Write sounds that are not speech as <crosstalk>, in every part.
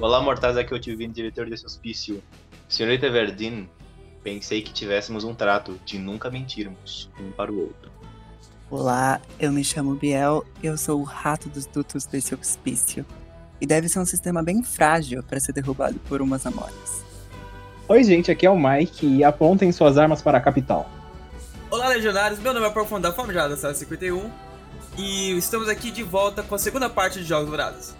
Olá, mortais, aqui é o Tivino, diretor desse hospício. Senhorita Verdin, pensei que tivéssemos um trato de nunca mentirmos um para o outro. Olá, eu me chamo Biel e eu sou o rato dos dutos desse hospício. E deve ser um sistema bem frágil para ser derrubado por umas amoras. Oi, gente, aqui é o Mike e apontem suas armas para a capital. Olá, legionários, meu nome é Profundo da Famijada Sala 51 e estamos aqui de volta com a segunda parte de Jogos Dourados.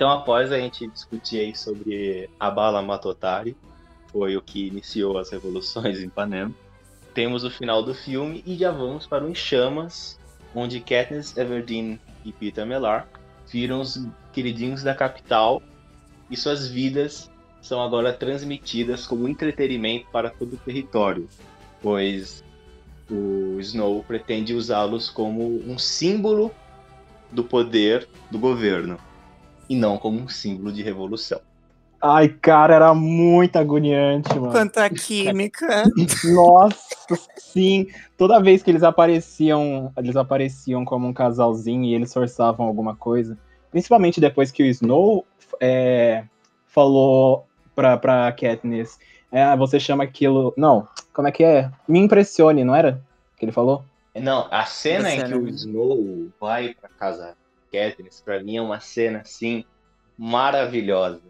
Então após a gente discutir aí sobre a bala Matotari, foi o que iniciou as revoluções em Panem, temos o final do filme e já vamos para o Em Chamas, onde Katniss Everdeen e Peter Mellar viram os queridinhos da capital e suas vidas são agora transmitidas como entretenimento para todo o território, pois o Snow pretende usá-los como um símbolo do poder do governo e não como um símbolo de revolução. Ai, cara, era muito agoniante, mano. Quanta química! <laughs> Nossa, sim. Toda vez que eles apareciam, eles apareciam como um casalzinho e eles forçavam alguma coisa. Principalmente depois que o Snow é, falou pra, pra Katniss, é, você chama aquilo... Não, como é que é? Me impressione, não era? Que ele falou? Não, a cena A em que o Snow vai pra casa Katniss, pra mim é uma cena assim maravilhosa.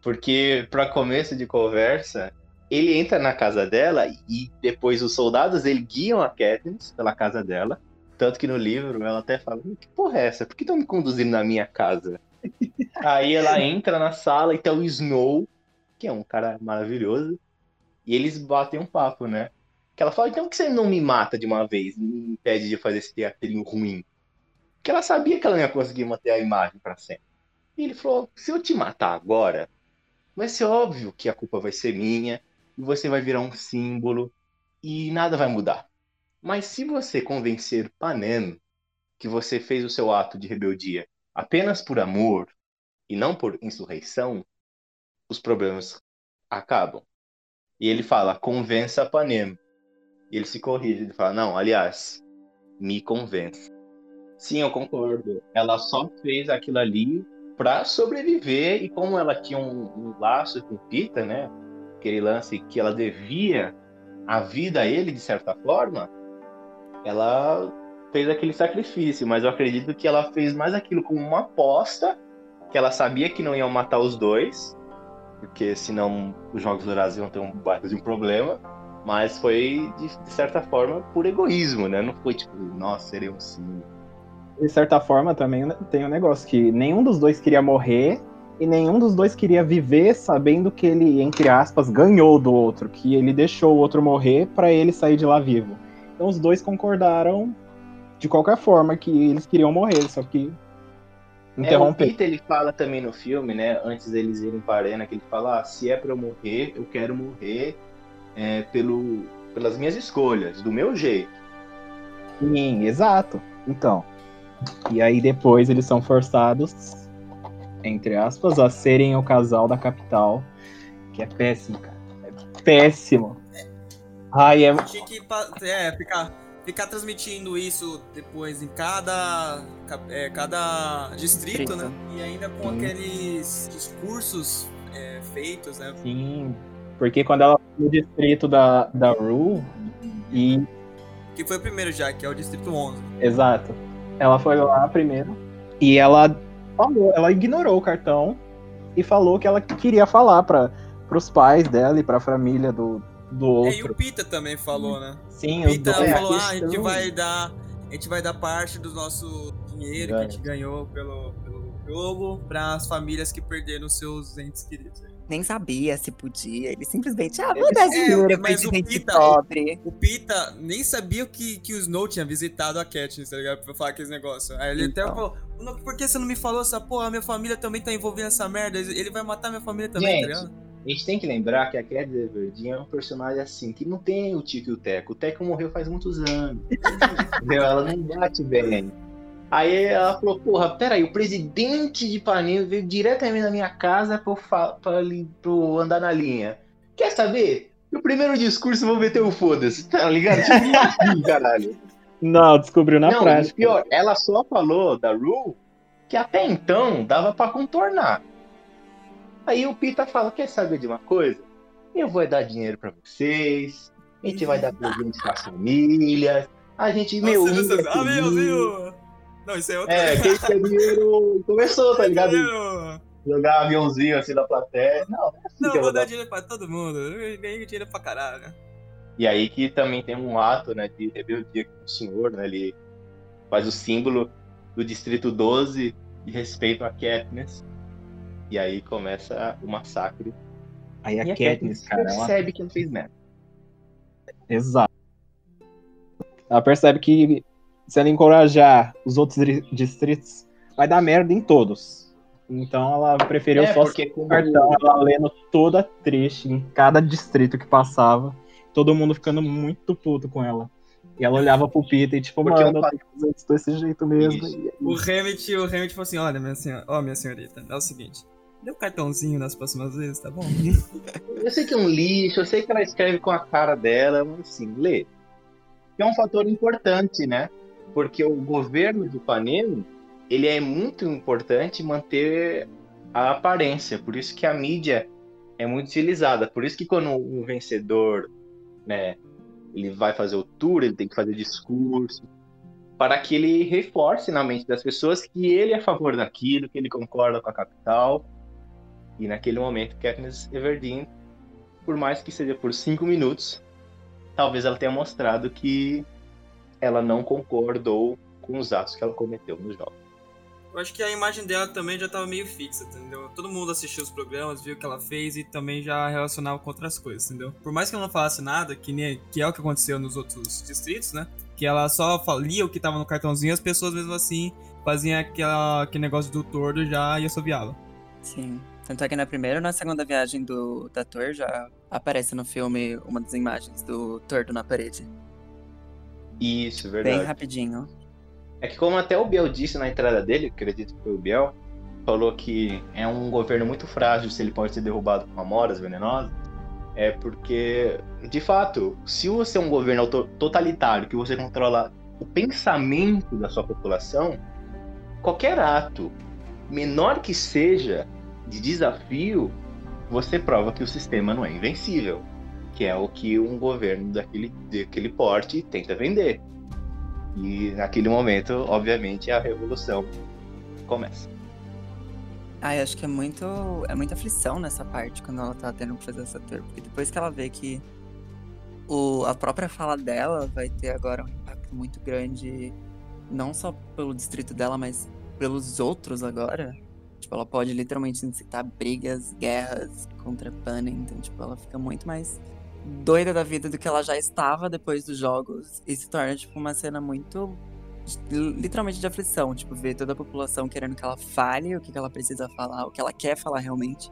Porque para começo de conversa, ele entra na casa dela e depois os soldados ele guiam a Katniss pela casa dela. Tanto que no livro ela até fala: Que porra é essa? Por que estão me conduzindo na minha casa? <laughs> Aí ela entra na sala e tem o Snow, que é um cara maravilhoso, e eles batem um papo, né? Que ela fala: Então que você não me mata de uma vez? Me impede de fazer esse teatrinho ruim? Porque ela sabia que ela não ia conseguir manter a imagem pra sempre. E ele falou: Se eu te matar agora, vai ser óbvio que a culpa vai ser minha e você vai virar um símbolo e nada vai mudar. Mas se você convencer Panem que você fez o seu ato de rebeldia apenas por amor e não por insurreição, os problemas acabam. E ele fala: convença Panem. E ele se corrige, ele fala: não, aliás, me convence. Sim, eu concordo. Ela só fez aquilo ali para sobreviver e como ela tinha um, um laço com Pita, né? Aquele lance que ela devia a vida a ele de certa forma, ela fez aquele sacrifício, mas eu acredito que ela fez mais aquilo como uma aposta, que ela sabia que não iam matar os dois, porque senão os Jogos Dourados iam ter um baita de um problema, mas foi de, de certa forma por egoísmo, né? Não foi tipo, nossa, seria um sim. De certa forma, também tem um negócio que nenhum dos dois queria morrer e nenhum dos dois queria viver sabendo que ele, entre aspas, ganhou do outro, que ele deixou o outro morrer para ele sair de lá vivo. Então os dois concordaram de qualquer forma que eles queriam morrer, só que É, o interromper. Peter ele fala também no filme, né? Antes deles irem para a arena, que ele fala: ah, se é para eu morrer, eu quero morrer é, pelo, pelas minhas escolhas, do meu jeito. Sim, exato. Então. E aí depois eles são forçados, entre aspas, a serem o casal da capital, que é péssimo, cara. É péssimo. Ai, é. Tinha que é, ficar, ficar transmitindo isso depois em cada, ca- é, cada distrito, Distrito. né? E ainda com Sim. aqueles discursos é, feitos, né? Sim. Porque quando ela foi no distrito da, da Rue, e. Que foi o primeiro já, que é o distrito 11. Exato. Ela foi lá primeiro. E ela falou, ela ignorou o cartão e falou que ela queria falar para os pais dela e para a família do, do É, e o outro. Pita também falou, né? Sim, O Pita dois. Falou, ah, a gente vai dar. A gente vai dar parte do nosso dinheiro que a gente ganhou pelo, pelo jogo para as famílias que perderam seus entes queridos. Nem sabia se podia. Ele simplesmente, ah, vou dar É, dinheiro pra mas o gente Pita- pobre. O Pita nem sabia que, que o Snow tinha visitado a Katniss, tá ligado? Pra falar aqueles negócios. Aí ele até Então. falou, "Não, por que você não me falou essa porra? Minha família também tá envolvida nessa merda. Ele vai matar minha família também, Gente, tá ligado? A gente tem que lembrar que a Katniss Everdeen é um personagem assim, que não tem o Tico e o Teco. O Teco morreu faz muitos anos. <laughs> entendeu? Ela não bate bem. Aí ela falou, porra, peraí, o presidente de Ipanema veio diretamente na minha casa pra eu, fa- pra, li- pra eu andar na linha. Quer saber? No primeiro discurso eu vou meter o foda-se, tá ligado? Tipo assim, <laughs> caralho. Não, descobriu na não, prática. pior, ela só falou da Rue que até então dava pra contornar. Aí o Pita fala, quer saber de uma coisa? Eu vou dar dinheiro pra vocês, a gente vai dar presente pras famílias, a gente, meu... Nossa, é ah, meu. Não, isso é outra É, quem <laughs> quer dinheiro começou, tá ligado? Jogar aviãozinho assim da plateia. Não, não é assim Não, que eu vou dar dar. dinheiro pra todo mundo. Eu ganhei dinheiro pra caralho. né? E aí que também tem um ato, né, de rebeldia com o senhor, né, ele faz o símbolo do Distrito 12 de respeito a Katniss. E aí começa o massacre. Aí a e a Katniss, cara, ela... percebe que não fez merda. Exato. Ela percebe que se ela encorajar os outros distritos, vai dar merda em todos. Então ela preferiu É, só porque o como... cartão, ela lendo toda triste em cada distrito que passava. Todo mundo ficando muito puto com ela. E ela olhava pro Peter e tipo, Porque mano, eu eu tenho que fazer isso desse jeito mesmo. E- O Hammett, o Hammett falou assim: olha, minha senhora, ó, minha senhorita, é o seguinte. Dê um cartãozinho nas próximas vezes, tá bom? Eu sei que é um lixo, eu sei que ela escreve com a cara dela, mas assim, lê. Que é um fator importante, né? Porque o governo de Ipanema, ele é muito importante manter a aparência. Por isso que a mídia é muito utilizada. Por isso que quando um vencedor, né, ele vai fazer o tour, ele tem que fazer discurso, para que ele reforce na mente das pessoas que ele é a favor daquilo, que ele concorda com a capital. E naquele momento, Katniss Everdeen, por mais que seja por cinco minutos, talvez ela tenha mostrado que ela não concordou com os atos que ela cometeu no jogo. Eu acho que a imagem dela também já tava meio fixa, entendeu? Todo mundo assistiu os programas, viu o que ela fez e também já relacionava com outras coisas, entendeu? Por mais que ela não falasse nada, que, nem, que é o que aconteceu nos outros distritos, né? Que ela só lia o que tava no cartãozinho, as pessoas mesmo assim faziam aquela, aquele negócio do tordo já e assoviavam. Sim. Tanto é que na primeira ou na segunda viagem do, da Thor já aparece no filme uma das imagens do tordo na parede. Isso, Bem verdade. rapidinho. É que como até o Biel disse na entrada dele, acredito que foi o Biel, falou que é um governo muito frágil se ele pode ser derrubado com amoras venenosas, é porque, de fato, se você é um governo totalitário, que você controla o pensamento da sua população, qualquer ato, menor que seja, de desafio, você prova que o sistema não é invencível, que é o que um governo daquele, daquele porte tenta vender. E naquele momento, obviamente, a revolução começa. Ai, acho que é muito. É muita aflição nessa parte quando ela tá tendo que fazer essa tour. Porque depois que ela vê que o, a própria fala dela vai ter agora um impacto muito grande, não só pelo distrito dela, mas pelos outros agora. Tipo, ela pode literalmente incitar brigas, guerras contra Panem. Então, tipo, ela fica muito mais doida da vida do que ela já estava depois dos jogos. E se torna, tipo, uma cena muito literalmente de aflição, tipo, ver toda a população querendo que ela fale o que que ela precisa falar, o que ela quer falar realmente,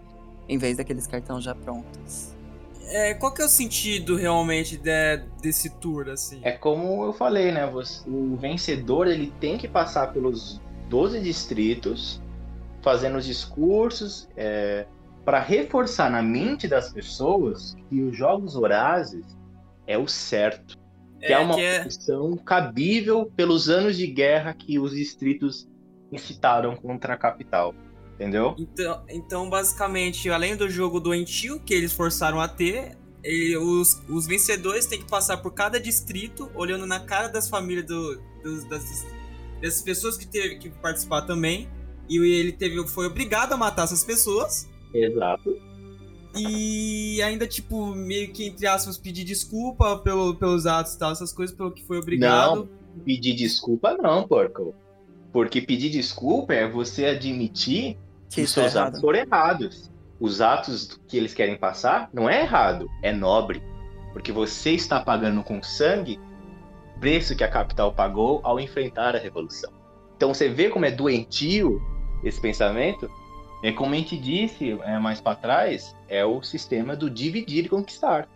em vez daqueles cartões já prontos. É, qual que é o sentido realmente de- desse tour, assim? É como eu falei, né? você- o vencedor ele tem que passar pelos 12 distritos, fazendo os discursos, para reforçar na mente das pessoas que os jogos vorazes é o certo. Que é, uma que é- cabível pelos anos de guerra que os distritos incitaram contra a capital. Entendeu? Então, então, basicamente, além do jogo doentio que eles forçaram a ter, ele- os, os vencedores têm que passar por cada distrito, olhando na cara das famílias do, dos- das, dessas pessoas que teve que participar também. E ele teve, foi obrigado a matar essas pessoas. Exato. E ainda, tipo, meio que, entre aspas, pedir desculpa pelo, pelos atos e tal, essas coisas, pelo que foi obrigado. Pedir desculpa não, porco. Porque pedir desculpa é você admitir Que que é seus errado. atos foram errados. Os atos que eles querem passar não é errado, é nobre. Porque você está pagando com sangue o preço que a capital pagou ao enfrentar a revolução. Então você vê como é doentio esse pensamento, É como a gente disse é, mais para trás, é o sistema do dividir e conquistar.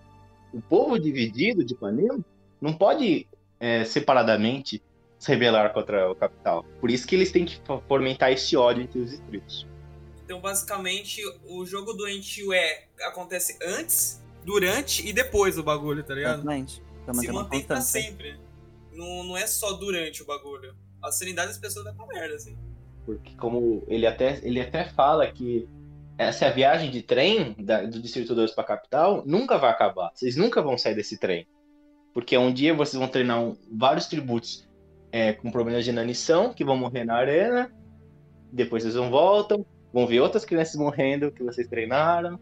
O povo dividido de Panem não pode é, separadamente se rebelar contra o capital. Por isso que eles têm que fomentar esse ódio entre os distritos. Então, basicamente, o jogo doentio é acontece antes, durante e depois do bagulho, tá ligado? Exatamente. Pra Se mantém pra sempre. Não, não é só durante o bagulho. A sanidade das pessoas vai pra merda, assim. Porque como ele até, ele até fala que essa viagem de trem da- do Distrito 2 para a capital nunca vai acabar. Vocês nunca vão sair desse trem. Porque um dia vocês vão treinar um- vários tributos é, com problemas de inanição, que vão morrer na arena. Depois vocês vão voltam, vão ver outras crianças morrendo que vocês treinaram.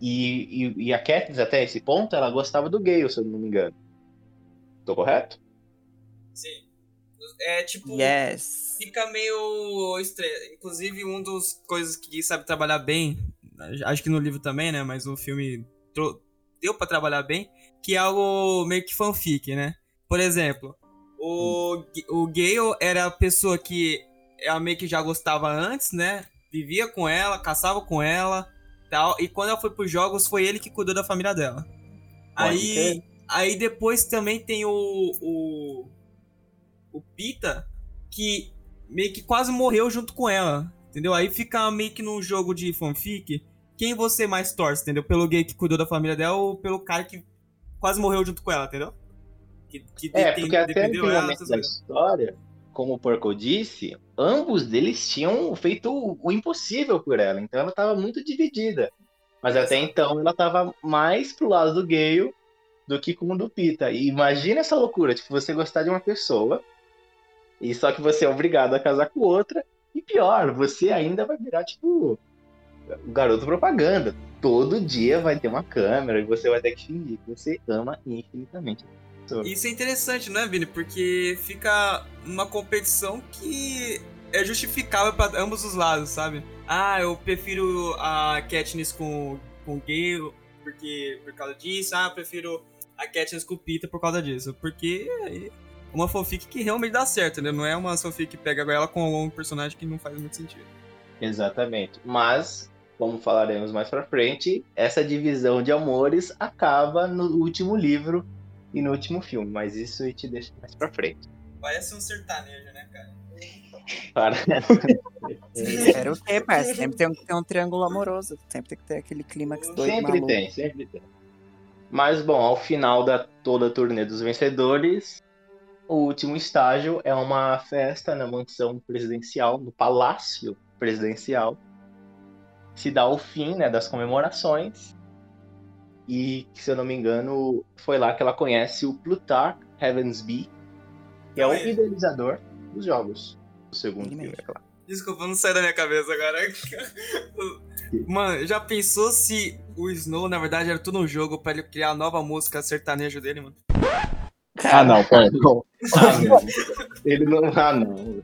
E, e, e a Katniss, até esse ponto, ela gostava do Gale, se eu não me engano. Tô correto? Sim. É tipo. Yes. Fica meio estranho. Inclusive, um dos coisas que sabe trabalhar bem, acho que no livro também, né? Mas no filme deu pra trabalhar bem, que é algo meio que fanfic, né? Por exemplo, o, o Gale era a pessoa que ela meio que já gostava antes, né? Vivia com ela, caçava com ela, tal. E quando ela foi pros jogos, foi ele que cuidou da família dela. Pode Aí, crer. aí depois também tem o, o o Pita que meio que quase morreu junto com ela, entendeu? Aí fica meio que num jogo de fanfic, quem você mais torce, entendeu? Pelo gay que cuidou da família dela ou pelo cara que quase morreu junto com ela, entendeu? Que, que É, tem- porque até naquele ela, momento da história, como o Porco disse, ambos deles tinham feito o impossível por ela, então ela estava muito dividida. Mas até então ela estava mais pro lado do Gale do que com o do Pita. E imagina essa loucura, tipo, você gostar de uma pessoa e só que você é obrigado a casar com outra e pior, você ainda vai virar tipo o garoto propaganda. Todo dia vai ter uma câmera e você vai ter que fingir que você ama infinitamente. Isso é interessante, não é, Vini? Porque fica uma competição que é justificável pra ambos os lados, sabe? Ah, eu prefiro a Katniss com, com Gale porque, por causa disso. Ah, eu prefiro a Katniss com o Peter por causa disso. Porque uma fanfic que realmente dá certo, né? Não é uma fanfic que pega ela com algum personagem que não faz muito sentido. Exatamente. Mas, como falaremos mais pra frente, essa divisão de amores acaba no último livro e no último filme. Mas isso eu te deixo mais pra frente. Parece um sertanejo, né, cara? Para... <laughs> Espera o quê, parça? Sempre tem que ter um triângulo amoroso. Sempre tem que ter aquele clímax doido sempre maluco. tem, sempre tem. Mas, bom, ao final da toda a turnê dos vencedores, o último estágio é uma festa na mansão presidencial, no palácio presidencial. Se dá o fim né, das comemorações. E, se eu não me engano, foi lá que ela conhece o Plutarch Heavensby, que é o Oi. idealizador dos jogos. Do segundo Ele filme, é claro. Desculpa, não sai da minha cabeça agora. <laughs> Mano, já pensou se o Snow, na verdade, era tudo um jogo pra ele criar a nova música sertanejo dele, mano? Ah, não, perdão. Ah, não. Ele não. Ah, não.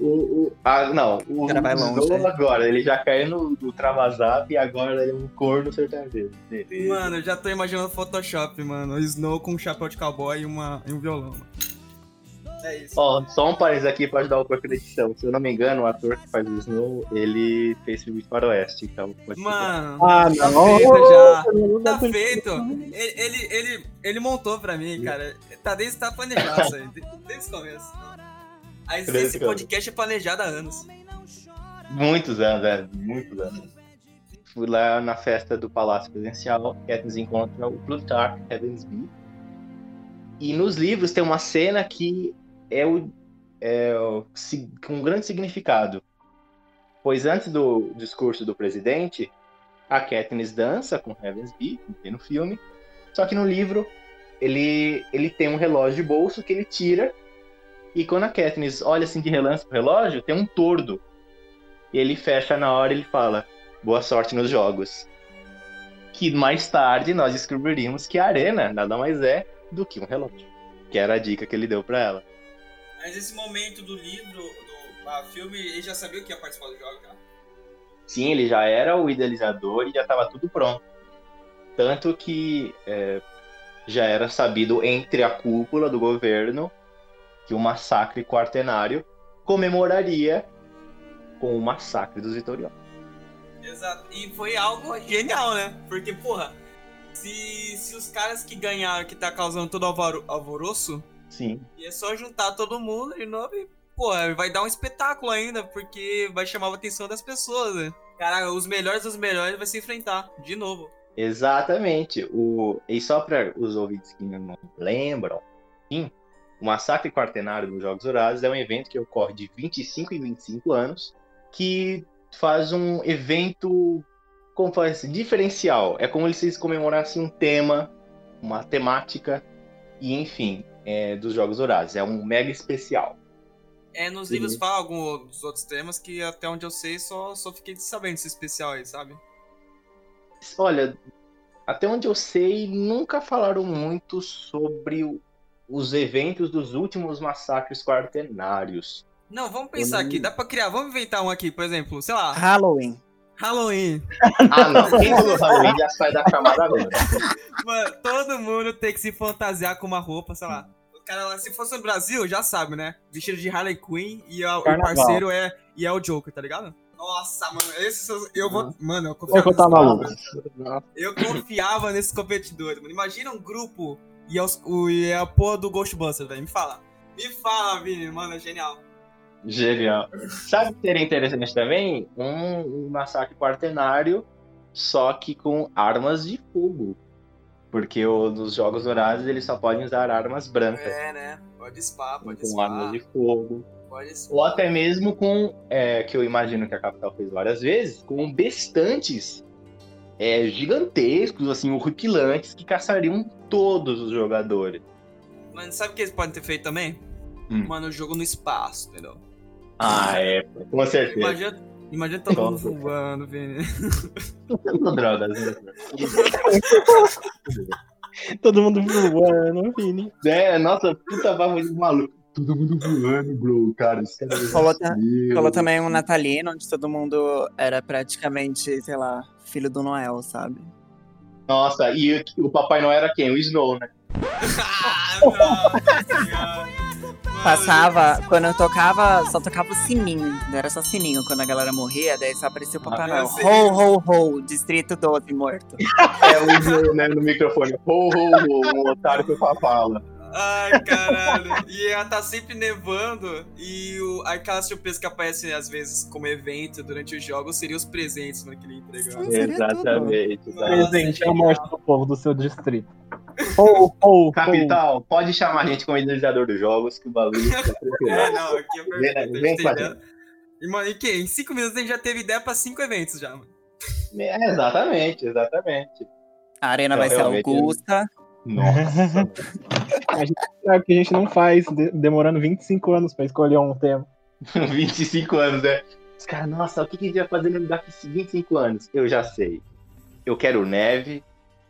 O, o- ah, não. O, O cara vai longe, Snow né? agora, ele já caiu no, no Travazap e agora ele é um corno sertanejo. Beleza. Mano, eu já tô imaginando Photoshop, mano. O Snow com um chapéu de cowboy e, uma, e um violão. É isso. Ó, só um parênteses aqui pra ajudar o pouco na edição. Se eu não me engano, o ator que faz o Snow, ele fez filme de faroeste, então. pode ser. Mano, Ah, tá não. feito já. Tá feito. Ele, ele, ele, ele montou pra mim, cara. Tá desde tá planejado isso aí. de- Desde o começo. Aí esse o podcast é planejado há anos. Muitos anos, é, muitos anos. Fui lá na festa do Palácio Presidencial, Katniss encontra o Plutarch Heavensby. E nos livros tem uma cena que é, o, é com um grande significado. Pois antes do discurso do presidente, a Katniss dança com Heavensby, como tem no filme. Só que no livro, ele, ele tem um relógio de bolso que ele tira. E quando a Katniss olha assim de relance pro relógio, tem um tordo e ele fecha na hora e ele fala: Boa sorte nos jogos. Que mais tarde nós descobriríamos que a arena nada mais é do que um relógio. Que era a dica que ele deu pra ela. Mas esse momento do livro, do ah, filme, ele já sabia que ia participar do jogo, cara. Sim, ele já era o idealizador e já estava tudo pronto. Tanto que é, já era sabido entre a cúpula do governo que o massacre quartenário comemoraria com o massacre dos vitoriosos. Exato. E foi algo genial, né? Porque, porra, se, se os caras que ganharam, que tá causando todo alvaro, alvoroço, Sim. e é só juntar todo mundo de novo e, porra, vai dar um espetáculo ainda, porque vai chamar a atenção das pessoas, né? Cara, os melhores dos melhores vai se enfrentar, de novo. Exatamente. O... E só para os ouvintes que não lembram, sim, o Massacre Quartenário dos Jogos Horários é um evento que ocorre de 25 em 25 anos, que faz um evento como faz, diferencial. É como se eles comemorassem um tema, uma temática, e enfim, é, dos Jogos Horários. É um mega especial. É, nos Uhum. livros fala alguns dos outros temas que até onde eu sei só, só fiquei sabendo desse especial aí, sabe? Olha, até onde eu sei, nunca falaram muito sobre o- os eventos dos últimos massacres quartenários. Não, vamos pensar não- aqui, dá pra criar, vamos inventar um aqui, por exemplo, sei lá, Halloween. Halloween. Ah, não. <laughs> Quem falou Halloween já sai da chamada agora. Mano, todo mundo tem que se fantasiar com uma roupa, sei lá. O cara lá, se fosse no Brasil, já sabe, né? Vestido de Harley Quinn e a- o parceiro é, e é o Joker, tá ligado? Nossa, mano, esses são- eu vou. Mano, eu confiava. contar nesses maluco. Eu confiava nesses competidores, mano. Imagina um grupo e é, os- o, e é a porra do Ghostbusters, velho. Me fala. Me fala, Vini, mano, é genial. Genial. Sabe o que seria interessante também? Um, um massacre quartenário, só que com armas de fogo. Porque o, nos jogos horários eles só podem usar armas brancas. É, né? Pode spar, pode com armas spar. de fogo. Pode spar. Ou até mesmo com, é, que eu imagino que a Capital fez várias vezes, com bestantes é, gigantescos, assim, horripilantes, que caçariam todos os jogadores. Mano, sabe o que eles podem ter feito também? Hum. Mano, o jogo no espaço, entendeu? Ah, é, com certeza. Imagina, imagina todo mundo voando, Vini. Drogas, né? Todo mundo voando, Vini. É, nossa, puta bava de maluco. Todo mundo voando, bro, cara. Falou, ta- também um natalino, onde todo mundo era praticamente, sei lá, filho do Noel, sabe? Nossa, e o, o Papai Noel era quem? O Snow, né? <laughs> ah, não. Passava, quando eu tocava, só tocava o sininho, não era só sininho. Quando a galera morria, daí só aparecia o Papai Ah, Noel. sei. Ho, ho, ho, Distrito 12 morto. <laughs> É o Snow, né, no microfone. Ho, ho, ho, um otário que eu fala. Ai, caralho. E ela tá sempre nevando. E o, aquelas surpresas que aparecem às vezes como evento durante os jogos seriam os presentes mano, que ele entregava. Sim. Seria Exatamente. Nossa, Presente é genial. morte do povo do seu distrito. Ho, ho. Capital, pode chamar a gente como idealizador dos jogos, que o bagulho <laughs> tá. É, não, aqui é perfeito. Vem, a gente vem a. E, mano, em que? Em cinco minutos a gente já teve ideia pra cinco eventos já, mano. É, exatamente, exatamente. A arena É, vai ser Augusta. Nossa. <laughs> É o que a gente não faz, de- demorando 25 anos pra escolher um tema. <laughs> 25 anos, né? Os caras, nossa, o que que a gente vai fazer daqui a 25 anos? Eu já sei. Eu quero neve,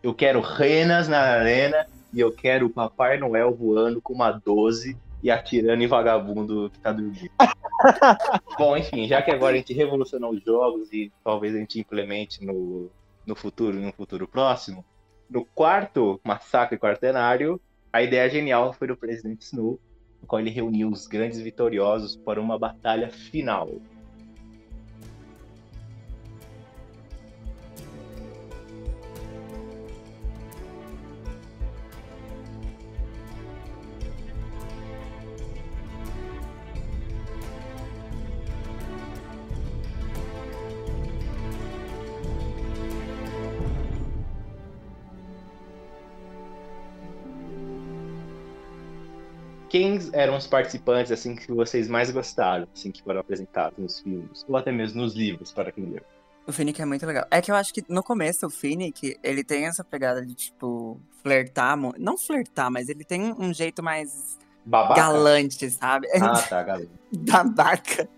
eu quero renas na arena e eu quero o Papai Noel voando com uma 12 e atirando em vagabundo que tá dormindo. <laughs> Bom, enfim, já que agora a gente revolucionou os jogos e talvez a gente implemente no, no futuro, no futuro próximo, no quarto massacre quartenário, a ideia genial foi do presidente Snow, no qual ele reuniu os grandes vitoriosos para uma batalha final. Quem eram os participantes assim que vocês mais gostaram, assim que foram apresentados nos filmes ou até mesmo nos livros para quem leu? O Finnick é muito legal. É que eu acho que no começo o Finnick, ele tem essa pegada de, tipo, flertar. Não flertar, mas ele tem um jeito mais Babaca. galante, sabe? Ah, <laughs> tá, galera. Babaca.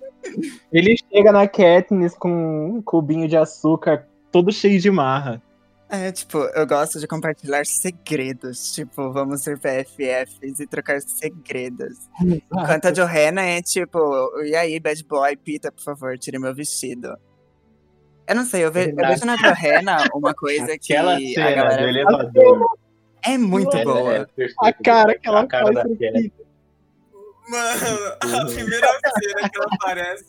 Ele chega na Katniss com um cubinho de açúcar todo cheio de marra. É, tipo, eu gosto de compartilhar segredos. Tipo, vamos ser PFFs e trocar segredos. Enquanto a Johanna é tipo, e aí, bad boy, Pita, por favor, tire meu vestido. Eu não sei, eu, ve- eu vejo na Johanna uma coisa que Aquela a cena do galera elevador. é muito ela boa. é. A cara que ela A cara faz. Mano, a primeira cena que ela aparece,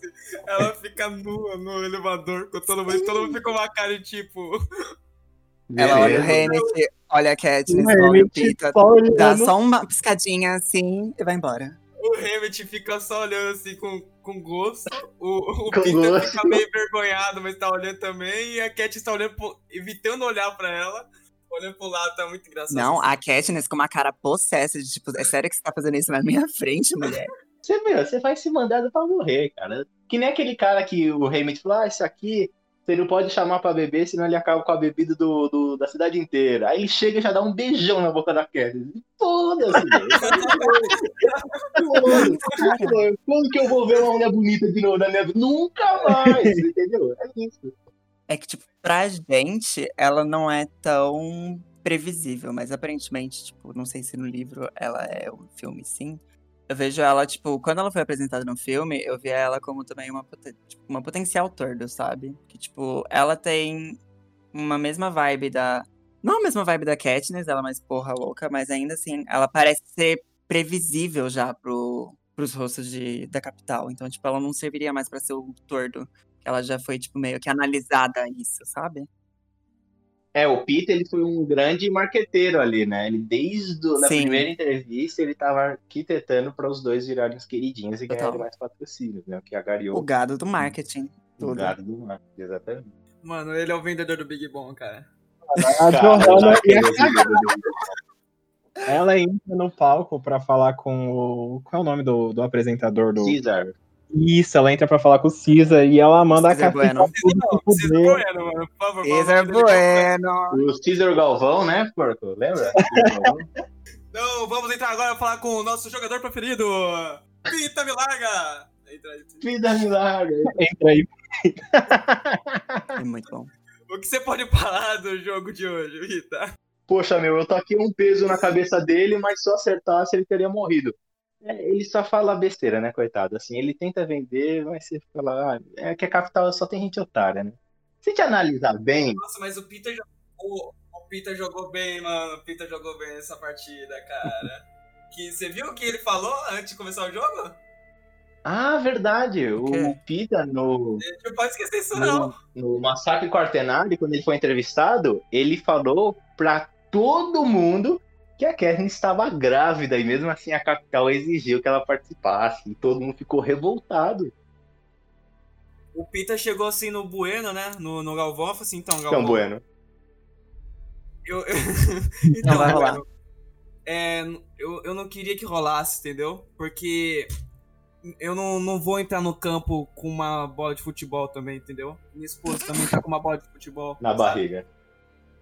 ela fica nua no elevador com todo mundo. Todo mundo fica com uma cara de tipo. Ela olha o. Hammett, olha a Katniss, olha o Pita, dá só uma piscadinha assim e vai embora. O Hammett fica só olhando assim com, com gosto. O, o Com Peter gosto. fica meio envergonhado, mas tá olhando também. E a Cat está olhando, pro- evitando olhar pra ela. Olhando pro lado, tá muito engraçado. Não, a Katniss com uma cara possessa de tipo, é sério que você tá fazendo isso na minha frente, mulher? Você, meu, você vai ser mandado pra morrer, cara. Que nem aquele cara que o Hammett falou, ah, isso aqui você não pode chamar pra beber, senão ele acaba com a bebida do, do- da cidade inteira. Aí ele chega e já dá um beijão na boca da velho. Foda-se. Quando que eu vou ver uma mulher bonita de novo na minha vida? Nunca mais, entendeu? É isso. É que, tipo, pra gente, ela não é tão previsível, mas aparentemente, tipo, não sei se no livro ela é um filme sim. Eu vejo ela, tipo, quando ela foi apresentada no filme, eu via ela como também uma, tipo, uma potencial tordo, sabe? Que, tipo, ela tem uma mesma vibe da. Não a mesma vibe da Katniss, ela é mais porra louca, mas ainda assim, ela parece ser previsível já pro, pros rostos de, da capital. Então, tipo, ela não serviria mais pra ser o tordo. Ela já foi, tipo, meio que analisada isso, sabe? É, o Peter, ele foi um grande marqueteiro ali, né? Ele, desde a primeira entrevista, ele tava arquitetando para os dois virarem os queridinhos e ganharem mais patrocínios, né? O que agariou O gado do marketing. o gado do mar. Exatamente. Mano, ele é o vendedor do Big Bom, cara. A Cara, Johanna ia eu- Ela entra no palco pra falar com o. Qual é o nome do, do apresentador do. Caesar. Isso, ela entra pra falar com o Cisa e ela manda Cesar a cafeta Bueno. poder. Bueno, mano. Por favor, que- Bueno. O Caesar Galvão, né, porco? Lembra? <laughs> Caesar Galvão? Então, vamos entrar agora e falar com o nosso jogador preferido. Pita Milaga! Entra aí. Vida milagre. Entra aí. É muito bom. O que você pode falar do jogo de hoje, Rita? Poxa, meu, eu taquei um peso na cabeça dele, mas se eu acertasse, ele teria morrido. É, ele só fala besteira, né, coitado? Assim, ele tenta vender, mas você fica lá. ah, É que a capital só tem gente otária, né? Se te analisar bem, Nossa, mas o Peter, jo- o, Peter jogou bem, mano. O Peter jogou bem essa partida, cara. <laughs> que, você viu o que ele falou antes de começar o jogo? Ah, verdade. O O? Pita, no, não pode esquecer isso, não. no, no Massacre Quaternário, quando ele foi entrevistado, ele falou pra todo mundo que a Katniss estava grávida e mesmo assim a capital exigiu que ela participasse. E todo mundo ficou revoltado. O Peter chegou assim no Bueno, né? No, no Galvão, falou assim: então, Galvão. Então, bueno. Eu, eu- <laughs> Não vai Bueno, rolar. É, eu, eu não queria que rolasse, entendeu? Porque eu não, não vou entrar no campo com uma bola de futebol também, entendeu? Minha esposa também tá com uma bola de futebol. Na sabe? barriga.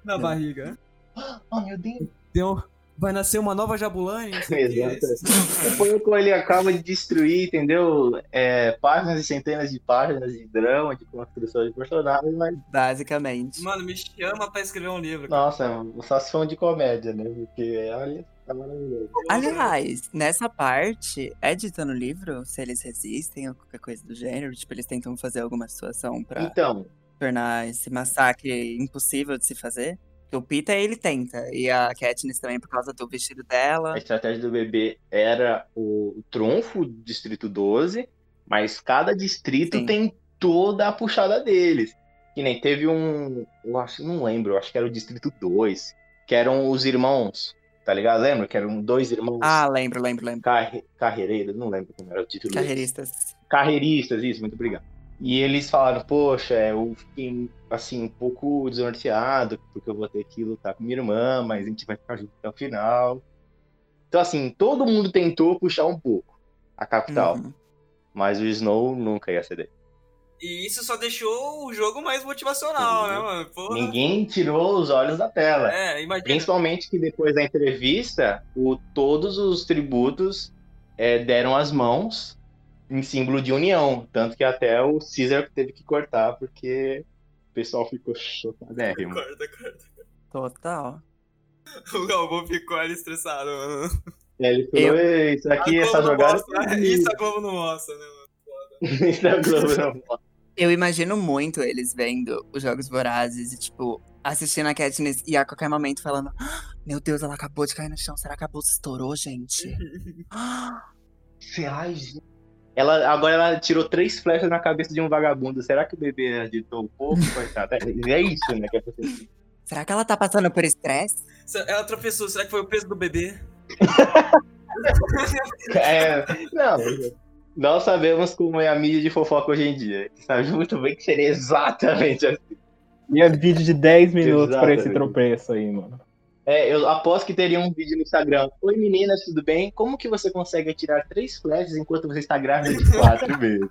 Na barriga. <gasps> Oh, meu Deus. Deu, vai nascer uma nova Jabulani? o. Exato. Foi como ele acaba de destruir, entendeu? É, páginas e centenas de páginas de drama, de construção de personagens, mas, Basicamente. Mano, me chama pra escrever um livro. nossa, só se for de comédia, né? Porque, olha, tá maravilhoso. Aliás, nessa parte, é dito no livro se eles resistem ou qualquer coisa do gênero? Tipo, eles tentam fazer alguma situação pra Então, tornar esse massacre impossível de se fazer? O Pita, ele tenta. E a Katniss também, por causa do vestido dela. a estratégia do bebê era o trunfo do Distrito 12, mas cada distrito Sim. tem toda a puxada deles. Que nem teve um. Eu acho, não lembro, eu acho que era o Distrito 2, que eram os irmãos, tá ligado? Lembra? Que eram dois irmãos Ah, lembro, lembro, lembro. carre... carreireiros, não lembro como era o título. deles. Carreiristas. Carreiristas, isso, muito obrigado. E eles falaram, poxa, eu fiquei, assim, um pouco desnorteado, porque eu vou ter que lutar com minha irmã, mas a gente vai ficar junto até o final. Então, assim, todo mundo tentou puxar um pouco a capital, Uhum. mas o Snow nunca ia ceder. E isso só deixou o jogo mais motivacional, né, mano? Porra. Ninguém tirou os olhos da tela. É, imagina. Principalmente que depois da entrevista, o, todos os tributos é, deram as mãos em símbolo de união. Tanto que até o Caesar teve que cortar, porque o pessoal ficou chocadérrimo. Corta, corta. Total. O Galvão ficou ali estressado, mano. Aí ele falou, "Ei, isso aqui, A essa jogada... mostra- <laughs> Isso a Globo não mostra, né, mano? <laughs> Isso a Globo não mostra. Eu imagino muito eles vendo os Jogos Vorazes e, tipo, assistindo a Katniss e a qualquer momento falando "Ah, Meu Deus, ela acabou de cair no chão. Será que a bolsa estourou, gente? <laughs> <gasps> <gasps> Ah, Ai, gente. Ela, agora ela tirou três flechas na cabeça de um vagabundo. Será que o bebê agitou um pouco, coitada? É, é isso, né? Que é Será que ela tá passando por estresse? Ela tropeçou, será que foi o peso do bebê? <laughs> é, não, nós sabemos como é a mídia de fofoca hoje em dia. Sabe muito bem que seria exatamente assim. E é vídeo de 10 minutos para esse tropeço aí, mano. É, eu aposto que teria um vídeo no Instagram. Oi meninas, tudo bem? Como que você consegue atirar três flashes enquanto você está grávida de <laughs> quatro meses?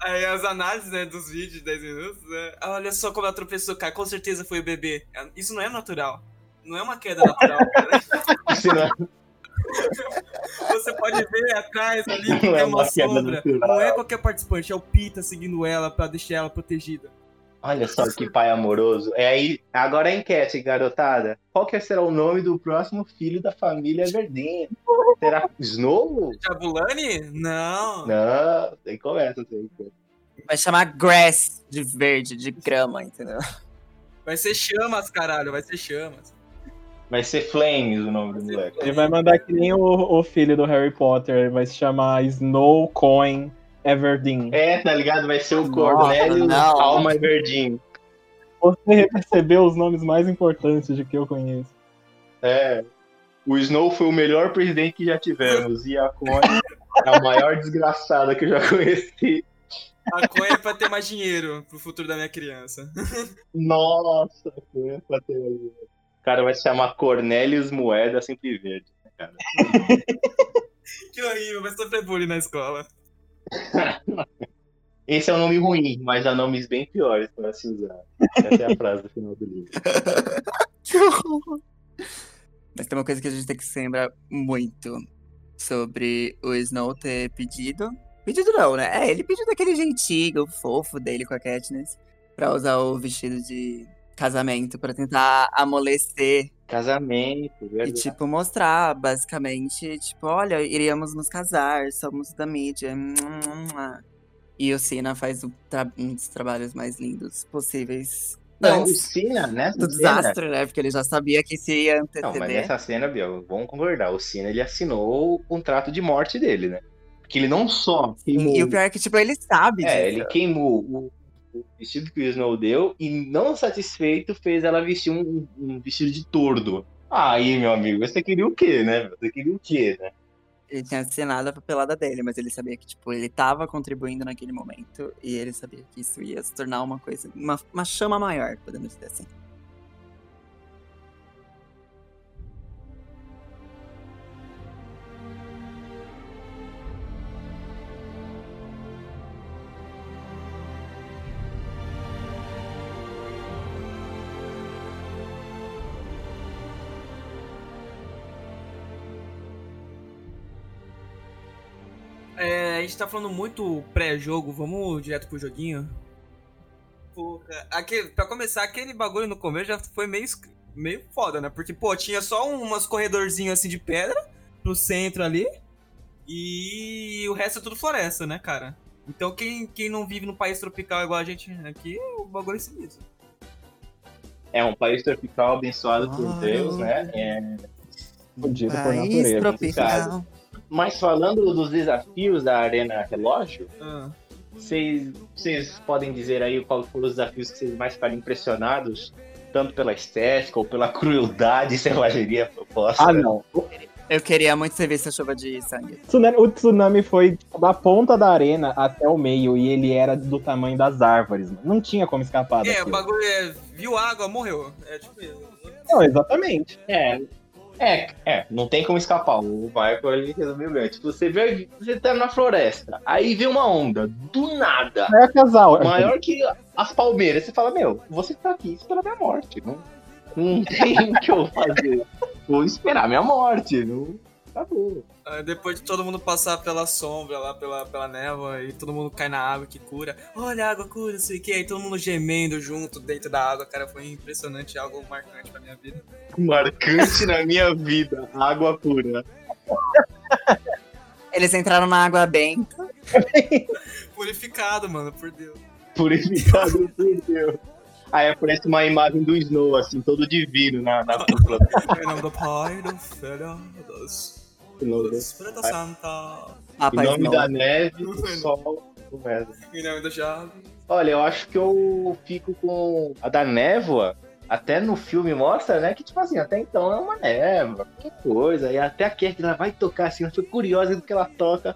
Aí as análises né, dos vídeos de 10 minutos, né? Olha só como ela tropeçou, cara. Com certeza foi o bebê. Isso não é natural. Não é uma queda natural, <laughs> cara. É... Você pode ver atrás ali que não tem é uma, uma sombra. Não é qualquer participante, é o Pita seguindo ela pra deixar ela protegida. Olha só que pai amoroso. É aí, agora a enquete, garotada. Qual que será o nome do próximo filho da família Verdinha? Será Snow? Jabulani? Não. Não, tem começa, tem Vai chamar Grass de verde, de grama, entendeu? Vai ser chamas, caralho, vai ser chamas. Vai ser Flames o nome do moleque. Ele vai mandar que nem o, o filho do Harry Potter, vai se chamar Snow Coin Everdeen. É, tá ligado? Vai ser o Cornélio Alma Everdeen. Você percebeu os nomes mais importantes de que eu conheço. É. O Snow foi o melhor presidente que já tivemos. E a Coin é a maior desgraçada que eu já conheci. A Coin é pra ter mais dinheiro pro futuro da minha criança. Nossa, a Coin é pra ter mais dinheiro. O cara vai se chamar Cornelius Moeda Sempre Verde. Né, cara? <laughs> que horrível, vai sofrer bullying na escola. <laughs> Esse é um nome ruim, mas há nomes bem piores para se usar. Essa é a frase do final do livro. <laughs> Mas tem uma coisa que a gente tem que se lembrar muito sobre o Snow ter pedido. Pedido não, né? É, ele pediu daquele jeitinho fofo dele com a Katniss pra usar o vestido de casamento para tentar amolecer. Casamento, verdade. E, tipo, mostrar, basicamente, tipo, olha, iríamos nos casar, somos da mídia. E o Sina faz tra um dos trabalhos mais lindos possíveis. Não, o Sina, nessa do desastre, né? Porque ele já sabia que se ia anteceder. Não, mas nessa cena, Biel, vamos concordar. O Sina, ele assinou o contrato de morte dele, né? Porque ele não só queimou... E o pior é que, tipo, ele sabe É, disso. ele queimou o o vestido que o Snow deu e, não satisfeito, fez ela vestir um, um vestido de tordo. Aí, meu amigo, você queria o quê, né? Você queria o quê, né? Ele tinha assinado a papelada dele, mas ele sabia que, tipo, ele tava contribuindo naquele momento e ele sabia que isso ia se tornar uma coisa, uma, uma chama maior, podemos dizer assim. A gente tá falando muito pré-jogo, vamos direto pro joguinho? Porra, aquele, pra começar, aquele bagulho no começo já foi meio, meio foda, né? Porque, pô, tinha só umas corredorzinhos assim de pedra no centro ali. E o resto é tudo floresta, né, cara? Então quem, quem não vive no país tropical igual a gente aqui, o bagulho é sinistro. É um país tropical abençoado por Deus, né? É... Fudido por natureza. Tropical. Mas falando dos desafios da Arena Relógio, ah. vocês, vocês podem dizer aí qual foram os desafios que vocês mais ficaram impressionados, tanto pela estética ou pela crueldade <laughs> e selvageria proposta? Ah, não. Eu queria muito ser visto a chuva de sangue. O tsunami foi da ponta da arena até o meio e ele era do tamanho das árvores. Mano. Não tinha como escapar. É, daquilo. o bagulho é. Viu água, morreu. É tipo isso. Não, exatamente. É, é, é, não tem como escapar. O Michael ele resumiu bem. Tipo, você vê, você tá na floresta, aí vê uma onda, do nada. É casal. É maior que as palmeiras. Você fala, meu, você tá aqui esperando a minha morte. Não, não tem o que eu fazer. Vou esperar minha morte. Não, acabou. Depois de todo mundo passar pela sombra lá, pela, pela névoa, e todo mundo cai na água que cura. Olha, a água cura, sei o que. Aí todo mundo gemendo junto dentro da água, cara. Foi impressionante, algo marcante pra minha vida. Marcante na minha vida, água pura. Eles entraram na água benta. Purificado, mano, por Deus. Purificado por Deus. Aí aparece uma imagem do Snow, assim, todo divino na, na <laughs> cúpula. Em nome do Pai, do Filho, dos o nome. Espírito Santo. Ah, Em nome da neve, do sol, do Wesley. Em nome da chave. Olha, eu acho que eu fico com a da névoa. Até no filme mostra, né? Que, tipo assim, até então é uma névoa, que coisa. E até a Kate, ela vai tocar assim, ela foi curiosa do que ela toca.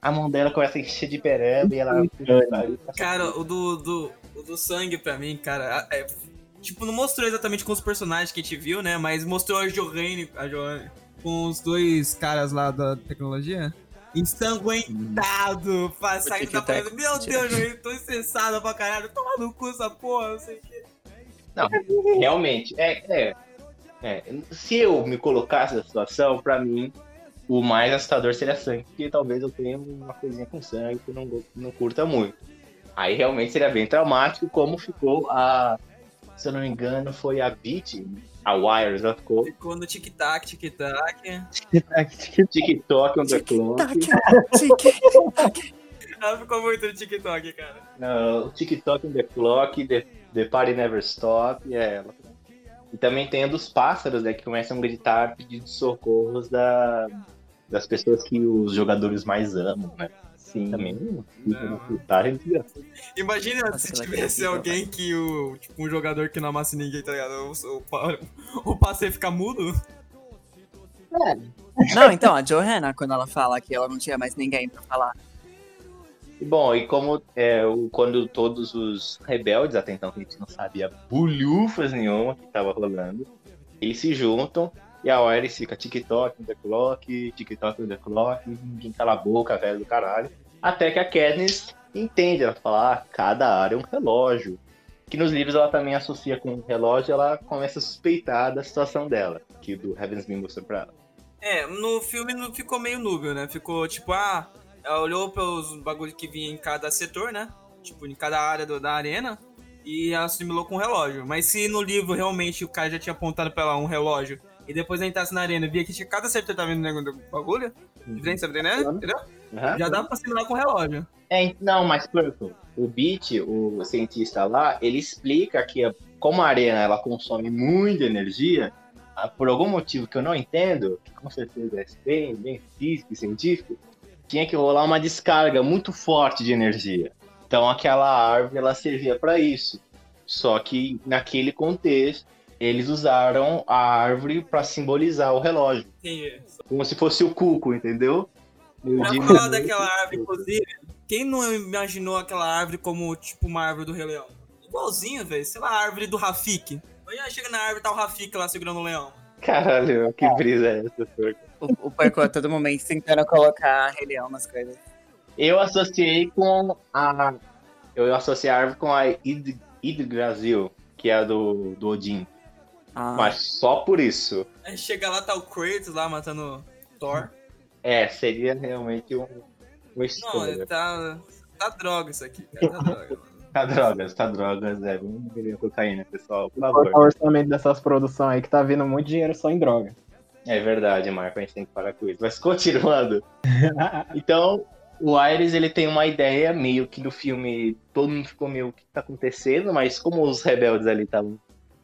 A mão dela começa a encher de pereba e ela. Cara, o do, do, o do sangue pra mim, cara, é- tipo, não mostrou exatamente com os personagens que a gente viu, né? Mas mostrou a Johanne, a Johanne com os dois caras lá da tecnologia. Ensanguentado, fa- saindo da parede. Meu Deus, eu tô estressado pra caralho. Toma no cu essa porra, não sei o que. Realmente, é, é, é. Se eu me colocasse nessa situação, pra mim, o mais assustador seria sangue, porque talvez eu tenha uma coisinha com sangue que eu não, não curta muito. Aí realmente seria bem traumático, como ficou a. Se eu não me engano, foi a Beat, a Wires, ela ficou Ficou no tic-tac, tic-tac. TikTok on the clock. Ela ficou muito no TikTok, cara. Uh, TikTok on the clock, the, the party never stop, é ela. E também tem a dos pássaros, né, que começam a gritar pedindo socorros da, das pessoas que os jogadores mais amam, né? Sim. Também. Não. Tá, gente, Imagina Nossa, se tivesse alguém que o. Tipo, um jogador que não amasse ninguém, tá ligado? O, o, o passe ficar mudo. Não, então, a Johanna, quando ela fala que ela não tinha mais ninguém pra falar. Bom, e como é, o, quando todos os rebeldes, até então que a gente não sabia bulhufas nenhuma que tava rolando, eles se juntam e a Iris fica TikTok on the clock, TikTok on the clock, ninguém cala a boca, velho do caralho. Até que a Katniss entende, ela fala, ah, cada área é um relógio. Que nos livros ela também associa com um relógio, ela começa a suspeitar da situação dela, que o do Heaven's Beam mostrou pra ela. É, no filme não ficou meio núbio, né? Ficou tipo, ah, ela olhou pelos bagulhos que vinha em cada setor, né? Tipo, em cada área do- da arena. E assimilou com um relógio. Mas se no livro realmente o cara já tinha apontado pra ela um relógio e depois ela entrasse na arena e via que tinha cada setor tava vendo o negócio do bagulho, diferente, tá entendendo? Entendeu? Aham. Já dá pra assimilar com o relógio. É, não, mas Purple, o Beat, o cientista lá, ele explica que a- como a arena ela consome muita energia, ah, por algum motivo que eu não entendo, que com certeza é bem, bem físico e científico, tinha que rolar uma descarga muito forte de energia. Então aquela árvore ela servia para isso. Só que naquele contexto eles usaram a árvore para simbolizar o relógio, Entendi. como se fosse o cuco, entendeu? Eu Pra digo- falar daquela árvore, inclusive, quem não imaginou aquela árvore como tipo uma árvore do Rei Leão? Igualzinho, velho. Sei lá, a árvore do Rafik. Amanhã chega na árvore e tá o Rafik lá segurando o leão. Caralho, que brisa é essa, Purple? O, o Porco a todo momento tentando colocar Rei Leão nas coisas. Eu associei com a. Eu associei a árvore com a Id- Yggdrasil, que é a do, do Odin. Ah, Mas só por isso. Aí chega lá, tá o Kratos lá matando Thor. É, seria realmente um, uma Não, história. tá. Tá droga isso aqui, cara. Tá droga. <laughs> Tá drogas, tá drogas, é. Vamos beber cocaína, pessoal, por Cortar o favor. orçamento dessas produções aí que tá vindo muito dinheiro só em droga. É verdade, Marco, a gente tem que parar com isso. Mas continuando. <laughs> Então, o Ares, ele tem uma ideia meio que do filme, todo mundo ficou meio o que tá acontecendo, mas como os rebeldes ali estavam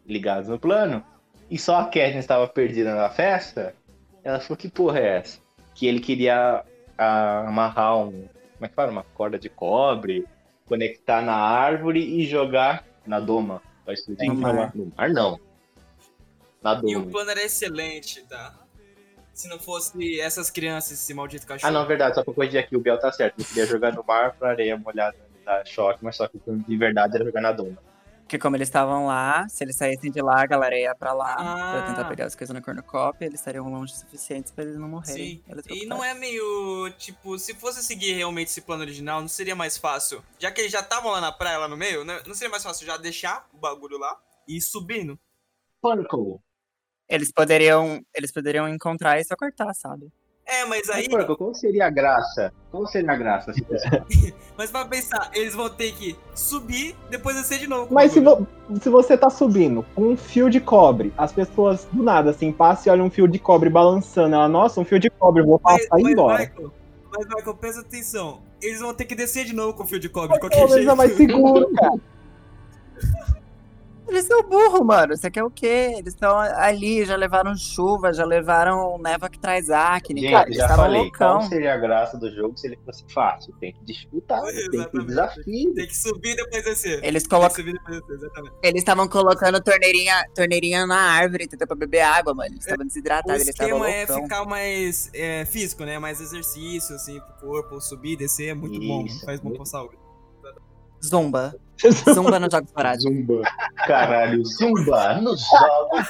ligados no plano, e só a Katniss estava perdida na festa, ela falou, que porra é essa? Que ele queria ah, amarrar um, como é que fala? Uma corda de cobre, conectar na árvore e jogar na doma. Pra explodir No mar. No mar não. Na E o doma. plano era excelente, tá? Se não fosse essas crianças, esse maldito cachorro. Ah, não, verdade, só pra corrigir aqui, o Biel tá certo. Ele queria jogar no mar pra areia molhada dar choque, mas só que o plano de verdade era jogar na doma. Porque como eles estavam lá, se eles saíssem de lá, a galera ia pra lá Ah. pra tentar pegar as coisas no cornucópia, eles estariam longe o suficiente pra eles não morrerem. Sim. E não é meio. Tipo, se fosse seguir realmente esse plano original, não seria mais fácil? Já que eles já estavam lá na praia, lá no meio, né? não seria mais fácil já deixar o bagulho lá e ir subindo? Porco! Eles poderiam, eles poderiam encontrar e só cortar, sabe? É, mas aí. Mas, porco, qual seria a graça? Qual seria a graça? fosse- <laughs> Mas pra pensar, eles vão ter que subir, depois descer de novo. Mas se, vo- se você tá subindo com um fio de cobre, as pessoas do nada assim passam e olham um fio de cobre balançando. Ela, nossa, um fio de cobre, vou Mas, passar e ir mas, embora. Michael, mas, Michael, presta atenção. Eles vão ter que descer de novo com o fio de cobre de qualquer menos é jeito. mais seguro, cara. <laughs> Eles são burros, mano. Você quer o quê? Eles estão ali, já levaram chuva, já levaram neva que traz acne. Gente, cara, eles já estavam falei, loucão. qual seria a graça do jogo se ele fosse fácil? Tem que disputar, tem que desafio. Tem que subir e depois descer. Eles Tem que colocam. subir e depois descer, exatamente. Eles estavam colocando torneirinha, torneirinha na árvore, entendeu? Pra beber água, mano. Eles estavam O desidratados, eles estavam esquema é loucão. ficar mais é, físico, né? Mais exercício, assim, pro corpo, subir, descer, é muito bom. Isso, Faz bom muito pra saúde. Zumba. <laughs> Zumba nos Jogos Vorazes. Zumba. Caralho, zumba nos jogos.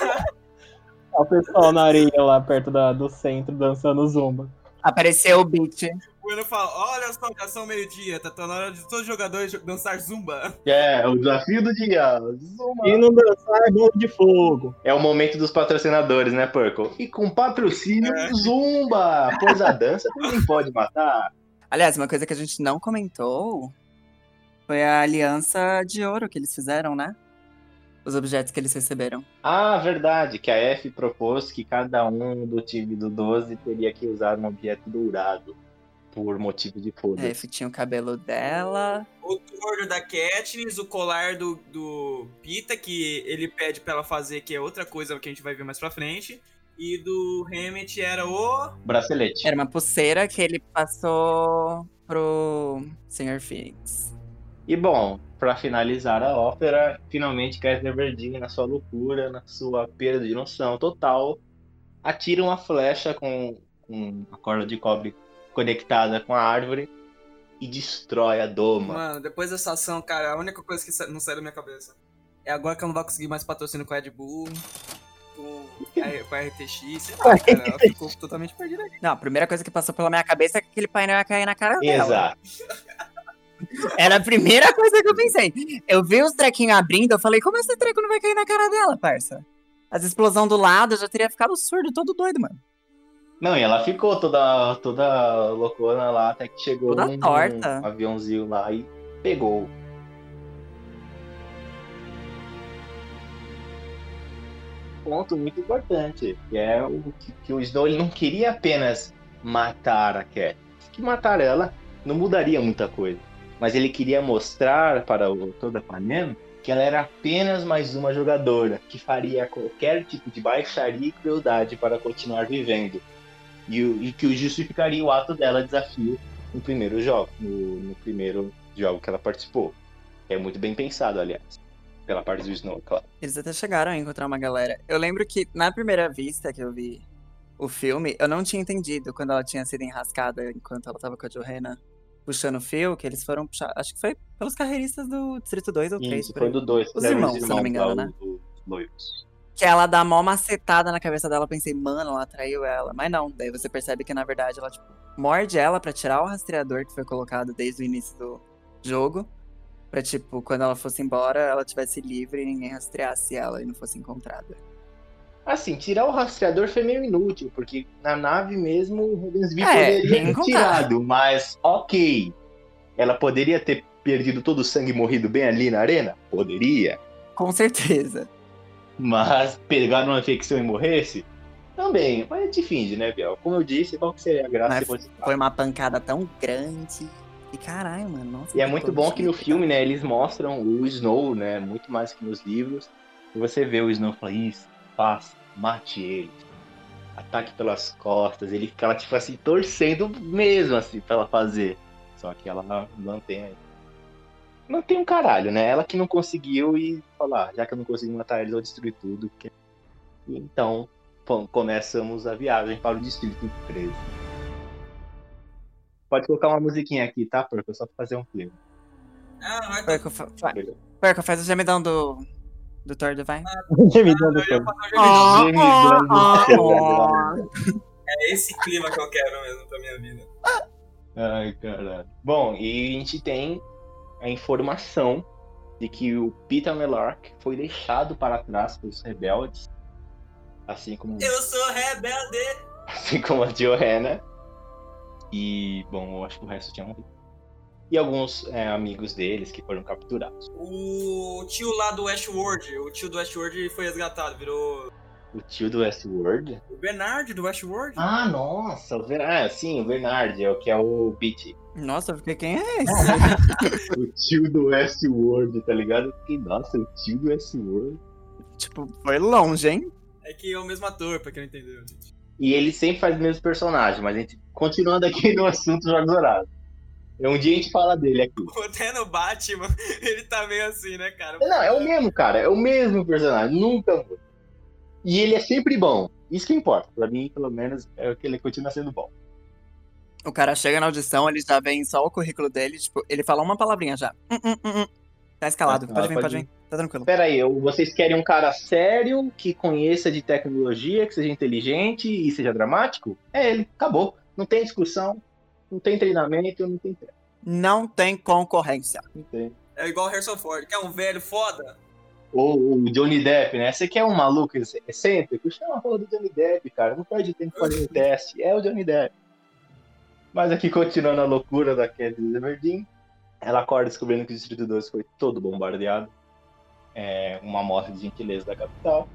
O pessoal na areia lá perto da, do centro dançando zumba. Apareceu o beat. O Eno fala, olha só, já são meio-dia, tá na hora de todos os jogadores dançar zumba. É, o desafio do dia. Zumba. Quem não dançar é bolo de fogo. É o momento dos patrocinadores, né, Purple? E com patrocínio É. Zumba! Pois a dança também pode matar. Aliás, uma coisa que a gente não comentou foi a aliança de ouro que eles fizeram, né? Os objetos que eles receberam. Ah, verdade, que a F propôs que cada um do time do 12 teria que usar um objeto dourado. Por motivo de A foda. F tinha o cabelo dela. O torno da Katniss, o colar do, do Pita, que ele pede pra ela fazer, que é outra coisa que a gente vai ver mais pra frente. E do Hammett era o. Bracelete. Era uma pulseira que ele passou pro Sr. Phoenix. E bom, pra finalizar a ópera, finalmente Kaiser Verdinho, na sua loucura, na sua perda de noção total, atira uma flecha com, com uma corda de cobre conectada com a árvore e destrói a doma. Mano, depois dessa ação, cara, a única coisa que não sai da minha cabeça é agora que eu não vou conseguir mais patrocínio com a Red Bull, com a, <laughs> com a RTX, sei lá, cara, ela ficou totalmente perdida aqui. Não, a primeira coisa que passou pela minha cabeça é que aquele painel ia cair na cara dela. Exato. Era a primeira coisa que eu pensei. Eu vi os trequinhos abrindo, eu falei, como esse treco não vai cair na cara dela, parça? As explosão do lado, eu já teria ficado surdo, todo doido, mano. Não, e ela ficou toda, toda loucona lá, até que chegou Toda um, torta. um aviãozinho lá e pegou. Ponto muito importante, que é o que, que o Snow ele não queria apenas matar a Cat. Que matar ela não mudaria muita coisa. Mas ele queria mostrar para o, toda a Panem que ela era apenas mais uma jogadora que faria qualquer tipo de baixaria e crueldade para continuar vivendo e, e que justificaria o ato dela desafio no primeiro jogo, no, no primeiro jogo que ela participou. É muito bem pensado, aliás, pela parte do Snow, claro. Eles até chegaram a encontrar uma galera. Eu lembro que na primeira vista que eu vi o filme, eu não tinha entendido quando ela tinha sido enrascada enquanto ela tava com a Johanna puxando o fio, que eles foram puxar. Acho que foi pelos carreiristas do Distrito 2 ou 3. Isso, foi do 2. Os irmãos, se não me engano, né? Os loiros. Que ela dá mó macetada na cabeça dela. Eu pensei, mano, ela traiu ela. Mas não, daí você percebe que na verdade ela, tipo, morde ela pra tirar o rastreador que foi colocado desde o início do jogo. Pra, tipo, quando ela fosse embora, ela tivesse livre e ninguém rastreasse ela e não fosse encontrada. Assim, tirar o rastreador foi meio inútil, porque na nave mesmo o Ravensby É, poderia ter tirado, mas ok. Ela poderia ter perdido todo o sangue e morrido bem ali na arena? Poderia. Com certeza. Mas pegar uma infecção e morresse? Também. Mas finge, né, Biel? Como eu disse, qual que seria a graça Mas se fosse Foi uma pancada tão grande. E caralho, mano. Nossa, E é muito bom que no filme, né, eles mostram o Snow, né, muito mais que nos livros. E você vê o Snow falar, isso, faça, mate ele. Ataque pelas costas. Ele fica lá, tipo assim, torcendo mesmo, assim, pra ela fazer. Só que ela mantém Mantém um caralho, né? Ela que não conseguiu e falar, já que eu não consegui matar eles, eu vou destruir tudo. porque- então, pô, começamos a viagem para o Distrito 13. Pode colocar uma musiquinha aqui, tá? Porque só pra fazer um clima. Ah, vai Perco, fa- fa- Perco, faz o gemidão do, do Thor Divine. Gemidão do um <laughs> gemidão. Ah, Gemidão. <laughs> É esse clima que eu quero mesmo pra minha vida. Ai, caralho. Bom, e a gente tem a informação de que o Peter Melark foi deixado para trás pelos rebeldes, assim como, Eu sou rebelde. <laughs> assim como a Johanna. E, bom, eu acho que o resto tinha morrido. E alguns é, amigos deles que foram capturados. O tio lá do Westworld, o tio do Westworld foi resgatado, virou O tio do Westworld? O Bernard do Westworld? Ah, nossa, o Ver... ah, sim, o Bernard, é o que é o Pete. Nossa, fiquei, quem é esse? <laughs> o tio do Westworld, tá ligado? Eu fiquei, nossa, o tio do Westworld. tipo, foi longe, hein? É que é o mesmo ator, pra quem não entendeu, gente. E ele sempre faz o mesmo personagem, mas a gente, continuando aqui no assunto Jogos Dourados. Um dia a gente fala dele aqui. <laughs> Até no Batman, ele tá meio assim, né, cara? Não, é o mesmo, cara. É o mesmo personagem. Nunca muda. E ele é sempre bom. Isso que importa. Pra mim, pelo menos, é que ele continua sendo bom. O cara chega na audição, ele já vem só o currículo dele, tipo, ele fala uma palavrinha já. Hum, hum, hum, hum. Tá escalado, Ah, pode vir, pode pode ir. vir. Tá tranquilo. Pera aí, vocês querem um cara sério, que conheça de tecnologia, que seja inteligente e seja dramático? É ele. Acabou. Não tem discussão, não tem treinamento, não tem treino. Não tem concorrência. Não tem. É igual o Harrison Ford, que é um velho foda. Ou o Johnny Depp, né? Você quer um maluco excêntrico? Chama a porra do Johnny Depp, cara. Não perde tempo fazendo teste. É o Johnny Depp. Mas aqui, continuando a loucura da Katniss Everdeen, ela acorda descobrindo que o Distrito 12 foi todo bombardeado. É uma amostra de gentileza da capital.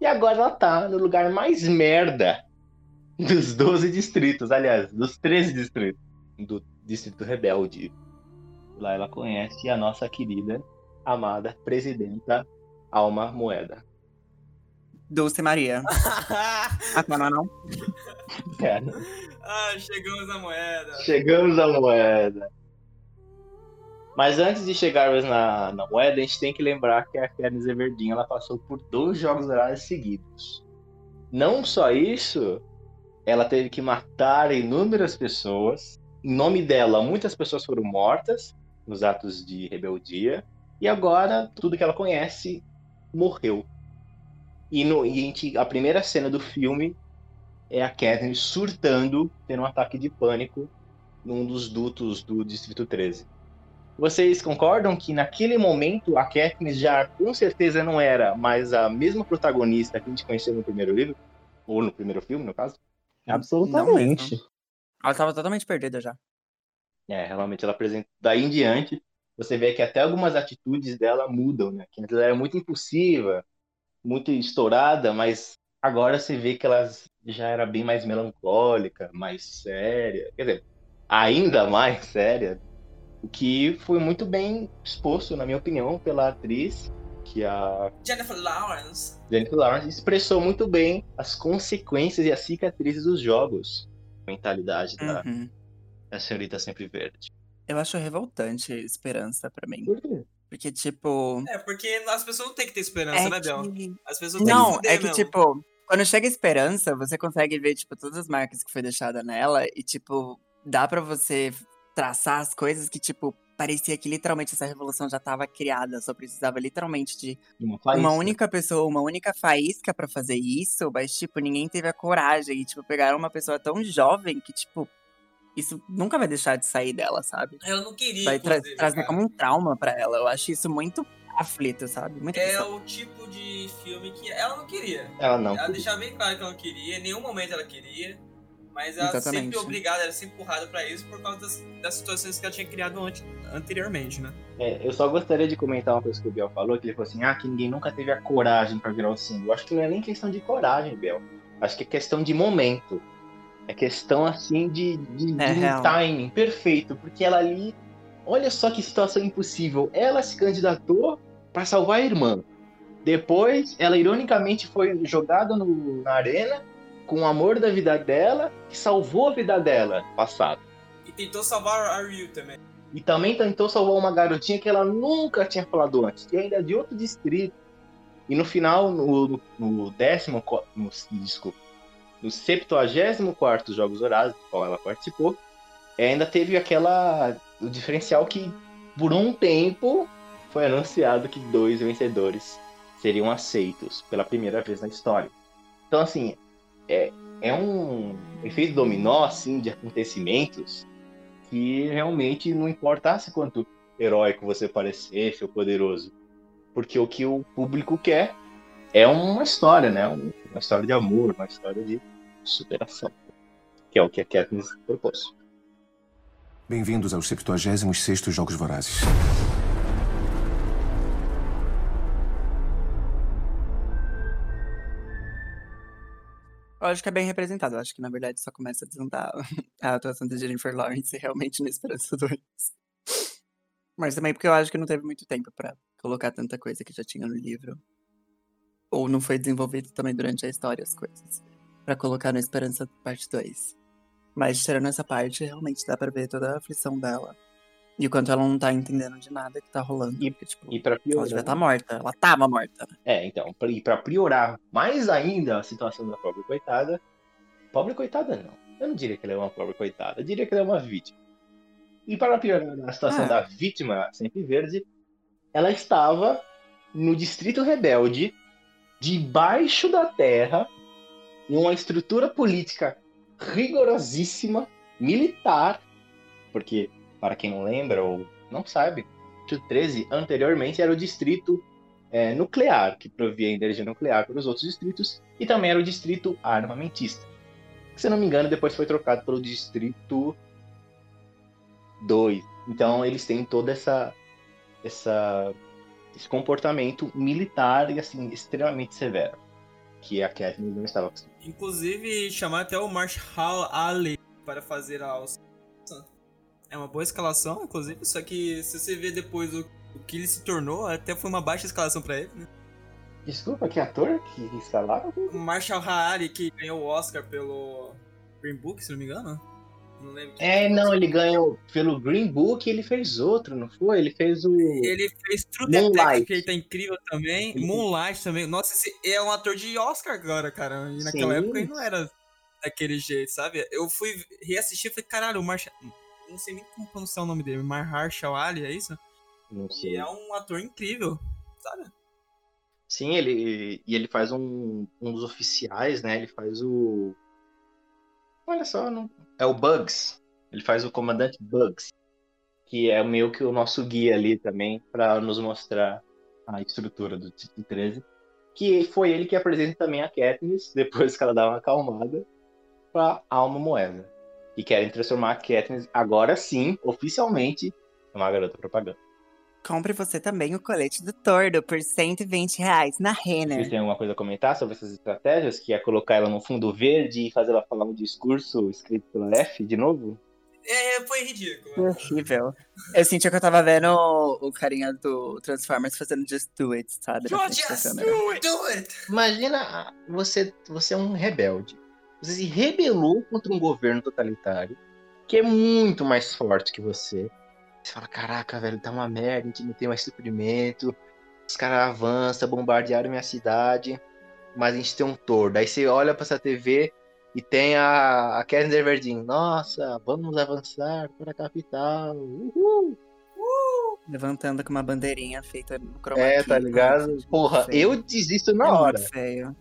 E agora ela tá no lugar mais merda dos 12 distritos. Aliás, dos 13 distritos. Do Distrito Rebelde. Lá ela conhece a nossa querida amada presidenta Alma Moeda. Dulce Maria. <laughs> Ah, não, não, não. Cara, ah, chegamos na moeda. chegamos à moeda. Mas antes de chegarmos na, na moeda, a gente tem que lembrar que a Katniss Everdeen ela passou por dois jogos dourados seguidos. Não só isso, ela teve que matar inúmeras pessoas. Em nome dela, muitas pessoas foram mortas nos atos de rebeldia. E agora, tudo que ela conhece morreu. E, no, e a, gente- a primeira cena do filme é a Katniss surtando, tendo um ataque de pânico num dos dutos do Distrito 13. Vocês concordam que naquele momento a Katniss já com certeza não era mais a mesma protagonista que a gente conheceu no primeiro livro? Ou no primeiro filme, no caso? Absolutamente. Ela tava totalmente perdida já. É, realmente ela apresenta. Daí em diante, você vê que até algumas atitudes dela mudam, né? Que antes ela era muito impulsiva, muito estourada, mas agora você vê que ela já era bem mais melancólica, mais séria. Quer dizer, ainda mais séria. O que foi muito bem exposto, na minha opinião, pela atriz, que a Jennifer Lawrence. Jennifer Lawrence expressou muito bem as consequências e as cicatrizes dos jogos. A mentalidade da, Uhum. da senhorita sempre verde. Eu acho revoltante esperança pra mim. Por quê? Porque, tipo. É, porque as pessoas não têm que ter esperança, É né, Del? que... As pessoas têm que Não, é que, mesmo. tipo, quando chega a esperança, você consegue ver, tipo, todas as marcas que foi deixada nela e, tipo, dá pra você traçar as coisas que, tipo, parecia que literalmente essa revolução já tava criada, só precisava literalmente de Uma, uma faísca. única pessoa, uma única faísca pra fazer isso, mas, tipo, ninguém teve a coragem. E, tipo, pegaram uma pessoa tão jovem que, tipo, isso nunca vai deixar de sair dela, sabe? Eu não queria, Vai tra trazer como um trauma pra ela. Eu acho isso muito aflito, sabe? Muito É aflito. o tipo de filme que ela não queria. Ela não. Ela deixava bem claro que ela não queria, em nenhum momento ela queria. Mas ela Exatamente. sempre obrigada, era sempre empurrada pra isso por causa das, das situações que ela tinha criado ante- anteriormente, né? É, eu só gostaria de comentar uma coisa que o Biel falou, que ele falou assim, ah, que ninguém nunca teve a coragem pra virar o símbolo. Eu acho que não é nem questão de coragem, Biel. Acho que é questão de momento. É questão, assim, de, de, É de um timing perfeito. Porque ela ali, olha só que situação impossível. Ela se candidatou pra salvar a irmã. Depois, ela ironicamente foi jogada no- na arena com o amor da vida dela, que salvou a vida dela passado. E tentou salvar a Ryu também. E também tentou salvar uma garotinha que ela nunca tinha falado antes, e ainda é de outro distrito. E no final, no, no, décimo, no, desculpa, no 74 Jogos Horários, do qual ela participou, ainda teve aquela, o diferencial que, por um tempo, foi anunciado que dois vencedores seriam aceitos pela primeira vez na história. Então, assim, é, é um efeito dominó, assim, de acontecimentos que realmente não importasse quanto heróico você parecesse ou poderoso. Porque o que o público quer é uma história, né? Um- Uma história de amor, uma história de superação. Que é o que a Katniss propôs. Bem-vindos aos 76º Jogos Vorazes. Eu acho que é bem representado. Eu acho que, na verdade, só começa a desandar <laughs> a atuação da Jennifer Lawrence realmente no Esperança 2. Mas também porque eu acho que não teve muito tempo pra colocar tanta coisa que já tinha no livro. Ou não foi desenvolvido também durante a história as coisas. Pra colocar no Esperança parte 2. Mas tirando essa parte, realmente dá pra ver toda a aflição dela. E o quanto ela não tá entendendo de nada que tá rolando. E- porque, tipo, E pra ela piorar. devia estar morta. Ela tava morta. né? É, então, e pra piorar mais ainda a situação da pobre coitada. Pobre coitada não. Eu não diria que ela é uma pobre coitada, eu diria que ela é uma vítima. E para piorar a situação Ah. da vítima sempre verde, ela estava no Distrito Rebelde, debaixo da terra, em uma estrutura política rigorosíssima, militar, porque, para quem não lembra ou não sabe, o Distrito 13 anteriormente era o distrito é, nuclear, que provia energia nuclear para os outros distritos, e também era o distrito armamentista. Que, se não me engano, depois foi trocado pelo distrito 2. Então eles têm toda essa, essa esse comportamento militar e assim extremamente severo, que a Katniss não estava acostumada. Inclusive, chamar até o Marshall Ali para fazer a alça. É uma boa escalação, inclusive, só que se você ver depois o, o que ele se tornou, até foi uma baixa escalação pra ele, né? Desculpa, que ator que instalaram? O Marshall Ali, que ganhou o Oscar pelo Green Book, se não me engano. Não lembro. É, não, ele ganhou pelo Green Book, ele fez outro, não foi? Ele fez o Ele fez True. Detective, que ele tá incrível também. Ele- Moonlight também. Nossa, esse é um ator de Oscar agora, cara. E naquela Sim. época ele não era daquele jeito, sabe? Eu fui reassistir e falei, caralho, o Marshall... Não sei nem como pronunciar o nome dele. Marshall Ali, é isso? não E sei. é um ator incrível, sabe? Sim, ele e ele faz um, um dos oficiais, né? Ele faz o Olha só, não... é o Bugs. Ele faz o comandante Bugs, que é meio que o nosso guia ali também para nos mostrar a estrutura do Título 13, que foi ele que apresenta também a Katniss <laughs> depois que ela dá uma acalmada para Alma Moeda. E querem transformar a Katniss agora sim, oficialmente, numa garota propaganda. Compre você também o colete do Tordo por 120 reais na Vocês Renner. têm alguma coisa a comentar sobre essas estratégias? Que é colocar ela no fundo verde e fazer ela falar um discurso escrito pela F de novo? É, foi ridículo. Horrível. Eu senti que eu tava vendo o, o carinha do Transformers fazendo Just Do It, sabe? Just do it! Do it! Imagina, você, você é um rebelde. Você se rebelou contra um governo totalitário que é muito mais forte que você. Você fala, caraca, velho, tá uma merda, a gente não tem mais suprimento. Os caras avançam, bombardearam minha cidade, mas a gente tem um tordo. Aí você olha pra essa TV e tem a, a Karen Verdin. Nossa, vamos avançar para a capital. Uhul. Levantando com uma bandeirinha feita no chroma É, tá ligado? Porra, eu desisto É na muito hora. feio.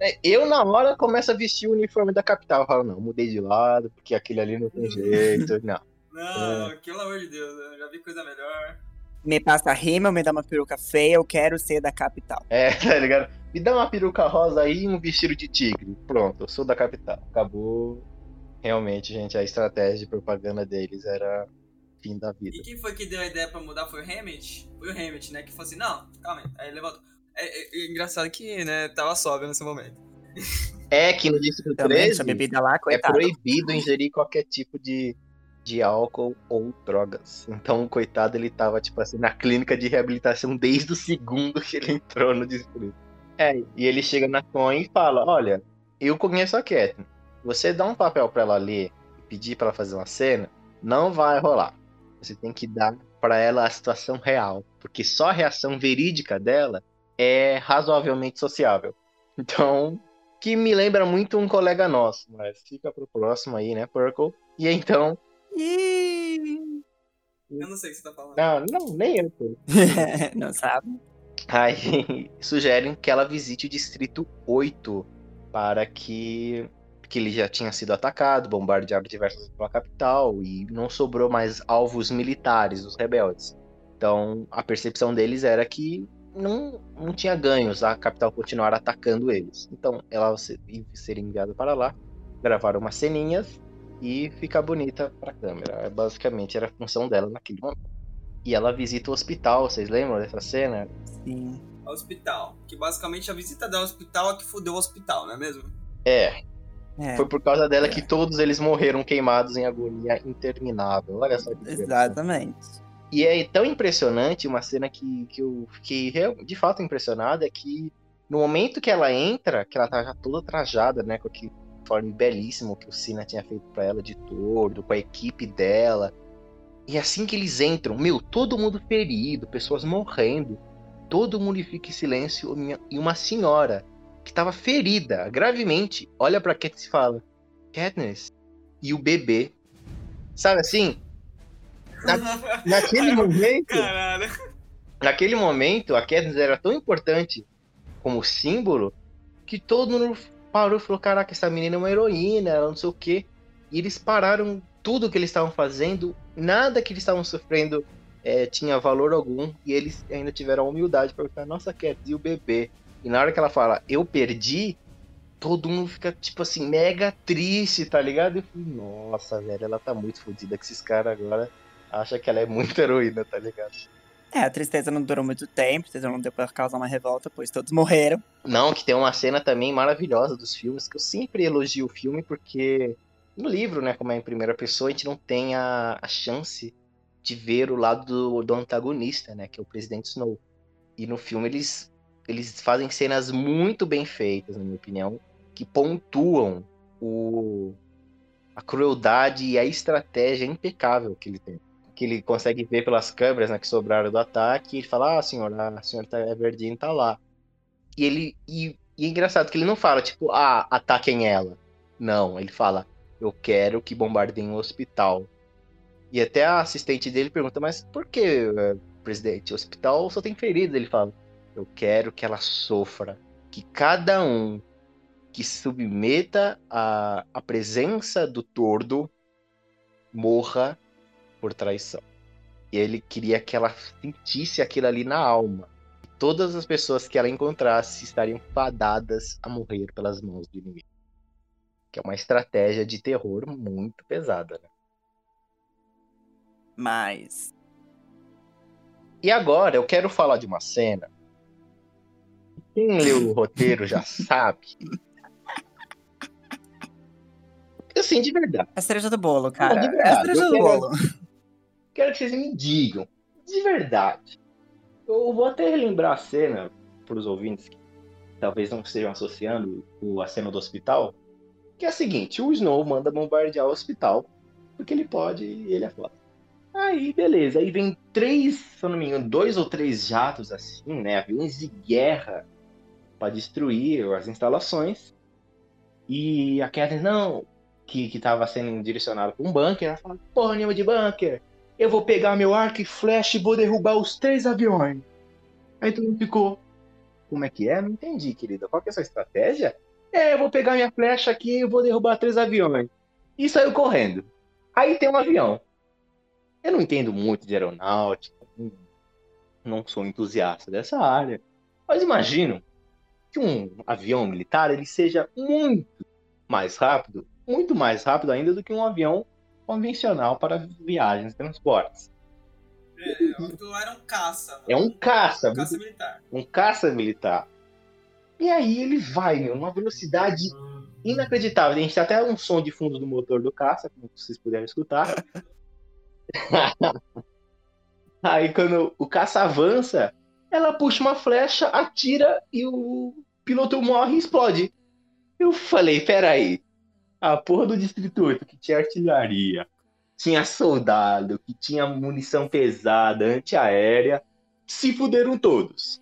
É, Eu, na hora, começo a vestir o uniforme da capital. Eu falo, não, mudei de lado, porque aquele ali não tem jeito. <laughs> Não. Não, pelo amor de Deus, eu já vi coisa melhor. Me passa rima, me dá uma peruca feia, eu quero ser da capital. É, <laughs> tá ligado? Me dá uma peruca rosa aí e um vestido de tigre. Pronto, eu sou da capital. Acabou. Realmente, gente, a estratégia de propaganda deles era fim da vida. E quem foi que deu a ideia pra mudar foi o Hammett? Foi o Hammett, né? Que falou assim, não, calma aí. Aí levantou. É, é- é engraçado que, né, tava sóbrio nesse momento. É que no Distrito Também, 13 essa bebida lá, é proibido ingerir qualquer tipo de, de álcool ou drogas. Então, o coitado, ele tava, tipo assim, na clínica de reabilitação desde o segundo que ele entrou no distrito. É, e ele chega na Coin e fala, olha, eu conheço a Catherine. Você dá um papel pra ela ler e pedir pra ela fazer uma cena, não vai rolar. Você tem que dar pra ela a situação real, porque só a reação verídica dela é razoavelmente sociável. Então, que me lembra muito um colega nosso, mas fica pro próximo aí, né, Purple? E então. Eu não sei o que você tá falando. não, não, nem eu. <laughs> Não sabe? Aí <laughs> sugerem que ela visite o distrito 8 para que que ele já tinha sido atacado, bombardeado diversas vezes pela capital e não sobrou mais alvos militares dos rebeldes. Então, a percepção deles era que não, não tinha ganhos a capital continuar atacando eles. Então, ela se- ser enviada para lá, gravaram umas ceninhas e ficar bonita para a câmera. Basicamente era a função dela naquele momento. E ela visita o hospital, vocês lembram dessa cena? Sim. Ao hospital. Que basicamente a visita do hospital é que fudeu o hospital, não é mesmo? É, É, foi por causa dela que todos eles morreram queimados em agonia interminável. Olha só que exatamente. E é tão impressionante uma cena que, que eu fiquei de fato impressionado é que no momento que ela entra, que ela tá já toda trajada, né, com aquele uniforme belíssimo que o Cena tinha feito pra ela de tordo, com a equipe dela. E assim que eles entram, meu, todo mundo ferido, pessoas morrendo, todo mundo fica em silêncio e uma senhora que tava ferida gravemente olha pra Katniss e fala: Katniss, e o bebê. Sabe assim? <laughs> Naquele momento, Caralho. naquele momento, a Katniss era tão importante como símbolo que todo mundo parou e falou: Caraca, essa menina é uma heroína, ela não sei o quê. E eles pararam tudo que eles estavam fazendo, nada que eles estavam sofrendo eh, tinha valor algum. E eles ainda tiveram a humildade para perguntar: Nossa, Katniss, e o bebê? E na hora que ela fala: Eu perdi. Todo mundo fica, tipo assim, mega triste, tá ligado? Eu falei, nossa, velho, ela tá muito fodida que esses caras agora acham que ela é muito heroína, tá ligado? É, a tristeza não durou muito tempo, a tristeza não deu pra causar uma revolta, pois todos morreram. Não, que tem uma cena também maravilhosa dos filmes, que eu sempre elogio o filme, porque no livro, né, como é em primeira pessoa, a gente não tem a, a chance de ver o lado do, do antagonista, né, que é o Presidente Snow. E no filme eles, eles fazem cenas muito bem feitas, na minha opinião, que pontuam o, a crueldade e a estratégia impecável que ele tem. Que ele consegue ver pelas câmeras né, que sobraram do ataque, e ele fala, ah, senhora, a senhora Everdeen tá lá. E ele. E, e é engraçado que ele não fala, tipo, ah, ataquem ela. Não, ele fala, eu quero que bombardeiem o hospital. E até a assistente dele pergunta, mas por que, eh, presidente? O hospital só tem feridos. Ele fala, eu quero que ela sofra. Que cada um que submeta a, a presença do tordo morra por traição. E ele queria que ela sentisse aquilo ali na alma todas as pessoas que ela encontrasse estariam fadadas a morrer pelas mãos do inimigo. Que é uma estratégia de terror muito pesada. Né? Mas. E agora eu quero falar de uma cena. Quem leu o roteiro já <laughs> sabe. Assim, de verdade. É a cereja do bolo, cara. de é a verdade, cereja do quero- bolo. Quero que vocês me digam, de verdade. Eu vou até relembrar a cena para os ouvintes que talvez não estejam associando a cena do hospital. Que é a seguinte: o Snow manda bombardear o hospital porque ele pode e ele é foda. Aí, beleza. Aí vem três, se eu não me engano, dois ou três jatos assim, né? Aviões de guerra para destruir as instalações. E a Katniss, não, que, que tava sendo direcionada para um bunker, ela fala: porra nenhuma de bunker. Eu vou pegar meu arco e flecha e vou derrubar os três aviões. Aí todo mundo ficou. Como é que é? Não entendi, querida. Qual que é a sua estratégia? É, eu vou pegar minha flecha aqui e vou derrubar três aviões. E saiu correndo. Aí tem um avião. Eu não entendo muito de aeronáutica. não- Não sou entusiasta dessa área. Mas imagino que um avião militar ele seja muito mais rápido, muito mais rápido ainda do que um avião convencional para viagens e transportes. É, lá era um caça. É um caça, caça militar. um caça militar. E aí ele vai, meu, numa velocidade inacreditável. A gente tem até um som de fundo do motor do caça, como vocês puderam escutar. <laughs> aí quando o caça avança, ela puxa uma flecha, atira e o piloto morre e explode. Eu falei, peraí. A porra do Distrito 8, que tinha artilharia, tinha soldado, que tinha munição pesada, antiaérea, se fuderam todos.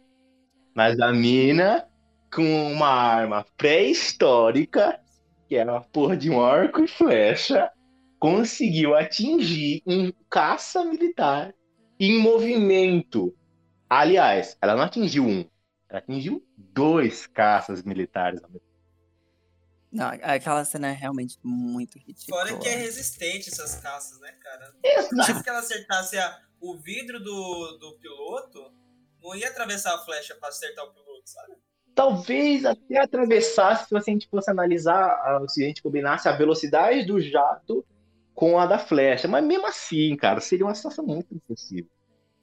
Mas a mina, com uma arma pré-histórica, que era uma porra de um arco e flecha, conseguiu atingir um caça militar em movimento. Aliás, ela não atingiu um, ela atingiu dois caças militares ao Não, aquela cena é realmente muito ridícula. Fora que é resistente essas caças, né, cara? tempo. Se que ela acertasse a- o vidro do, do piloto, não ia atravessar a flecha pra acertar o piloto, sabe? Talvez até atravessasse se a gente fosse analisar, se a gente combinasse a velocidade do jato com a da flecha. Mas mesmo assim, cara, seria uma situação muito impossível.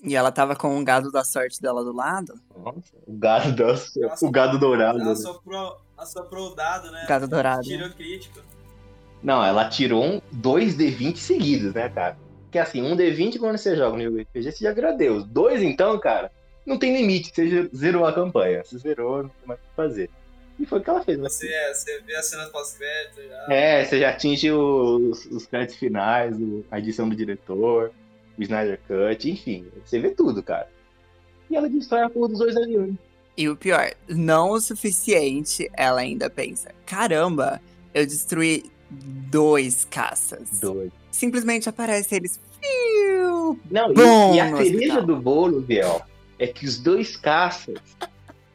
E ela tava com o gado da sorte dela do lado. Nossa, o gado, da- o gado dourado. Ela né? soprou, Assoprou o dado, né? Gato dourado. Tirou crítico. Não, ela tirou um, dois D20 seguidos, né, cara? Porque assim, um D20 quando você joga no RPG, você já vira Deus. Dois, então, cara, não tem limite. Você zerou a campanha. Você zerou, não tem mais o que fazer. E foi o que ela fez. né? Você, é, você vê as cenas pós-crédito já. É, você já atinge os, os créditos finais, a edição do diretor, o Snyder Cut, enfim. Você vê tudo, cara. E ela destrói a porra dos dois aviões. E o pior, não o suficiente, ela ainda pensa: caramba, eu destruí dois caças. Dois. Simplesmente aparece eles. fiu, Não, e- Bom e, a no cereja do bolo, Biel, é que os dois caças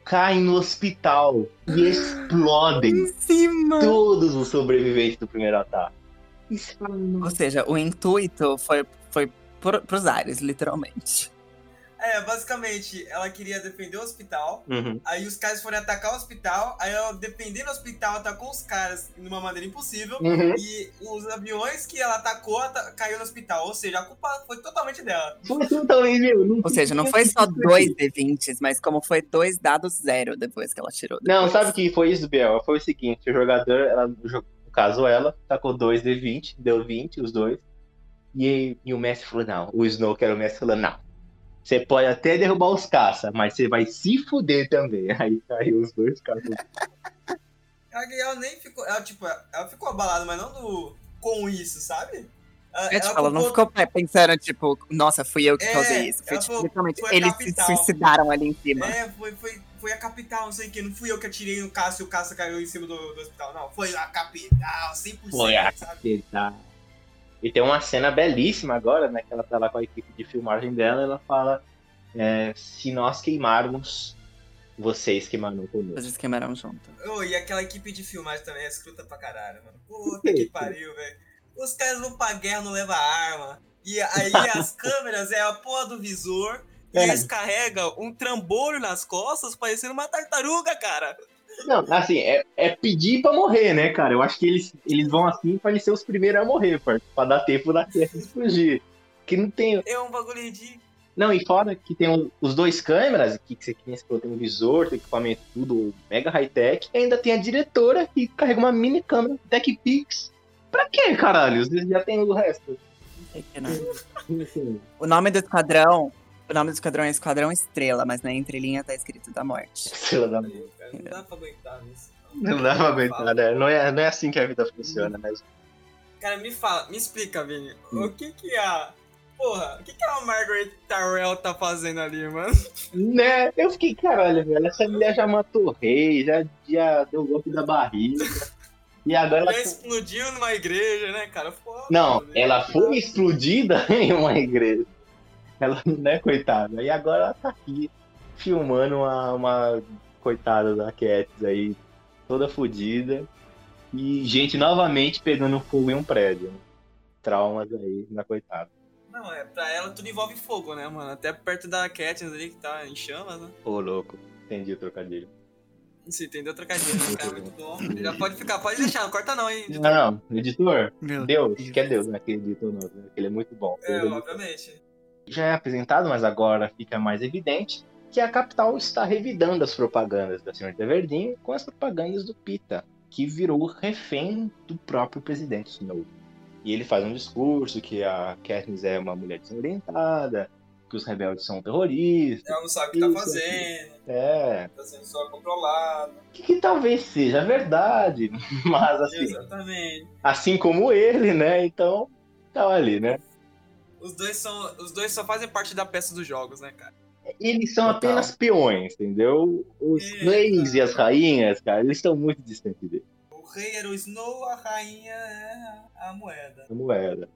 caem no hospital e <gasps> explodem Em cima! todos os sobreviventes do primeiro ataque. Isso é Ou seja, o intuito foi, foi pro, pros ares, literalmente. É, basicamente, ela queria defender o hospital. Uhum. Aí os caras foram atacar o hospital. Aí ela, defendendo o hospital, atacou os caras de uma maneira impossível. Uhum. E os aviões que ela atacou ata- caiu no hospital. Ou seja, a culpa foi totalmente dela. Foi totalmente, meu. Não Ou seja, não foi só dois D20s, mas como foi dois dados zero depois que ela tirou. Não, depois. sabe o que foi isso, Biel? Foi o seguinte, o jogador, ela, no caso ela, tacou dois D20, deu 20, os dois. E, e o mestre falou, não. O Snow, que era o mestre, falou, não. Você pode até derrubar os caça, mas você vai se fuder também. <laughs> Aí caiu os dois caças. Ela, ela nem ficou. Ela, tipo, ela ficou abalada, mas não do, com isso, sabe? Ela, É, tipo, ela não culpou- ficou pensando, tipo, nossa, fui eu que É, causei isso. Foi, ela tipo, falou, foi eles capital. se suicidaram ali em cima. É, foi, foi, foi a capital, não sei o que. Não fui eu que atirei no Cássio e o Cássio caiu em cima do, do hospital. Não, foi a capital, 100%. Foi a sabe? Tá. E tem uma cena belíssima agora, né? Que ela tá lá com a equipe de filmagem dela, ela fala: é, se nós queimarmos, vocês queimaram conosco. Eles queimaram junto. Ô, e aquela equipe de filmagem também é escruta pra caralho, mano. Puta que pariu, velho. Os caras vão pra guerra, não levam arma. E aí <laughs> as câmeras é a porra do visor. E É. eles carregam um trambolho nas costas, parecendo uma tartaruga, cara. Não, assim, é, é pedir pra morrer, né, cara? Eu acho que eles, eles vão assim pra eles ser os primeiros a morrer, pra, pra dar tempo da Terra fugir. Que não tem. É um bagulho ridículo. Não, e fora que tem o- os dois câmeras, que, que você que nem você falou, tem um visor, tem equipamento tudo mega high-tech, e ainda tem a diretora que carrega uma mini câmera Tech Pix. Pra quê, caralho? Já tem o resto. Que não. O nome do esquadrão. O nome do esquadrão é Esquadrão Estrela, mas na entrelinha tá escrito da morte. Estrela da Aí, cara, não dá pra aguentar isso. Não dá pra aguentar, né? Não é, não é assim que a vida funciona, né? Cara, me fala, me explica, Vini. O que que a. Porra, o que que a Margaret Tyrell tá fazendo ali, mano? Né? Eu fiquei, caralho, velho, essa mulher já matou o rei, já, já deu golpe da barriga. E agora ela. Ela explodiu numa igreja, né, cara? Foda, Não, ela foi explodida <laughs> em uma igreja. Ela, né, coitada. E agora ela tá aqui filmando uma, uma coitada da Cats aí, toda fodida. E gente novamente pegando fogo em um prédio. Traumas aí na coitada. Não, é, pra ela tudo envolve fogo, né, mano? Até perto da Katniss ali, que tá em chamas, né? Ô, louco. Entendi o trocadilho. Você entendeu? Trocadilho, né? Cara, muito bom. Já pode ficar, pode deixar, não corta não, hein? Não, não. Editor, Meu Deus, que é Deus, né? Que editor não, né? ele é muito bom. É, Ele- obviamente. já é apresentado, mas agora fica mais evidente que a capital está revidando as propagandas da senhorita Verdinho com as propagandas do Pita, que virou refém do próprio presidente Snow. E ele faz um discurso que a Katniss é uma mulher desorientada, que os rebeldes são terroristas. Ela não sabe o que tá Isso, fazendo, É, tá sendo só controlado. que, que talvez seja verdade, <laughs> mas assim, Exatamente. assim como ele, né? Então, tá ali, né? Os dois, são, os dois só fazem parte da peça dos jogos, né, cara? Eles são Total. apenas peões, entendeu? Os É, reis e as rainhas, cara, eles estão muito distantes dele. O rei era o Snow, a rainha é a moeda. A moeda.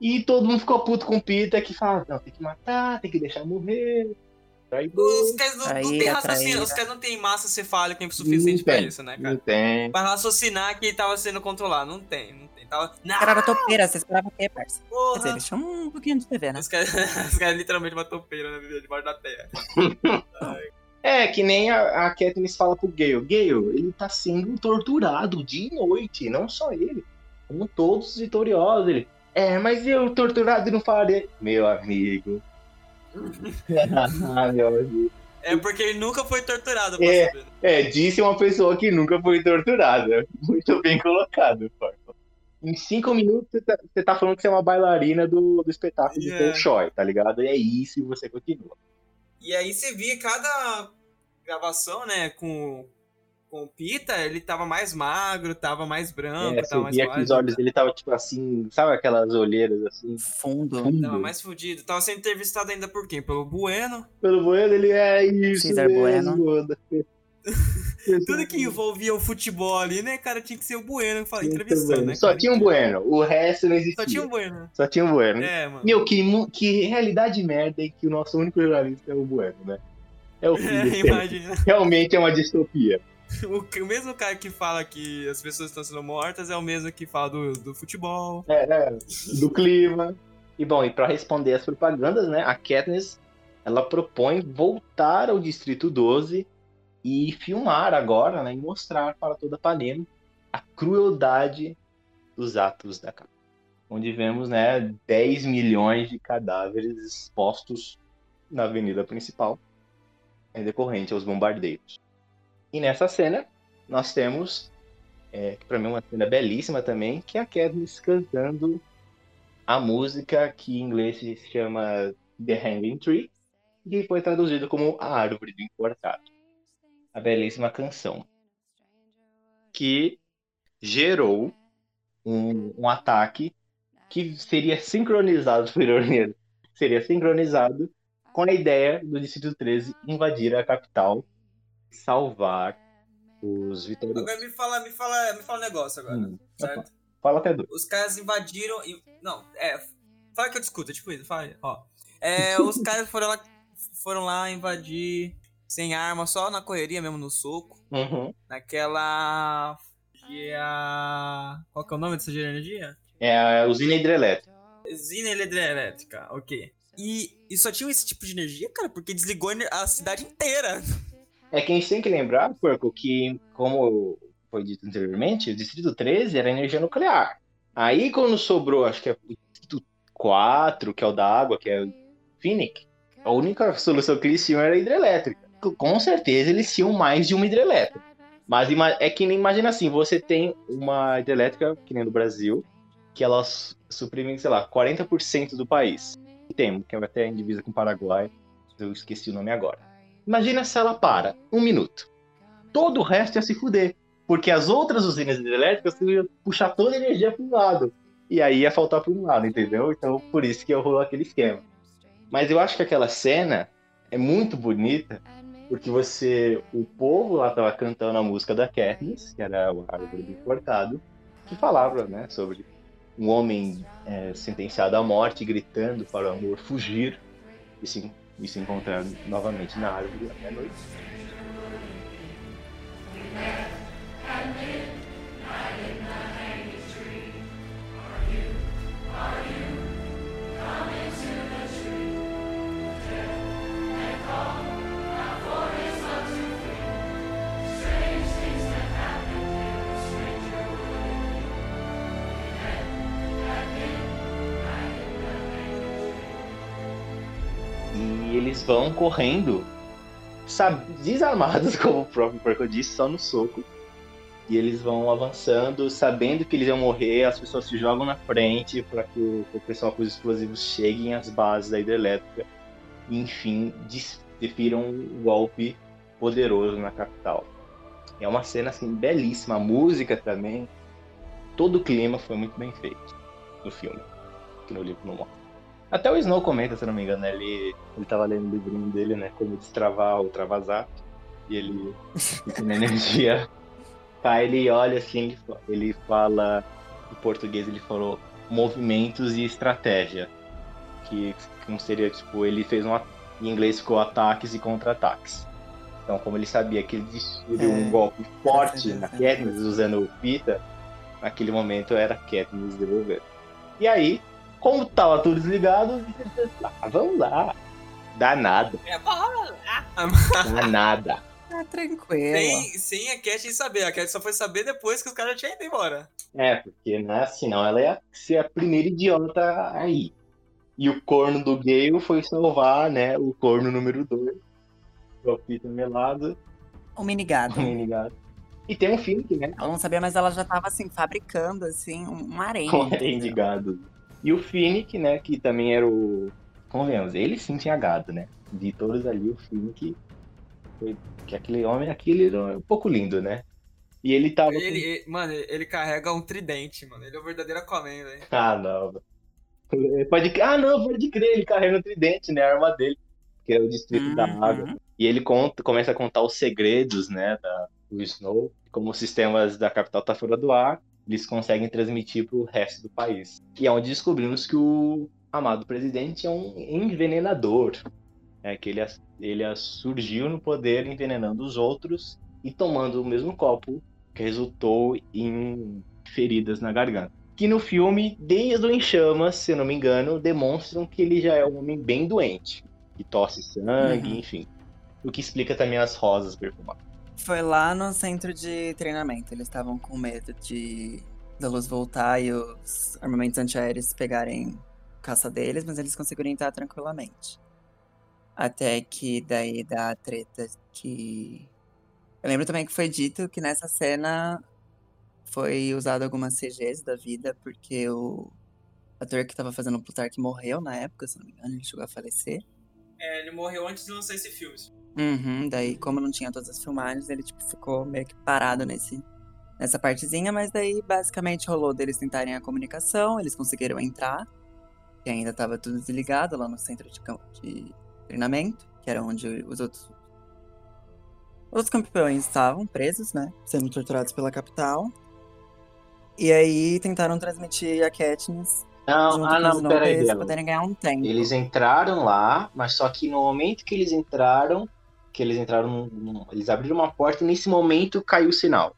E todo mundo ficou puto com o Pita que fala, não, tem que matar, tem que deixar morrer. Traidor. Os caras não, não tem raciocínio, os caras não tem massa cefálica suficiente Não pra tem, isso, né, Não cara? tem. Pra raciocinar que ele tava sendo controlado. Não tem, não Tava. Não, Esperava topeira, você esperava o quê, parça? Quer dizer, eles tinham um pouquinho de TV, né? Os caras, <laughs> os caras literalmente uma topeira, né? vivendo Debaixo da terra. <laughs> É, que nem a, a Katniss fala pro Gale. Gale, ele tá sendo torturado dia e noite, não só ele. Como todos os vitoriosos. Ele, é, mas eu torturado e não faria. Meu amigo. ah, <laughs> meu amigo. É porque ele nunca foi torturado, É. saber. É, disse uma pessoa que nunca foi torturada. Muito bem colocado, Farfa. Em cinco minutos você tá, você tá falando que você é uma bailarina do, do espetáculo do Yeah. Bolshoi, tá ligado? E é isso e você continua. E aí você via cada gravação, né, com, com o Pita, ele tava mais magro, tava mais branco, É, tava você mais via que os olhos dele estavam tipo assim, sabe aquelas olheiras assim? Fundo. Tava fundo? mais fudido. Tava sendo entrevistado ainda por quem? Pelo Bueno. Pelo Bueno, ele é isso Cesar mesmo. Tudo que envolvia o futebol ali, né, cara, tinha que ser o Bueno fa- Muito entrevistando, né? Só cara? tinha um Bueno, o resto não existia. Só tinha um Bueno. Só tinha um Bueno. É, mano. Meu, que, que realidade merda em que o nosso único jornalista é o Bueno, né? É o <laughs> fim É. Realmente é uma distopia. <laughs> O, que- o mesmo cara que fala que as pessoas estão sendo mortas é o mesmo que fala do, do futebol. É, é, do clima. E bom, e para responder as propagandas, né, a Katniss, ela propõe voltar ao Distrito 12 e filmar agora, né, e mostrar para toda Panem a crueldade dos atos da capital. Onde vemos, né, 10 milhões de cadáveres expostos na avenida principal, é decorrente aos bombardeios. E nessa cena, nós temos, é, que para mim é uma cena belíssima também, que é a Katniss cantando a música que em inglês se chama The Hanging Tree, que foi traduzido como A Árvore do Enforcado. A belíssima canção. Que gerou um, um ataque que seria sincronizado, <laughs> por ironia, seria sincronizado com a ideia do Distrito 13 invadir a capital e salvar os vitoriosos. Agora me fala, me fala, me fala um negócio agora. Hum, certo? Fala até dois. Os caras invadiram. e- Não, é. Fala que eu discuto, tipo isso, fala aí, ó. É, <laughs> os caras foram lá, foram lá invadir sem arma, só na correria mesmo, no soco. Uhum. Naquela. Energia. Qual que é o nome dessa energia? É a usina hidrelétrica. Usina hidrelétrica, ok. E, e só tinha esse tipo de energia, cara, porque desligou a cidade inteira. É que a gente tem que lembrar, Porco, que, como foi dito anteriormente, o Distrito 13 era energia nuclear. Aí, quando sobrou, acho que é o Distrito 4, que é o da água, que é o Phoenix, a única solução que eles tinham era hidrelétrica. Com certeza, eles tinham mais de uma hidrelétrica. Mas é que nem imagina assim, você tem uma hidrelétrica, que nem do Brasil, que elas suprimem, sei lá, 40% do país. Tem, que é até em divisa com o Paraguai, eu esqueci o nome agora. Imagina se ela para um minuto. Todo o resto ia se fuder. Porque as outras usinas hidrelétricas iam puxar toda a energia para um lado. E aí ia faltar para um lado, entendeu? Então por isso que rolou aquele esquema. Mas eu acho que aquela cena é muito bonita, porque você. O povo lá tava cantando a música da Katniss, que era o Árvore do Cortado, que falava, né, sobre um homem é, sentenciado à morte gritando para o amor fugir e se, e se encontrar novamente na árvore à meia-noite. E eles vão correndo, sabe, desarmados, <laughs> como o próprio Porco disse, só no soco. E eles vão avançando, sabendo que eles vão morrer, as pessoas se jogam na frente para que o, o pessoal com os explosivos cheguem às bases da hidrelétrica e, enfim, defiram um golpe poderoso na capital. É uma cena assim belíssima, a música também, todo o clima foi muito bem feito no filme, que no livro não mostra. Até o Snow comenta, se não me engano, né? ele, ele tava lendo o livrinho dele, né? Como destravar o travazap. E ele na energia. <laughs> Tá, ele olha assim, ele, fa- ele fala em português, ele falou movimentos e estratégia. Que não seria, tipo, ele fez um. Em inglês ficou ataques e contra-ataques. Então, como ele sabia que ele descobriu É. um golpe forte Sim, sim, na sim. Katniss usando o Pita, naquele momento era Katniss devolver. E aí, como tava tudo desligado, ah, vamos lá. Dá nada, É, dá nada. Ah, tranquilo. Sem, sem a Cat saber. A Cat só foi saber depois que os caras já tinham ido embora. É, porque né, senão ela ia ser a primeira idiota aí. E o corno do Gale foi salvar, né, o corno número 2. o Peter melado, O minigado. o mini gato. E tem um Finnick, né? Ela não sabia, mas ela já tava assim, fabricando assim, um um harém. Com harém de gado. E o Finnick, né, que também era o... Convenhamos, ele sim tinha gado, né? De todos ali, o Finnick foi... Que aquele homem, aquele era um pouco lindo, né? E ele tava... com- Ele, ele- mano, ele carrega um tridente, mano. Ele é o verdadeiro Aquaman, velho. Ah, não. Pode... Ah, não, pode crer, ele carrega o tridente, né? A arma dele. Que é o distrito da Uhum. água. E ele conta, começa a contar os segredos, né, da, do Snow. Como os sistemas da capital tá fora do ar, eles conseguem transmitir pro resto do país. E é onde descobrimos que o amado presidente é um envenenador. É que ele, ele surgiu no poder envenenando os outros e tomando o mesmo copo, que resultou em feridas na garganta. Que no filme, desde o Em Chamas, se eu não me engano, demonstram que ele já é um homem bem doente. Que tosse sangue, Uhum. enfim. O que explica também as rosas perfumadas. Foi lá no centro de treinamento. Eles estavam com medo de da luz voltar e os armamentos antiaéreos pegarem caça deles, mas eles conseguiram entrar tranquilamente. Até que daí dá a treta que. Eu lembro também que foi dito que nessa cena foi usado algumas CGs da vida, porque o ator que tava fazendo o Plutarch morreu na época, se não me engano, ele chegou a falecer. É, ele morreu antes de lançar esse filme. Uhum, daí, como não tinha todas as filmagens, ele tipo, ficou meio que parado nesse, nessa partezinha, mas daí basicamente rolou deles tentarem a comunicação, eles conseguiram entrar, que ainda tava tudo desligado lá no centro de, de treinamento, que era onde os outros. Os campeões estavam presos, né? Sendo torturados pela capital. E aí tentaram transmitir a Katniss Não, ah, não, peraí, eles Bela. poderem ganhar um tempo. Eles entraram lá, mas só que no momento que eles entraram, que eles entraram, num- num- eles abriram uma porta e nesse momento caiu o sinal.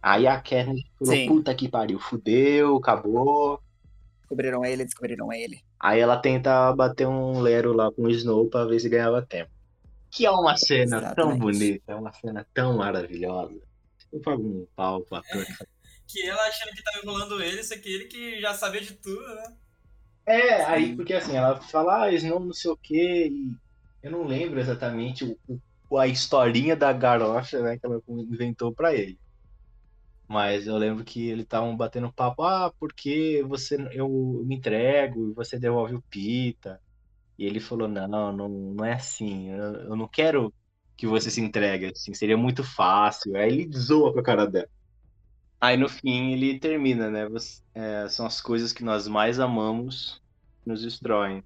Aí a Katniss falou, Sim. puta que pariu, fudeu, acabou. Descobriram ele, descobriram ele. Aí ela tenta bater um lero lá com o Snow pra ver se ganhava tempo. Que é uma cena tão Exatamente. bonita, é uma cena tão maravilhosa. Eu pago um pau pra ator. Que ela achando que tava enrolando ele, isso aqui, ele que já sabia de tudo, né? É, aí Sim. porque assim, ela fala, ah, Snow não sei o quê, e eu não lembro exatamente o, o- a historinha da garocha, né, que ela inventou pra ele. Mas eu lembro que eles estavam batendo papo, ah, porque você eu me entrego e você devolve o Pita. E ele falou, não, não, não é assim, eu, eu não quero que você se entregue, assim, seria muito fácil. Aí ele zoa com a cara dela. Aí no fim ele termina, né? Você- é, são as coisas que nós mais amamos que nos destroem.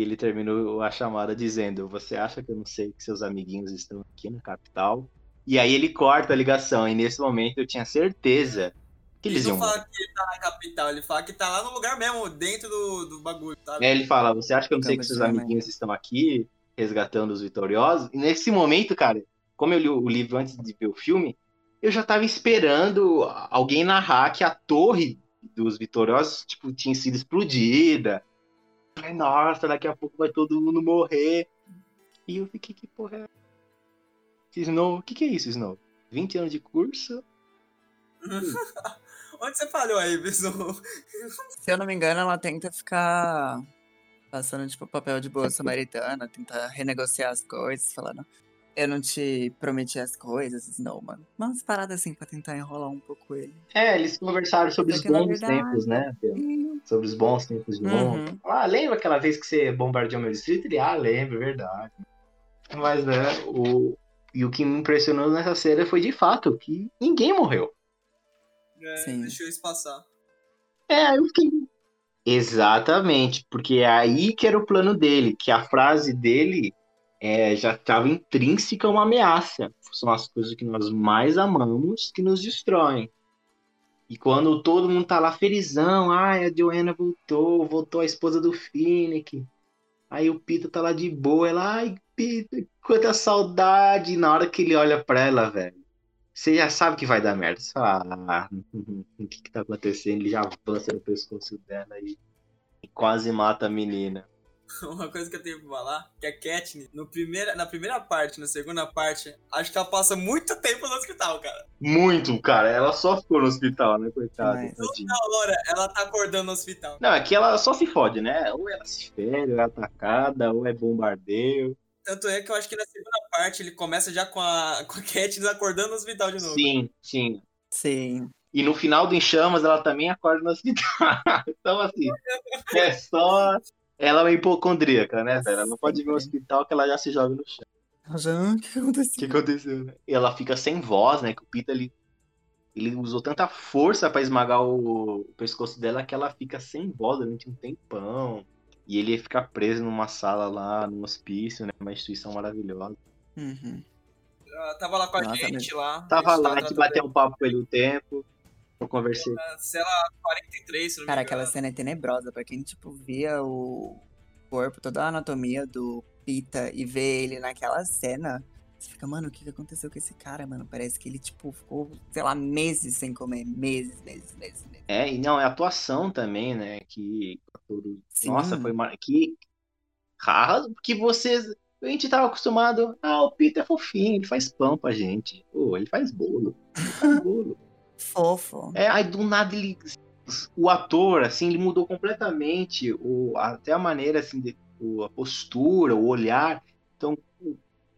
E ele terminou a chamada dizendo: Você acha que eu não sei que seus amiguinhos estão aqui na capital? E aí ele corta a ligação. E nesse momento eu tinha certeza que eles ele iam. não fala que ele tá na capital, ele fala que tá lá no lugar mesmo, dentro do, do bagulho, sabe? É, ele fala: Você acha que eu não sei que de seus amiguinhos estão aqui resgatando os vitoriosos? E nesse momento, cara, como eu li o livro antes de ver o filme, eu já tava esperando alguém narrar que a torre dos vitoriosos tipo, tinha sido explodida. Falei, nossa, daqui a pouco vai todo mundo morrer. E eu fiquei, que porra é? Snow, o que, que é isso, Snow? 20 anos de curso? <laughs> Onde você falhou aí, pessoal? Se eu não me engano, ela tenta ficar passando, tipo, papel de boa <laughs> samaritana, tentar renegociar as coisas, falando, eu não te prometi as coisas, Snow, mano. Umas paradas assim pra tentar enrolar um pouco ele. É, eles conversaram sobre os Porque, na bons verdade- tempos, né? Sobre os bons tempos de. Uhum. Ah, lembra aquela vez que você bombardeou meu distrito? Ele, ah, lembro, é verdade. Mas, né, o... E o que me impressionou nessa cena foi, de fato, que ninguém morreu. É, Sim. deixou isso passar. É, eu fiquei... Exatamente, porque é aí que era o plano dele, que a frase dele é, já estava intrínseca uma ameaça. São as coisas que nós mais amamos que nos destroem. E quando todo mundo tá lá felizão, ai, a Joanna voltou, voltou a esposa do Finnick. Aí o Pita tá lá de boa, ela, ai, Pita, quanta saudade. E na hora que ele olha pra ela, velho, você já sabe que vai dar merda. Você fala, ah, <laughs> o que que tá acontecendo? Ele já avança no pescoço dela e, e quase mata a menina. <laughs> Uma coisa que eu tenho pra falar, que a Katniss, no primeira, na primeira parte, na segunda parte, acho que ela passa muito tempo no hospital, cara. Muito, cara. Ela só ficou no hospital, né, coitada. Mas-. Toda hora ela tá acordando no hospital. Não, aqui ela só se fode, né? Ou ela se fere, ou é atacada, ou é bombardeio. Tanto é que eu acho que na segunda parte ele começa já com a, com a Katniss acordando no hospital de novo. Sim, sim. Sim. E no final do Em Chamas, ela também acorda no hospital. <laughs> então, assim, é só. Ela é uma hipocondríaca, né, velho? Ela não pode vir ao hospital que ela já se joga no chão. Ela já, "Ah, o que O aconteceu? que aconteceu, né? E ela fica sem voz, né? Que o Pita, ele, ele usou tanta força pra esmagar o, o pescoço dela que ela fica sem voz durante um tempão. E ele fica preso numa sala lá, num hospício, né? Uma instituição maravilhosa. Uhum. Ela tava lá com a Nossa, gente lá. Tava lá, a gente tratando bateu um papo com ele um tempo. Eu conversei. Cela 43, se não Cara, aquela cena é tenebrosa, pra quem, tipo, via o corpo, toda a anatomia do Pita e vê ele naquela cena, você fica, mano, o que que aconteceu com esse cara, mano? Parece que ele, tipo, ficou, sei lá, meses sem comer. Meses, meses, meses, meses. É, e não, é a atuação também, né? Que. Sim. Nossa, foi mar... que. Raro, porque vocês. A gente tava acostumado. Ah, o Peter é fofinho, ele faz pão pra gente. Pô, ele faz bolo. Ele faz bolo. Fofo. É, aí do nada ele. O ator, assim, ele mudou completamente. O, até a maneira, assim, de, o- a postura, o olhar. Então,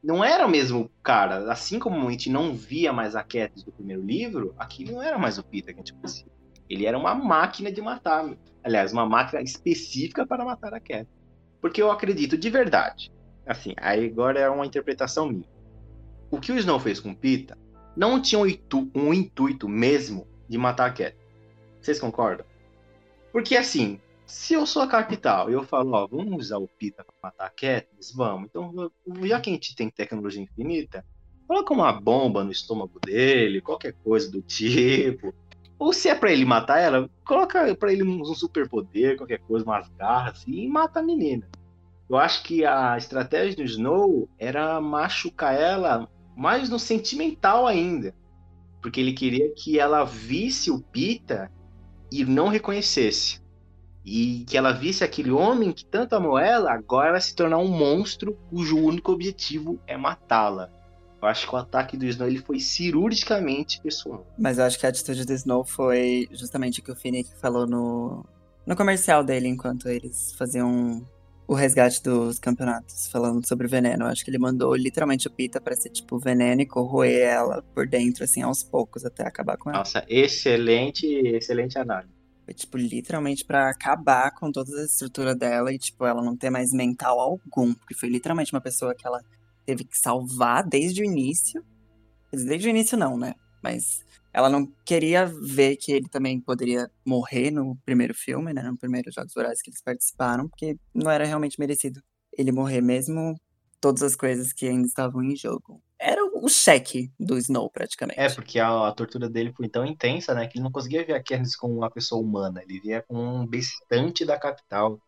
não era o mesmo cara. Assim como a gente não via mais a Katniss do primeiro livro, aqui não era mais o Peter que a gente conhecia. Ele era uma máquina de matar. Aliás, uma máquina específica para matar a Katniss. Porque eu acredito de verdade. Assim, aí agora é uma interpretação minha. O que o Snow fez com o Pita não tinha um, intu- intuito mesmo de matar a Katniss. Vocês concordam? Porque assim, se eu sou a capital e eu falo, ó, vamos usar o Pita para matar a Katniss, vamos. Então, já que a gente tem tecnologia infinita, coloca uma bomba no estômago dele, qualquer coisa do tipo. Ou se é pra ele matar ela, coloca pra ele um superpoder, qualquer coisa, umas garras assim, e mata a menina. Eu acho que a estratégia do Snow era machucar ela mais no sentimental ainda. Porque ele queria que ela visse o Pita e não reconhecesse. E que ela visse aquele homem que tanto amou ela, agora se tornar um monstro cujo único objetivo é matá-la. Eu acho que o ataque do Snow ele foi cirurgicamente pessoal. Mas eu acho que a atitude do Snow foi justamente o que o Finnick falou no, no comercial dele, enquanto eles faziam o resgate dos campeonatos, falando sobre o veneno. Eu acho que ele mandou literalmente o Pita pra ser tipo veneno e corroer ela por dentro, assim, aos poucos, até acabar com ela. Nossa, excelente, excelente análise. Foi, tipo, literalmente pra acabar com toda a estrutura dela e, tipo, ela não ter mais mental algum. Porque foi literalmente uma pessoa que ela teve que salvar desde o início. Desde o início não, né? Mas ela não queria ver que ele também poderia morrer no primeiro filme, né? No primeiro Jogos Vorazes que eles participaram, porque não era realmente merecido ele morrer mesmo. Todas as coisas que ainda estavam em jogo. Era o cheque do Snow, praticamente. É, porque a, a tortura dele foi tão intensa, né, que ele não conseguia ver a Katniss como uma pessoa humana, ele via como um bestante da capital.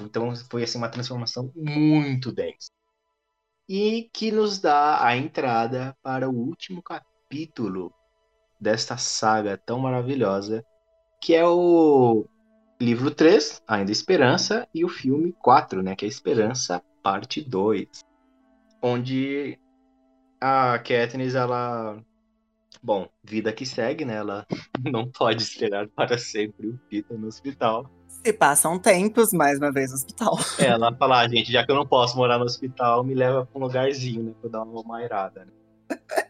Então foi assim uma transformação muito densa. E que nos dá a entrada para o último capítulo desta saga tão maravilhosa, que é o livro 3, Ainda Esperança, e o filme 4, né, que é Esperança, parte 2. Onde a Katniss, ela. Bom, vida que segue, né? Ela <laughs> não pode esperar para sempre o Peter no hospital. Se passam tempos, mais uma vez no hospital. Ela fala, ah, gente, já que eu não posso morar no hospital, me leva pra um lugarzinho, né? Pra eu dar uma mairada, né? <laughs>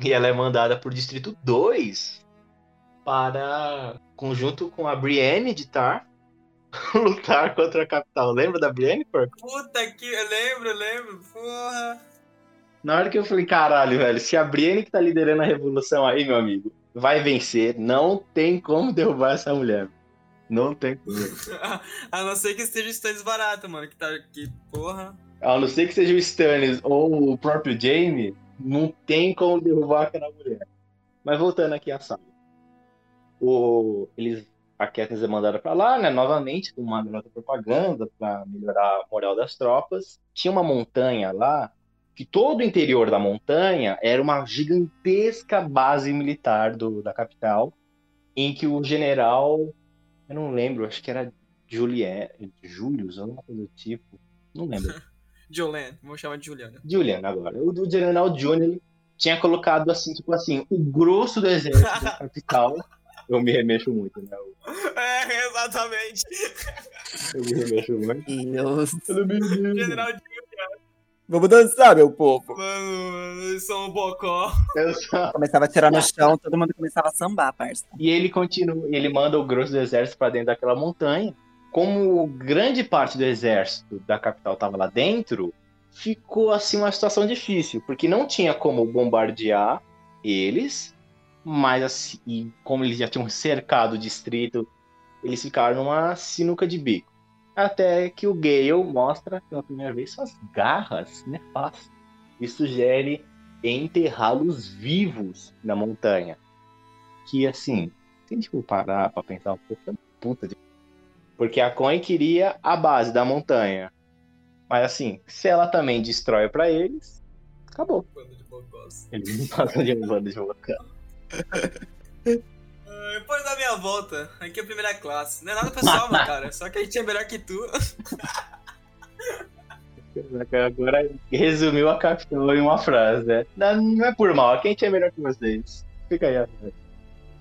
E ela é mandada por Distrito 2 para, conjunto com a Brienne de Tar, <laughs> lutar contra a capital. Lembra da Brienne, porco? Puta que. Eu lembro, eu lembro. Porra. Na hora que eu falei, caralho, velho, se a Brienne que tá liderando a revolução aí, meu amigo, vai vencer, não tem como derrubar essa mulher. Não tem como. <laughs> A não ser que esteja Stannis barato, mano. Que tá. Que porra. A não ser que seja o Stannis ou o próprio Jaime, não tem como derrubar aquela mulher. Mas voltando aqui à saga. O, eles, a Katniss é mandada pra lá, né? Novamente, com uma garota propaganda pra melhorar a moral das tropas. Tinha uma montanha lá, que todo o interior da montanha era uma gigantesca base militar do, da capital, em que o general, eu não lembro, acho que era Julien, Julius, alguma coisa do tipo. Não lembro. <laughs> Jolene. Vamos chamar de Juliana. Julian agora. O do General ele tinha colocado assim, tipo assim, o grosso do exército da <laughs> capital. Eu me remexo muito, né? Eu, É, exatamente. eu me remexo muito. Os Eu me remexo. General Vamos dançar, meu povo. Mano, eles são um bocó. Eu só- Começava a tirar no chão, todo mundo começava a sambar, parça. E ele continua, ele manda o grosso do exército para dentro daquela montanha. Como grande parte do exército da capital estava lá dentro, ficou assim uma situação difícil, porque não tinha como bombardear eles, mas assim, como eles já tinham cercado o distrito, eles ficaram numa sinuca de bico. Até que o Gale mostra pela primeira vez suas garras nefastas e sugere enterrá-los vivos na montanha. Que assim, gente for parar pra pensar um pouco, é puta de. Porque a Coin queria a base da montanha. Mas assim, se ela também destrói pra eles, acabou. Bando de bocós. Eles não passam de um bando de boca. <laughs> Ah, Depois da minha volta, aqui é a primeira classe. Não é nada pessoal, meu cara. Só que a gente é melhor que tu. Agora resumiu a capital em uma frase, né? Não, não é por mal, quem é melhor que vocês? Fica aí a frase.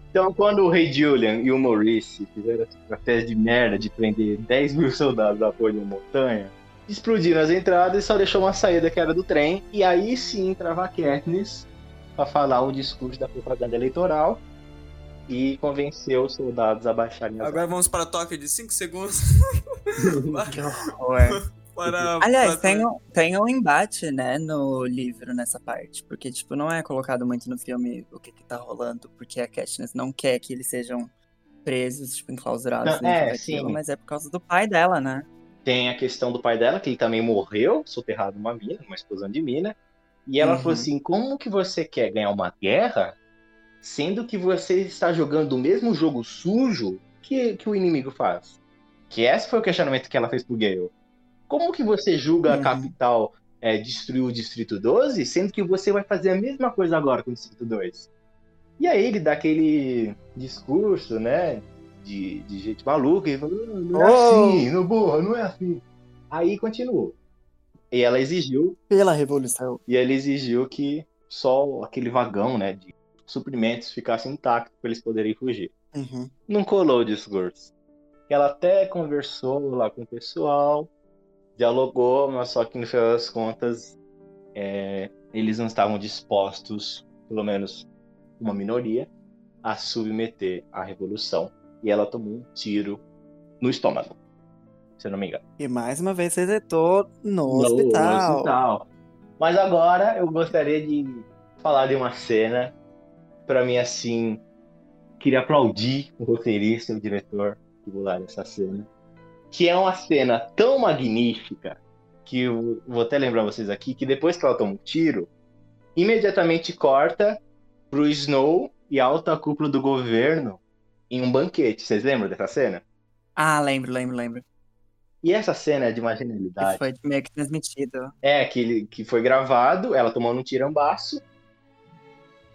Então, quando o rei Julian e o Maurice fizeram essa estratégia de merda de prender 10 mil soldados da porra de uma montanha, explodiram as entradas e só deixou uma saída que era do trem. E aí sim entrava a Katniss pra falar o discurso da propaganda eleitoral e convencer os soldados a baixarem as Agora vamos para o toque de 5 segundos. <laughs> <laughs> Que horror. Para, Aliás, para- tem um, tem um embate, né, no livro nessa parte. Porque, tipo, não é colocado muito no filme o que que tá rolando, porque a Katniss não quer que eles sejam presos, tipo, enclausurados Não, é, sim. mas é por causa do pai dela, né? Tem a questão do pai dela, que ele também morreu, soterrado numa mina, numa explosão de mina. E ela Uhum. falou assim: como que você quer ganhar uma guerra, sendo que você está jogando o mesmo jogo sujo que, que o inimigo faz? Que esse foi o questionamento que ela fez pro Gale. Como que você julga a Uhum. capital é, destruir o Distrito 12, sendo que você vai fazer a mesma coisa agora com o Distrito 2? E aí ele dá aquele discurso, né? De, de gente maluca, e fala, "Ah, não é Oh. assim, não, porra, não é assim. Aí continuou. E ela exigiu, Pela revolução. e ele exigiu que só aquele vagão, né, de suprimentos ficasse intacto para eles poderem fugir. Uhum. Não colou o discurso. Ela até conversou lá com o pessoal, dialogou, mas só que no final das contas é, eles não estavam dispostos, pelo menos uma minoria, a submeter à revolução. E ela tomou um tiro no estômago, se eu não me engano. E mais uma vez resetou no, No hospital. hospital. Mas agora eu gostaria de falar de uma cena, pra mim assim, queria aplaudir o roteirista e o diretor que bolaram essa cena, que é uma cena tão magnífica que eu vou até lembrar vocês aqui que depois que ela toma um tiro, imediatamente corta pro Snow e a alta cúpula do governo em um banquete. Vocês lembram dessa cena? Ah, lembro, lembro, lembro. E essa cena é de uma genialidade. foi meio que transmitido. É, que, que foi gravado, ela tomando um tirambaço.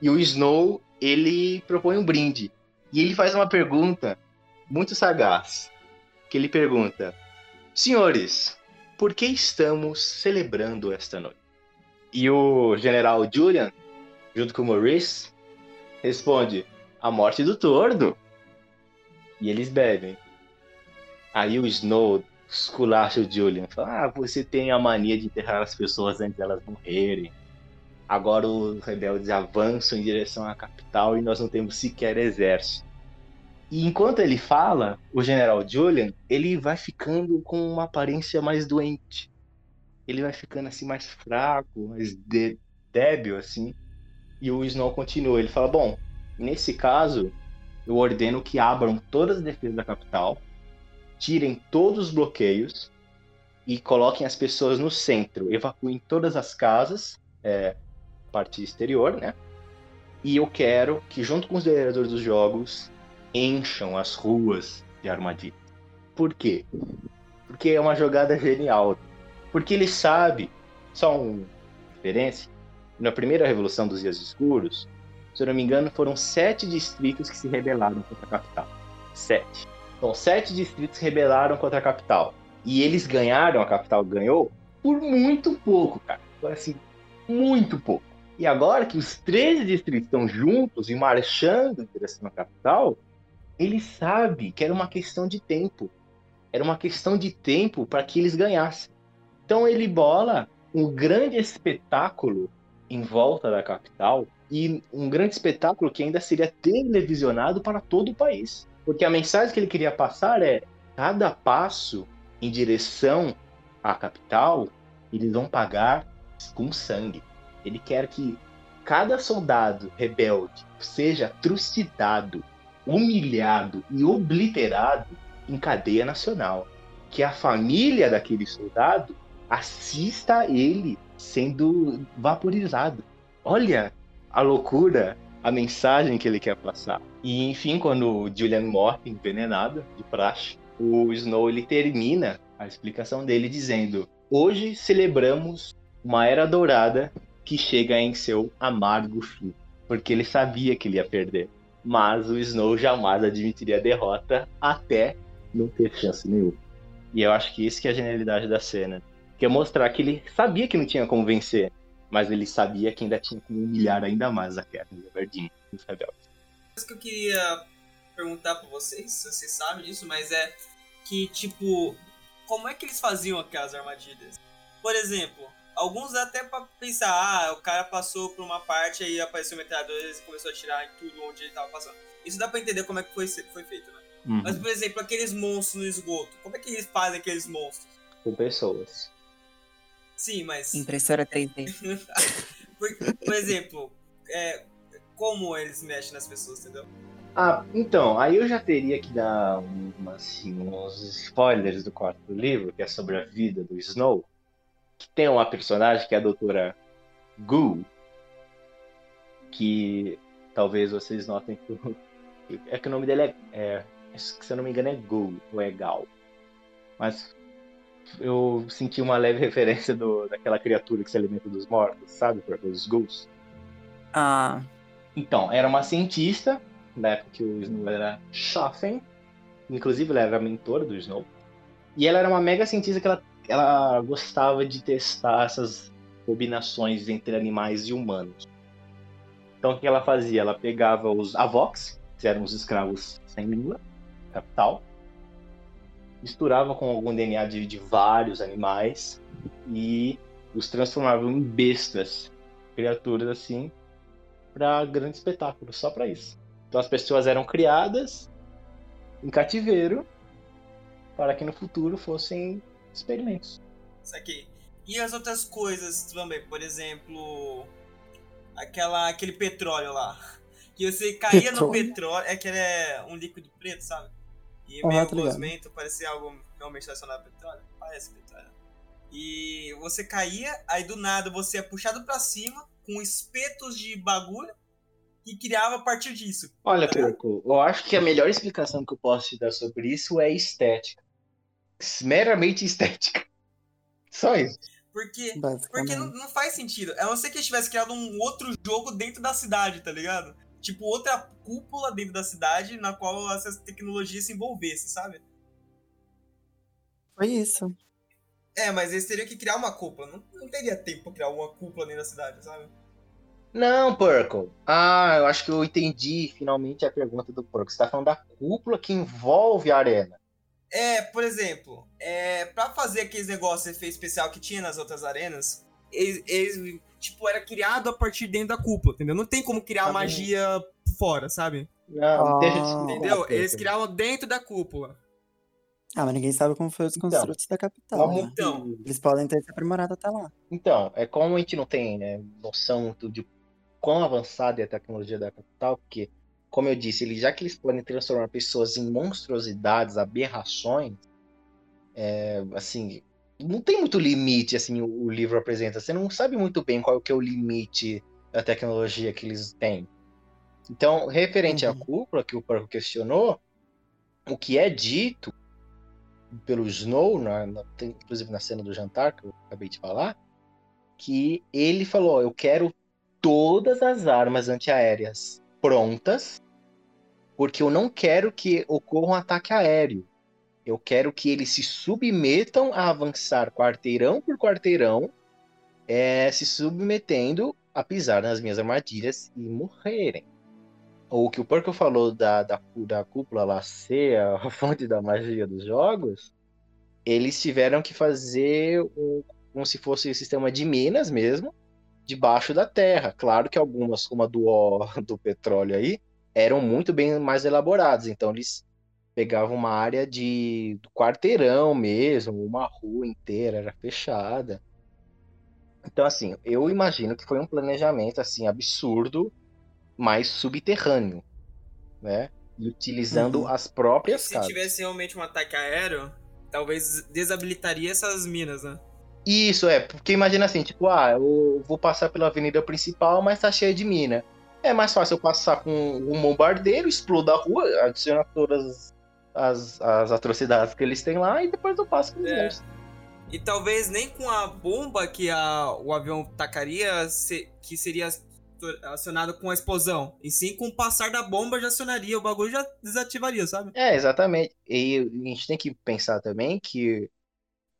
E o Snow, ele propõe um brinde. E ele faz uma pergunta muito sagaz. Que ele pergunta: Senhores, por que estamos celebrando esta noite? E o general Julian, junto com Maurice, responde: A morte do tordo. E eles bebem. Aí o Snow esculacha o Julian. Fala, ah, você tem a mania de enterrar as pessoas antes delas morrerem. Agora os rebeldes avançam em direção à capital e nós não temos sequer exército. E enquanto ele fala, o general Julian, ele vai ficando com uma aparência mais doente. Ele vai ficando assim mais fraco, mais de- débil assim. E o Snow continua, ele fala: "Bom, nesse caso, eu ordeno que abram todas as defesas da capital, tirem todos os bloqueios e coloquem as pessoas no centro, evacuem todas as casas, é, parte exterior, né? E eu quero que, junto com os vereadores dos jogos, encham as ruas de armadilhas. Por quê? Porque é uma jogada genial. Porque ele sabe, só uma diferença, na primeira Revolução dos Dias Escuros, se eu não me engano, foram sete distritos que se rebelaram contra a capital. Sete. Então, sete distritos se rebelaram contra a capital. E eles ganharam, a capital ganhou, por muito pouco, cara. Foi assim, muito pouco. E agora que os 13 distritos estão juntos e marchando em direção à capital, ele sabe que era uma questão de tempo. Era uma questão de tempo para que eles ganhassem. Então ele bola um grande espetáculo em volta da capital e um grande espetáculo que ainda seria televisionado para todo o país. Porque a mensagem que ele queria passar é: cada passo em direção à capital, eles vão pagar com sangue. Ele quer que cada soldado rebelde seja trucidado, humilhado e obliterado em cadeia nacional. Que a família daquele soldado assista ele sendo vaporizado. Olha a loucura, a mensagem que ele quer passar. E enfim, quando Julian morre envenenado de praxe, o Snow ele termina a explicação dele dizendo: "Hoje celebramos uma era dourada que chega em seu amargo fim, porque ele sabia que ele ia perder. Mas o Snow jamais admitiria a derrota até não ter chance nenhuma. E eu acho que isso que é a genialidade da cena. Que é mostrar que ele sabia que não tinha como vencer, mas ele sabia que ainda tinha como humilhar ainda mais a Katniss Everdeen, os rebeldes. Que eu queria perguntar pra vocês, se vocês sabem disso, mas é que, tipo, como é que eles faziam aquelas armadilhas? Por exemplo, alguns até pra pensar, ah, o cara passou por uma parte aí apareceu metralhadores e começou a atirar em tudo onde ele tava passando. Isso dá pra entender como é que foi, foi feito, né? Uhum. Mas, por exemplo, aqueles monstros no esgoto, como é que eles fazem aqueles monstros? Com pessoas. Sim, mas. Impressora 3D. <laughs> por, por exemplo, é, como eles mexem nas pessoas, entendeu? Ah, então, aí eu já teria que dar um, assim, uns spoilers do quarto do livro, que é sobre a vida do Snow. Que tem uma personagem que é a doutora Gu, que talvez vocês notem que é que o nome dele é, é se eu não me engano é Gu ou é Gal. Mas eu senti uma leve <laughs> referência do, daquela criatura que se alimenta dos mortos, sabe? Dos ghouls. Ah, Então, era uma cientista, na época que o Snow era Schaffen, inclusive ela era mentora do Snow, e ela era uma mega cientista que ela, ela gostava de testar essas combinações entre animais e humanos. Então, o que ela fazia? Ela pegava os Avox, que eram os escravos sem língua, capital, misturava com algum DNA de, de vários animais e os transformava em bestas, criaturas assim, para grande espetáculo, só para isso. Então as pessoas eram criadas em cativeiro para que no futuro fossem experimentos. Isso aqui. E as outras coisas também, por exemplo, aquela, aquele petróleo lá. Que você caía no Petróleo? petróleo, é que ele é um líquido preto, sabe? E Ah, meio tá gosmento, parecia algo realmente relacionado a petróleo. Parece petróleo. E você caía, aí do nada você é puxado pra cima com espetos de bagulho e criava a partir disso. Olha, Tá? Perco, eu acho que a melhor explicação que eu posso te dar sobre isso é estética. Meramente estética. <laughs> Só isso. Porque, porque não, não faz sentido. A não ser que eles tivessem criado um outro jogo dentro da cidade, tá ligado? Tipo, outra cúpula dentro da cidade na qual essas tecnologias se envolvessem, sabe? Foi isso. É, mas eles teriam que criar uma cúpula. Não, não teria tempo pra criar uma cúpula dentro da cidade, sabe? Não, Purple. Ah, eu acho que eu entendi finalmente a pergunta do Purple. Você tá falando da cúpula que envolve a arena. É, por exemplo, é, pra fazer aqueles negócios de efeito especial que tinha nas outras arenas, eles, eles, tipo, era criado a partir dentro da cúpula, entendeu? Não tem como criar Tá magia fora, sabe? Não, Ah. Entendeu? Purple. Eles criavam dentro da cúpula. Ah, mas ninguém sabe como foi os Então, construtos da capital, né? Então. Eles podem ter se aprimorado até lá. Então, é como a gente não tem né, noção do- de quão avançada é a tecnologia da capital, porque, como eu disse, eles, já que eles podem transformar pessoas em monstruosidades, aberrações, é, assim, não tem muito limite, assim, o, o livro apresenta. Você não sabe muito bem qual que é o limite da tecnologia que eles têm. Então, referente à Uhum. cúpula, que o Parco questionou, o que é dito pelo Snow, na- na- tem- inclusive na cena do jantar, que eu acabei de falar, que ele falou: Eu quero todas as armas antiaéreas prontas, porque eu não quero que ocorra um ataque aéreo. Eu quero que eles se submetam a avançar quarteirão por quarteirão, é, se submetendo a pisar nas minhas armadilhas e morrerem. O que o Porco falou da, da, da cúpula lá ser a <laughs> fonte da magia dos jogos, eles tiveram que fazer um, como se fosse um sistema de minas mesmo, debaixo da terra. Claro que algumas, como a do, <laughs> do petróleo aí, eram muito bem mais elaboradas. Então eles pegavam uma área de do quarteirão mesmo, uma rua inteira era fechada. Então assim, eu imagino que foi um planejamento assim absurdo, mas subterrâneo, né? E utilizando Uhum. as próprias Se casas. tivesse realmente um ataque aéreo, talvez desabilitaria essas minas, né? Isso, é, porque imagina assim, tipo, ah, eu vou passar pela avenida principal, mas tá cheia de mina. É mais fácil eu passar com um bombardeiro, explodir a rua, adicionar todas as, as atrocidades que eles têm lá e depois eu passo com É. E talvez nem com a bomba que a, o avião tacaria, se- que seria acionado com a explosão. E sim com o passar da bomba já acionaria, o bagulho já desativaria, sabe? É, exatamente. E a gente tem que pensar também que,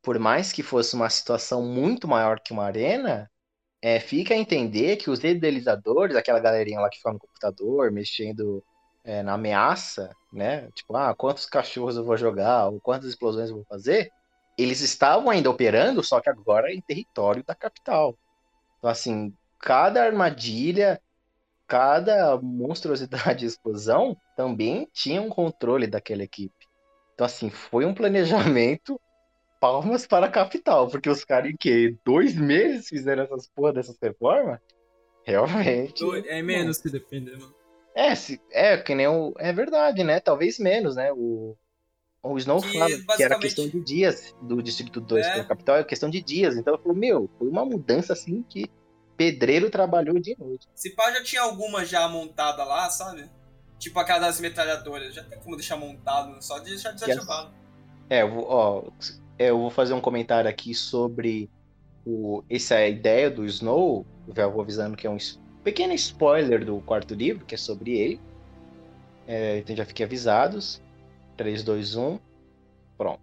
por mais que fosse uma situação muito maior que uma arena, é, fica a entender que os idealizadores, aquela galerinha lá que fica no computador, mexendo é, na ameaça, né? Tipo, ah, quantos cachorros eu vou jogar, ou quantas explosões eu vou fazer, eles estavam ainda operando, só que agora em território da capital. Então, assim, cada armadilha, cada monstruosidade de explosão também tinha um controle daquela equipe. Então, assim, foi um planejamento palmas para a capital, porque os caras em que dois meses fizeram essas porra dessas reformas, realmente. É menos se depender, mano. É, se, é que nem o. É verdade, né? Talvez menos, né? O, o Snow Que, fala que era basicamente- questão de dias do Distrito 2 É. para a capital, é questão de dias. Então eu falei, meu, foi uma mudança assim que pedreiro trabalhou de noite. Se pá, já tinha alguma já montada lá, sabe? Tipo aquela das metralhadoras. Já tem como deixar montado, só de deixar desativado. É, ó, eu vou fazer um comentário aqui sobre o, essa ideia do Snow. Já vou avisando que é um pequeno spoiler do quarto livro, que é sobre ele. É, então já fiquem avisados. 3, 2, 1. Pronto.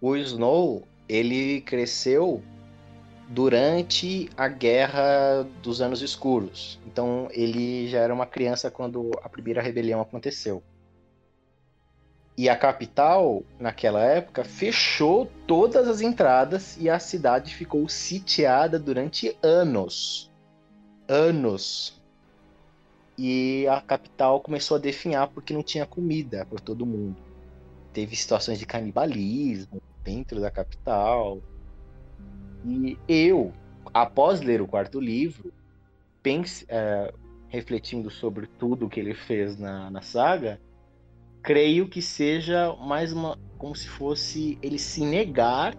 O Snow, ele cresceu durante a Guerra dos Anos Escuros. Então ele já era uma criança quando a primeira rebelião aconteceu. E a capital, naquela época, fechou todas as entradas e a cidade ficou sitiada durante anos. Anos. E a capital começou a definhar porque não tinha comida para todo mundo. Teve situações de canibalismo dentro da capital. E eu, após ler o quarto livro, pense, é, refletindo sobre tudo que ele fez na, na saga, creio que seja mais uma. como se fosse ele se negar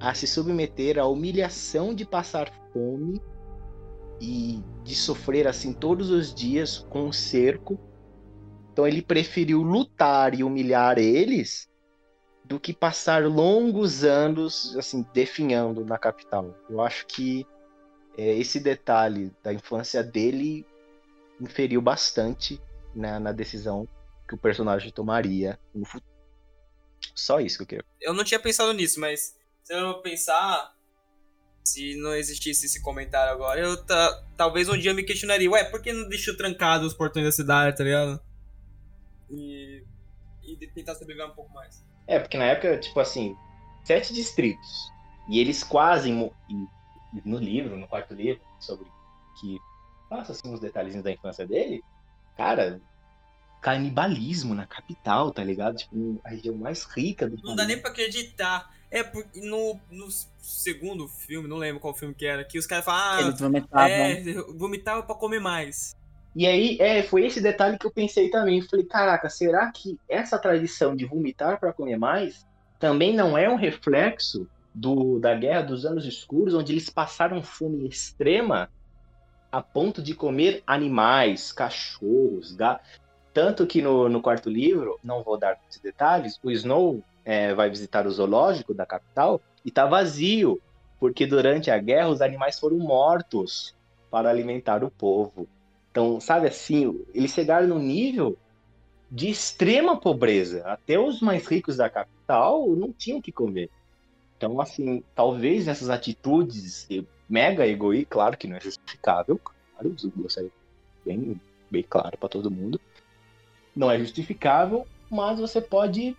a se submeter à humilhação de passar fome e de sofrer assim todos os dias com um cerco. Então ele preferiu lutar e humilhar eles do que passar longos anos assim definhando na capital. Eu acho que é, esse detalhe da infância dele inferiu bastante na, na decisão que o personagem tomaria no futuro. Só isso que eu quero. Eu não tinha pensado nisso, mas se eu pensar, se não existisse esse comentário agora, eu ta- talvez um dia eu me questionaria, ué, por que não deixou trancado os portões da cidade, tá ligado? E, e tentar sobreviver um pouco mais. É, porque na época, tipo assim, sete distritos. E eles quase, mo- no livro, no quarto livro, sobre que passa assim uns detalhezinhos da infância dele, cara, canibalismo na capital, tá ligado? Tipo, a região mais rica do Não dá nem pra acreditar. É, porque no, no segundo filme, não lembro qual filme que era, que os caras falam, Eles ah, vomitavam. é, vomitava pra comer mais. E aí, é, foi esse detalhe que eu pensei também. Falei, caraca, será que essa tradição de vomitar para comer mais também não é um reflexo do, da Guerra dos Anos Escuros, onde eles passaram fome extrema a ponto de comer animais, cachorros, gatos? Tanto que no, no quarto livro, não vou dar muitos detalhes, o Snow é, vai visitar o zoológico da capital e tá vazio, porque durante a guerra os animais foram mortos para alimentar o povo. Então, sabe assim, eles chegaram num nível de extrema pobreza. Até os mais ricos da capital não tinham o que comer. Então, assim, talvez essas atitudes mega egoístas, claro que não é justificável, claro, eu gostaria bem, bem claro para todo mundo, não é justificável, mas você pode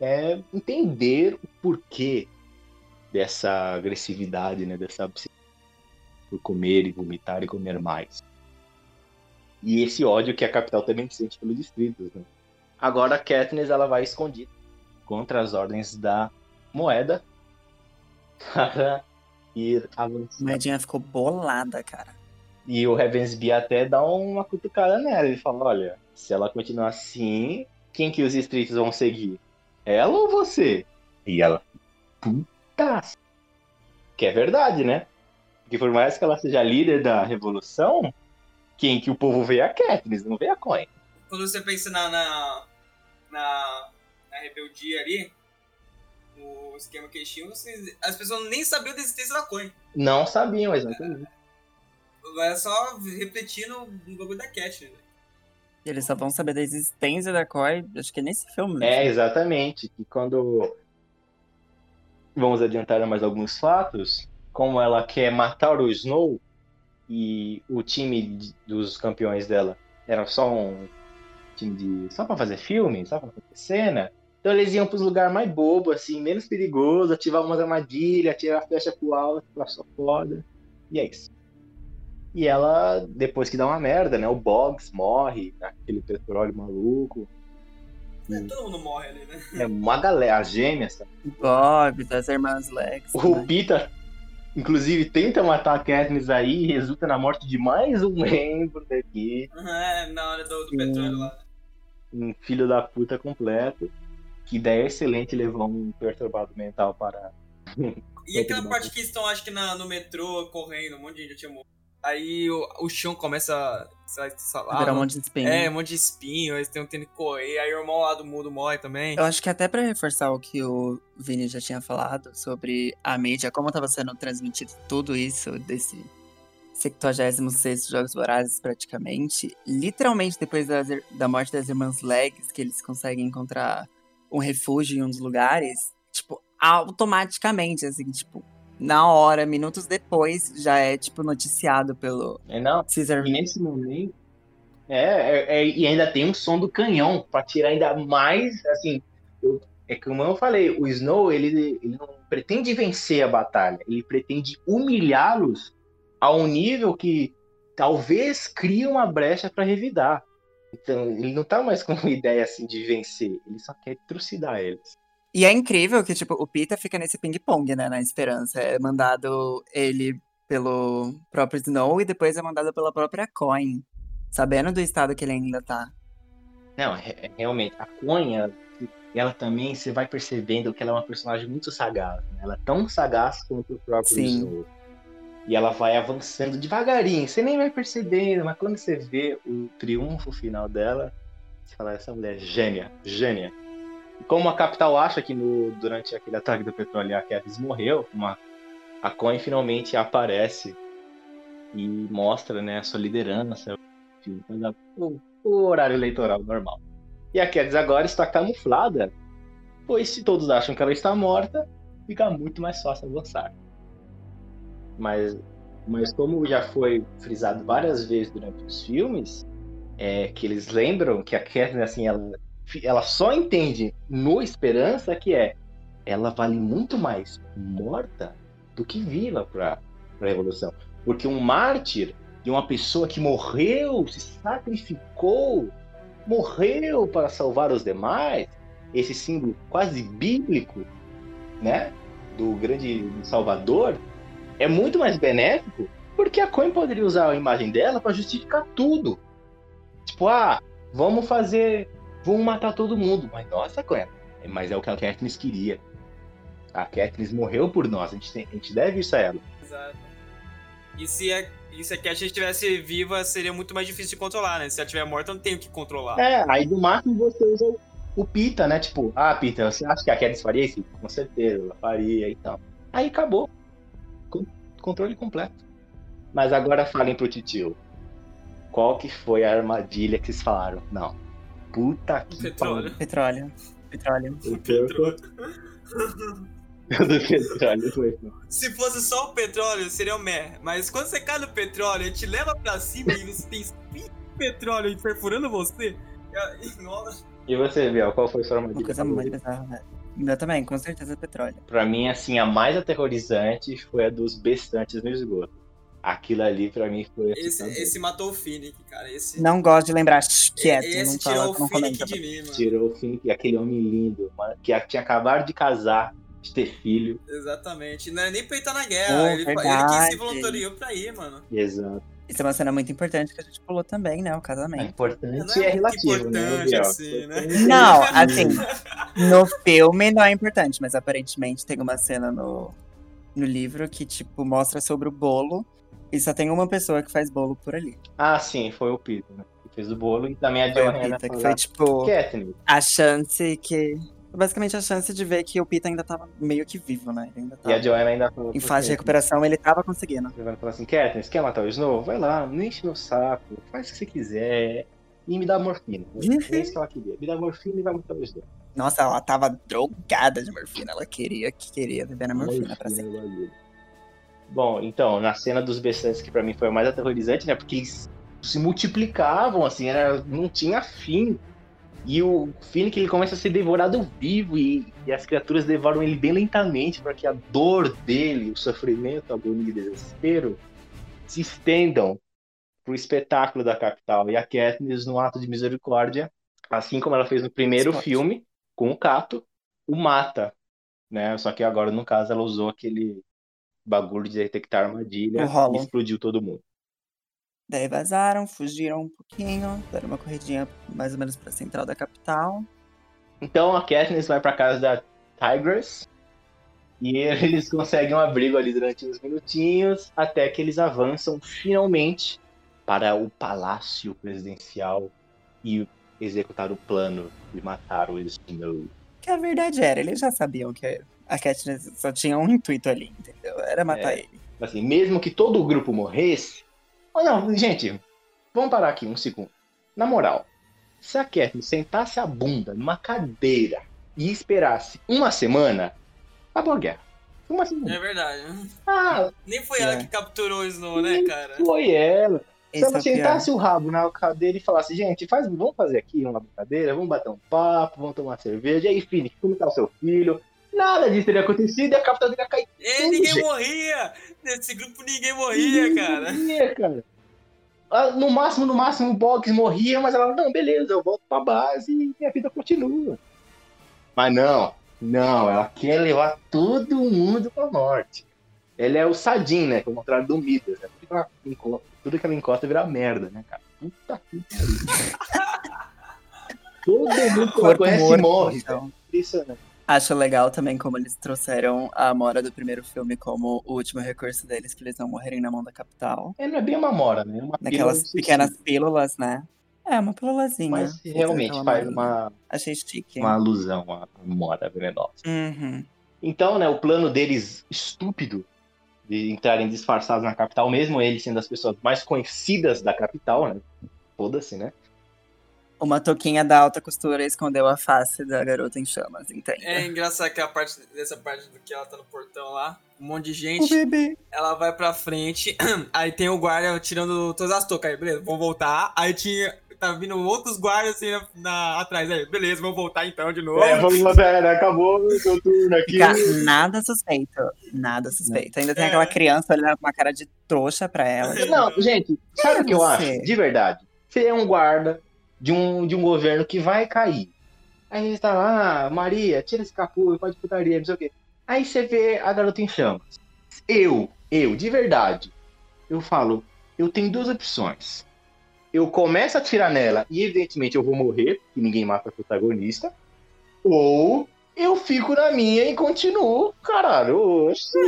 é, entender o porquê dessa agressividade, né? Dessa obsessão por comer e vomitar e comer mais. E esse ódio que a capital também sente pelos distritos, né? Agora a Katniss ela vai escondida contra as ordens da moeda <laughs> para ir A avançar. moedinha ficou bolada, cara. E o Ravensby até dá uma cutucada nela. Ele fala, olha, se ela continuar assim, quem que os distritos vão seguir? Ela ou você? E ela, puta. Que é verdade, né? Porque por mais que ela seja líder da revolução, quem que o povo vê é a Katniss, não vê a Coin. Quando você pensa na, na, na, na rebeldia ali, no esquema que eles tinham, as pessoas nem sabiam da existência da coin. Não sabiam exatamente. Vai só refletindo no bagulho da Cat, né? E eles só vão saber da existência da Koi, acho que é nesse filme mesmo. É, exatamente. Que quando. Vamos adiantar mais alguns fatos. Como ela quer matar o Snow e o time dos campeões dela era só um time de. só pra fazer filme, só pra fazer cena. Então eles iam pros lugares mais bobos, assim, menos perigoso, ativar umas armadilhas, atirar a flecha pro alto, pra sua foda. E é isso. E ela, depois que dá uma merda, né? O Boggs morre, aquele petróleo maluco. É, todo mundo morre ali, né? É uma galera, as gêmeas. Bob, das irmãs Lex. O né? Pita, inclusive, tenta matar a Katniss aí e resulta na morte de mais um membro daqui. É, na hora do, do petróleo lá. Um filho da puta completo. Que ideia excelente levou um perturbado mental para. E aquela <laughs> parte que estão, acho que na, no metrô, correndo, um monte de gente já tinha morrido. Aí o, o chão começa a Virar um monte de espinho. É, um monte de espinho, eles estão tendo que correr. Aí o irmão lá do mundo morre também. Eu acho que até pra reforçar o que o Vini já tinha falado sobre a mídia, como tava sendo transmitido tudo isso desse 76 Jogos Vorazes praticamente, literalmente depois das da morte das irmãs Legs, que eles conseguem encontrar um refúgio em um dos lugares, tipo, automaticamente, assim, tipo, na hora, minutos depois, já é, tipo, noticiado pelo É, não. Caesar E nesse momento. É, é- é- e ainda tem um som do canhão para tirar ainda mais. Assim, eu- é como eu falei, o Snow ele, ele não pretende vencer a batalha, ele pretende humilhá-los a um nível que talvez crie uma brecha para revidar. Então, ele não tá mais com uma <laughs> ideia assim de vencer, ele só quer trucidar eles. E é incrível que, tipo, o Pita fica nesse ping-pong, né, na esperança. É mandado ele pelo próprio Snow e depois é mandado pela própria Coin. Sabendo do estado que ele ainda tá. Não, re- realmente, a Conha, ela também, você vai percebendo que ela é uma personagem muito sagaz. né? Ela é tão sagaz quanto o próprio Sim. Snow. E ela vai avançando devagarinho, você nem vai percebendo, mas quando você vê o triunfo final dela, você fala, essa mulher é gênia, gênia. Como a capital acha que no, durante aquele ataque do petróleo a Katniss morreu, uma, a Coin finalmente aparece e mostra né, a sua liderança, o, o horário eleitoral normal. E a Katniss agora está camuflada, pois se todos acham que ela está morta, fica muito mais fácil avançar. Mas, mas como já foi frisado várias vezes durante os filmes, é que eles lembram que a Katniss, assim, ela, ela só entende no Esperança que é ela vale muito mais morta do que viva para a Revolução. Porque um mártir de uma pessoa que morreu, se sacrificou, morreu para salvar os demais, esse símbolo quase bíblico, né, do grande Salvador, é muito mais benéfico, porque a Coin poderia usar a imagem dela para justificar tudo. Tipo, ah, vamos fazer, vamos matar todo mundo, mas nossa, Coin, mas é o que a Katniss queria. A Katniss morreu por nós, a gente, tem- a gente deve isso a ela. Exato. E se a, e se a Cat estivesse viva, seria muito mais difícil de controlar, né? Se ela estiver morta, eu não tenho o que controlar. É, aí do máximo você usa o, o Pita, né? Tipo, ah, Pita, você acha que a Katniss faria isso? Com certeza, ela faria e tal. Aí acabou. Con- controle completo. Mas agora falem pro Titio. Qual que foi a armadilha que vocês falaram? Não. Puta que Petróleo. Petróleo. Petróleo. pariu. <laughs> O petróleo. do <laughs> petróleo foi. Se fosse só o petróleo, seria o meh. Mas quando você cai no petróleo, ele te leva pra cima e você tem espinho de petróleo perfurando você. e- você, Biel, qual foi a sua Uma armadilha? coisa muito bizarra. Eu também, com certeza petróleo. Pra mim, assim, a mais aterrorizante foi a dos bestantes no esgoto. Aquilo ali, pra mim, foi. Esse, esse matou o Finnick, cara. Esse, Não gosto de lembrar. Quieto, esse não tirou fala, o não Finnick comenta. de mim, mano. Tirou o fim, aquele homem lindo, mano, que tinha acabado de casar, de ter filho. Exatamente. Não é nem pra ele estar na guerra. Oh, ele, ele que se voluntariou pra ir, mano. Exato. Isso é uma cena muito importante que a gente pulou também, né? O É casamento. importante Não e é é relativo, né? importante assim, né? Não, <laughs> assim, no filme não é importante, mas aparentemente tem uma cena no, no livro que, tipo, mostra sobre o bolo e só tem uma pessoa que faz bolo por ali. Ah, sim, foi o Peter, né? Que fez o bolo e também a Johanna Pita, que foi, tipo, Katniss. a chance que... Basicamente a chance de ver que o Pita ainda tava meio que vivo, né? Ele ainda E a tava Joanna ainda falou. em pra fase de recuperação, ele tava conseguindo. A Joanna falou assim: Katniss, quer matar o Snow? Vai lá, não enche meu saco, faz o que você quiser. E me dá morfina. É isso que ela queria. Me dá morfina e vai matar o Snow. Nossa, ela tava drogada de morfina. Ela queria que queria viver na morfina pra Morfina sempre. É. Bom, então, na cena dos bestantes, que pra mim foi a mais aterrorizante, né? Porque eles se multiplicavam, assim, era, não tinha fim. E o Finnick, ele começa a ser devorado vivo e, e as criaturas devoram ele bem lentamente para que a dor dele, o sofrimento, a agonia e o desespero se estendam pro espetáculo da capital. E a Katniss, no ato de misericórdia, assim como ela fez no primeiro Explode. filme, com o Cato, o mata, né? Só que agora, no caso, ela usou aquele bagulho de detectar armadilha e explodiu todo mundo. Daí vazaram, fugiram um pouquinho, deram uma corridinha mais ou menos pra central da capital. Então a Katniss vai pra casa da Tigress e <laughs> eles conseguem um abrigo ali durante uns minutinhos até que eles avançam finalmente para o palácio presidencial e executar o plano de matar o Snow. Que a verdade era, eles já sabiam que a Katniss só tinha um intuito ali, entendeu? Era matar É. ele. Assim, mesmo que todo o grupo morresse. Oh, não, gente, vamos parar aqui um segundo. Na moral, se a Katniss sentasse a bunda numa cadeira e esperasse uma semana, acabou a guerra. Uma semana. É verdade. Ah, Nem foi É. ela que capturou o Snow, né, cara? foi ela. Se Esse é ela pior. sentasse o rabo na cadeira e falasse, gente, faz, vamos fazer aqui uma brincadeira, vamos bater um papo, vamos tomar cerveja. E aí, filho, como tá o seu filho? Nada disso teria acontecido e a capital teria caído. E ninguém morria! Nesse grupo ninguém morria, cara. Morria, cara. Ah, No máximo, no máximo, o Boggs morria, mas ela, não, beleza, eu volto pra base e minha vida continua. Mas não, não, ela quer levar todo mundo pra morte. Ele é o Sadin, né? Que é o contrário do Midas, né? Tudo que ela encosta, tudo que ela encosta vira merda, né, cara? Puta que pariu. <laughs> Todo mundo que ela conhece morto, morre, então. cara. Impressionante. Acho legal também como eles trouxeram a Amora do primeiro filme como o último recurso deles, pra eles não morrerem na mão da capital. É, não é bem uma mora, né? É uma Naquelas pequenas pílulas, né? É, uma pílulazinha. Mas realmente faz uma, Achei chique. uma alusão à mora venenosa. Uhum. Então, né, o plano deles estúpido de entrarem disfarçados na capital, mesmo eles sendo as pessoas mais conhecidas da capital, né? Foda-se, né? Uma touquinha da alta costura escondeu a face da garota em chamas, entende? É engraçado que a parte dessa parte do que ela tá no portão lá, um monte de O gente, bebê. ela vai pra frente, <clears throat> aí tem o guarda tirando todas as toucas, aí beleza, vamos voltar. Aí tinha, tá vindo outros guardas assim na, na- atrás, aí beleza, vamos voltar então de novo. É, vamos lá, pera, acabou o seu turno aqui. Ca- Nada suspeito. Nada suspeito. Ainda tem É. aquela criança olhando com uma cara de trouxa pra ela. Não, gente, sabe o que eu acho? De verdade. Você é um guarda de um, de um governo que vai cair. Aí você tá lá, ah, Maria, tira esse capuz, pode putaria, não sei o quê. Aí você vê a garota em chamas. Eu, eu, de verdade, eu falo, eu tenho duas opções. Eu começo a atirar nela e, evidentemente, eu vou morrer, porque ninguém mata a protagonista. Ou eu fico na minha e continuo, caralho. Oxe.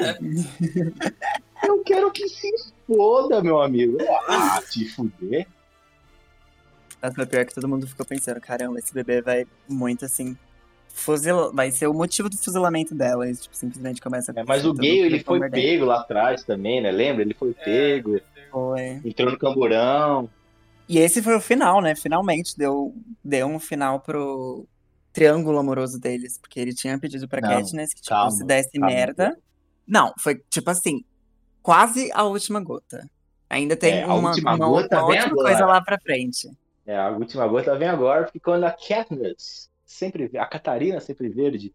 Eu quero que se foda, meu amigo. Ah, te fuder. Mas o pior é que todo mundo ficou pensando, caramba, esse bebê vai muito assim. Fuzil... Vai ser o motivo do fuzilamento dela. E, tipo, simplesmente começa a É, mas o gay, ele foi pego lá atrás também, né? Lembra? Ele foi pego, Foi. entrou no camburão. E esse foi o final, né? Finalmente deu, deu um final pro triângulo amoroso deles. Porque ele tinha pedido pra Não, Katniss que, tipo, calma, se desse calma. merda. Não, foi tipo assim, quase a última gota. Ainda tem É, uma, última uma, gota uma agora. coisa lá pra frente. É, a última gota vem agora, porque quando a Katniss, sempre, a Catarina sempre verde,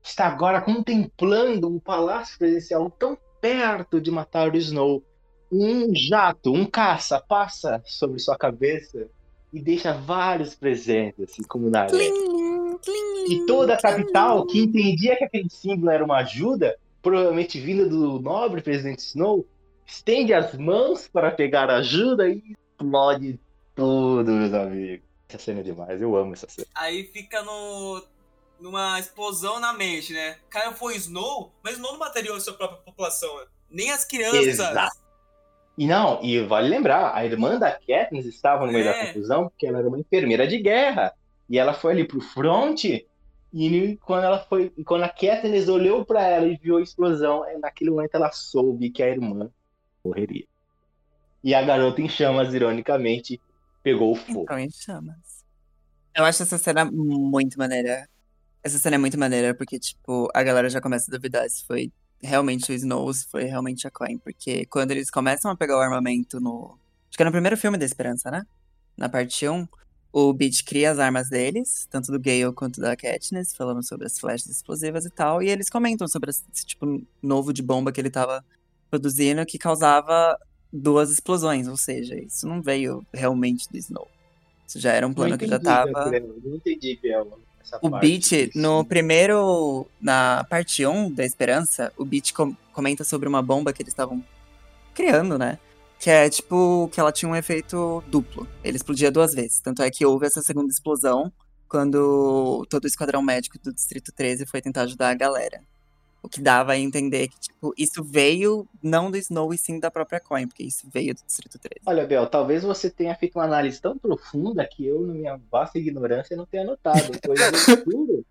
está agora contemplando o palácio presidencial tão perto de matar o Snow. Um jato, um caça passa sobre sua cabeça e deixa vários presentes, assim como na areia. E toda a capital que entendia que aquele símbolo era uma ajuda, provavelmente vinda do nobre presidente Snow, estende as mãos para pegar ajuda e explode tudo, meus amigos. Essa cena é demais, eu amo essa cena. Aí fica no. numa explosão na mente, né? Cara, foi Snow, mas Snow não material a sua própria população. né? Nem as crianças. Exato. E não, e vale lembrar, a irmã da Katniss estava no meio É. da confusão porque ela era uma enfermeira de guerra. E ela foi ali pro front e quando ela foi, e quando a Katniss olhou pra ela e viu a explosão, é, naquele momento ela soube que a irmã morreria. E a garota em chamas, ironicamente, pegou o fogo. Então, em chamas. Eu acho essa cena muito maneira. Essa cena é muito maneira, porque, tipo, a galera já começa a duvidar se foi realmente o Snow, se foi realmente a Coin. Porque quando eles começam a pegar o armamento no. Acho que é no primeiro filme da Esperança, né? Na parte 1, o Beat cria as armas deles, tanto do Gale quanto da Katniss, falando sobre as flechas explosivas e tal. E eles comentam sobre esse tipo novo de bomba que ele tava produzindo que causava duas explosões, ou seja, isso não veio realmente do Snow. Isso já era um plano que já tava. Gabriel, Não entendi, Biel, O Beat, no primeiro. Na parte 1 da Esperança, o Beat com- comenta sobre uma bomba que eles estavam criando, né? Que é tipo que ela tinha um efeito duplo. Ele explodia duas vezes. Tanto é que houve essa segunda explosão quando todo o esquadrão médico do Distrito 13 foi tentar ajudar a galera. O que dava a entender que, tipo, isso veio não do Snow e sim da própria Coin, porque isso veio do Distrito 13. Olha, Bel, talvez você tenha feito uma análise tão profunda que eu, na minha vasta ignorância, não tenha notado. Pois eu <laughs> juro,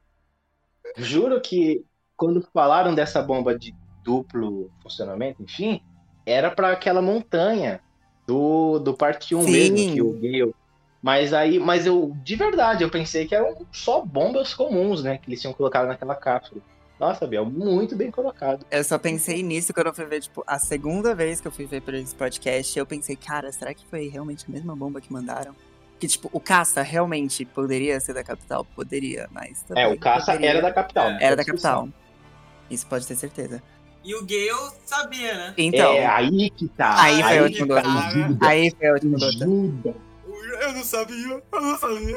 juro que quando falaram dessa bomba de duplo funcionamento, enfim, era para aquela montanha do, do parte 1 Sim. mesmo, que o Gale. Mas aí, mas eu, de verdade, eu pensei que eram só bombas comuns, né, que eles tinham colocado naquela cápsula. Nossa, Bel, muito bem colocado. Eu só pensei nisso quando eu fui ver, tipo, a segunda vez que eu fui ver por esse podcast, eu pensei, cara, será que foi realmente a mesma bomba que mandaram? Que, tipo, o caça realmente poderia ser da capital? Poderia, mas. É, o caça poderia- era da capital. não Era da capital. Isso pode ter certeza. E o Gale sabia, né? Então, é, aí que tá. Aí foi a última tá, gota. né? aí foi a última gota. Eu não sabia, eu não sabia.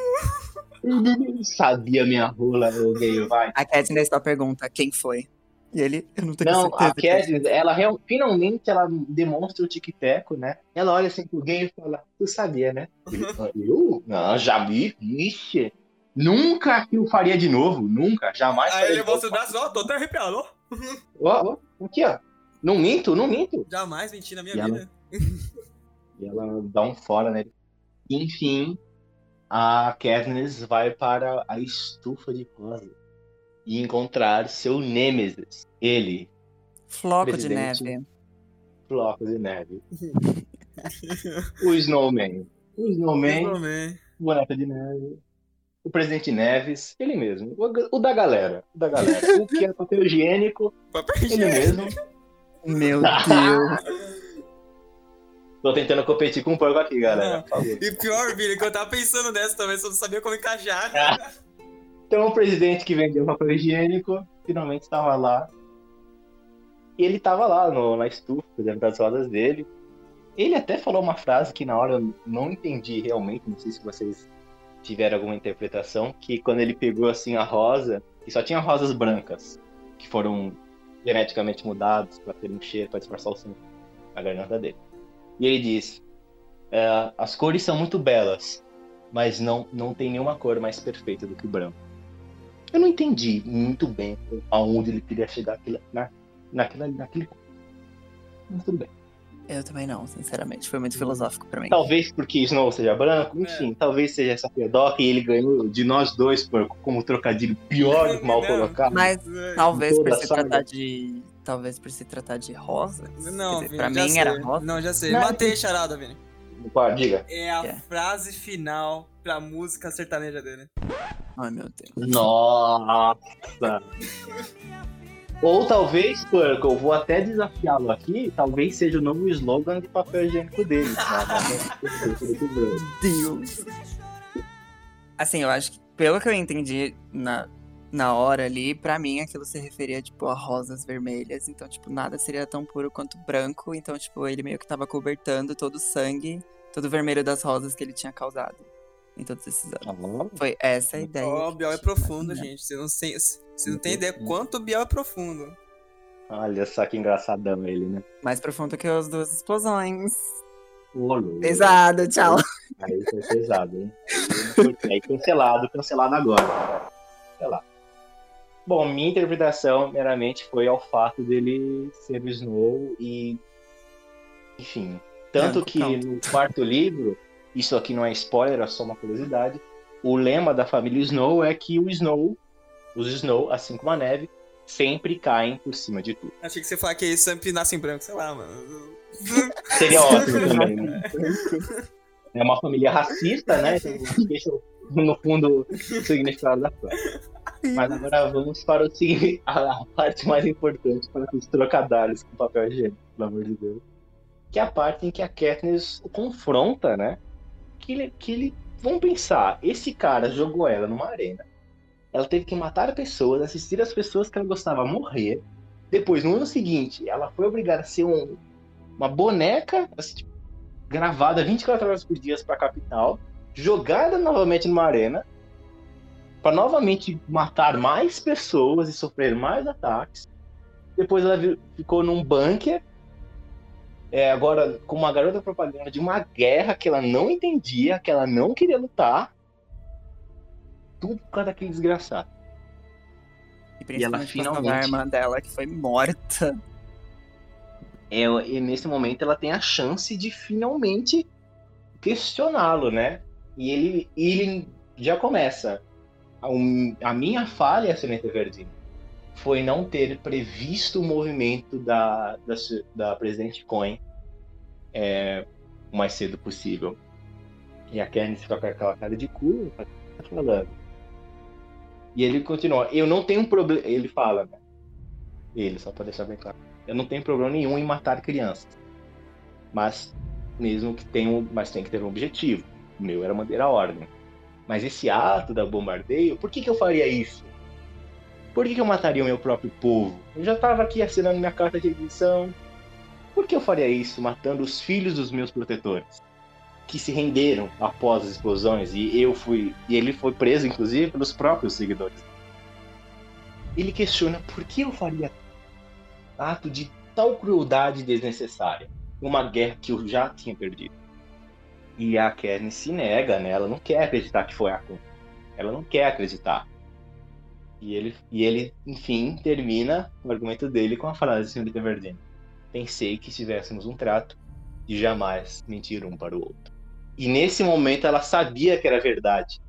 Eu <laughs> não sabia minha rola, o gay, vai. A Katniss só pergunta quem foi. E ele, eu não tenho Não, certeza. a Katniss, ela real- finalmente ela demonstra o tic-teco, né? Ela olha assim pro gay e fala, tu sabia, né? Ele, "Ah, eu? Não, já vi, ixi. Nunca que eu faria de novo, nunca, jamais Aí ele braço, ó, tô até arrepiado, ó. Ó, ó, aqui, ó. Não minto, não minto. Jamais menti na minha E ela- vida. <laughs> E ela dá um fora nele. Enfim, a Katniss vai para a estufa de rosa e encontrar seu Nêmesis. Ele, Floco de neve. Floco de Neve. <laughs> o Snowman. O Snowman, o Boneca de Neve. O Presidente Neves, ele mesmo. O, o da galera. O da galera. O que é papel higiênico, Papel ele higiênico. mesmo. Meu Deus. <laughs> Tô tentando competir com um porco aqui, galera. E pior, Vini, que eu tava pensando nessa também, só não sabia como encaixar. Então o presidente que vendeu papel higiênico finalmente estava lá. E ele estava lá no- na estufa, fazendo das rodas dele. Ele até falou uma frase que na hora eu não entendi realmente, não sei se vocês tiveram alguma interpretação, que quando ele pegou assim a rosa, que só tinha rosas brancas, que foram geneticamente mudadas para ter um cheiro, para disfarçar o sangue na garganta dele. E ele disse: "É, as cores são muito belas, mas não, não tem nenhuma cor mais perfeita do que o branco. Eu não entendi muito bem aonde ele queria chegar aquilo, na, naquela, naquele. Mas tudo bem. Eu também não, sinceramente. Foi muito filosófico pra mim. Talvez porque Snow seja branco, enfim, talvez seja essa pedoca e ele ganhou de nós dois por, como trocadilho pior mal Não, colocado. Mas talvez por se tratar de. Talvez por se tratar de rosa. Não, dizer, Vini, pra mim sei. era rosa. Não, já sei. Não, Matei a charada, Vini. Pá, diga. É a É. frase final pra música sertaneja dele. Ai, meu Deus. Nossa! Ou talvez, Porco, eu vou até desafiá-lo aqui, talvez seja o novo slogan de papel higiênico dele. tá? Deus. Assim, eu acho que, pelo que eu entendi na, na hora ali, pra mim aquilo se referia, tipo, a rosas vermelhas. Então, tipo, nada seria tão puro quanto branco. Então, tipo, ele meio que tava cobertando todo o sangue, todo o vermelho das rosas que ele tinha causado em todos esses anos. Foi essa a ideia. Ó, o Biel é profundo, gente. Você não, tem, você não tem ideia quanto o Biel é profundo. Olha só que engraçadão ele, né? Mais profundo que as duas explosões. Ô, louco. Pesado, tchau. Aí foi pesado, hein? Aí cancelado, cancelado agora. Cancelado. Bom, minha interpretação meramente foi ao fato dele ser o Snow e. Enfim. Tanto Branco, que no quarto livro, isso aqui não é spoiler, é só uma curiosidade. O lema da família Snow é que o Snow, os Snow, assim como a neve, sempre caem por cima de tudo. Achei que você falar que eles sempre nascem branco, sei lá, mano. Seria <laughs> ótimo também, né? É uma família racista, né? Então, <laughs> deixa no fundo o significado da frase. Mas agora vamos para o seguinte, <laughs> a parte mais importante para os trocadilhos com papel higiênico, pelo amor de Deus. Que é a parte em que a Katniss o confronta, né? Que ele, que ele. Vamos pensar, esse cara jogou ela numa arena. Ela teve que matar pessoas, assistir as pessoas que ela gostava morrer. Depois, no ano seguinte, ela foi obrigada a ser um, uma boneca assim, tipo, gravada 24 horas por dia para a capital, jogada novamente numa arena, para novamente matar mais pessoas e sofrer mais ataques. Depois ela ficou num bunker, é, agora com uma garota propaganda de uma guerra que ela não entendia, que ela não queria lutar. Tudo por causa daquele desgraçado. E causa da finalmente- irmã dela, que foi morta. É, e nesse momento ela tem a chance de finalmente questioná-lo, né? E ele, e ele já começa. A, um- a minha falha, Seneta Verdinho, foi não ter previsto o movimento da, da, da presidente Cohen é, o mais cedo possível. E a Candice fica com aquela cara de cu, tá falando? E ele continua, eu não tenho problema. Ele fala, né? Ele, só pra deixar bem claro. Eu não tenho problema nenhum em matar crianças. Mas mesmo que tenha, mas tem que ter um objetivo. O meu era manter a ordem. Mas esse ato da bombardeio, por que, que eu faria isso? Por que, que eu mataria o meu próprio povo? Eu já estava aqui assinando minha carta de admissão. Por que eu faria isso matando os filhos dos meus protetores? Que se renderam após as explosões e eu fui. E ele foi preso, inclusive, pelos próprios seguidores. Ele questiona por que eu faria ato de tal crueldade desnecessária. Uma guerra que eu já tinha perdido. E a Karen se nega, né? Ela não quer acreditar que foi a culpa. Ela não quer acreditar. E ele, e ele, enfim, termina o argumento dele com a frase, senhorita Verdine. Pensei que tivéssemos um trato de jamais mentir um para o outro. E nesse momento ela sabia que era verdade.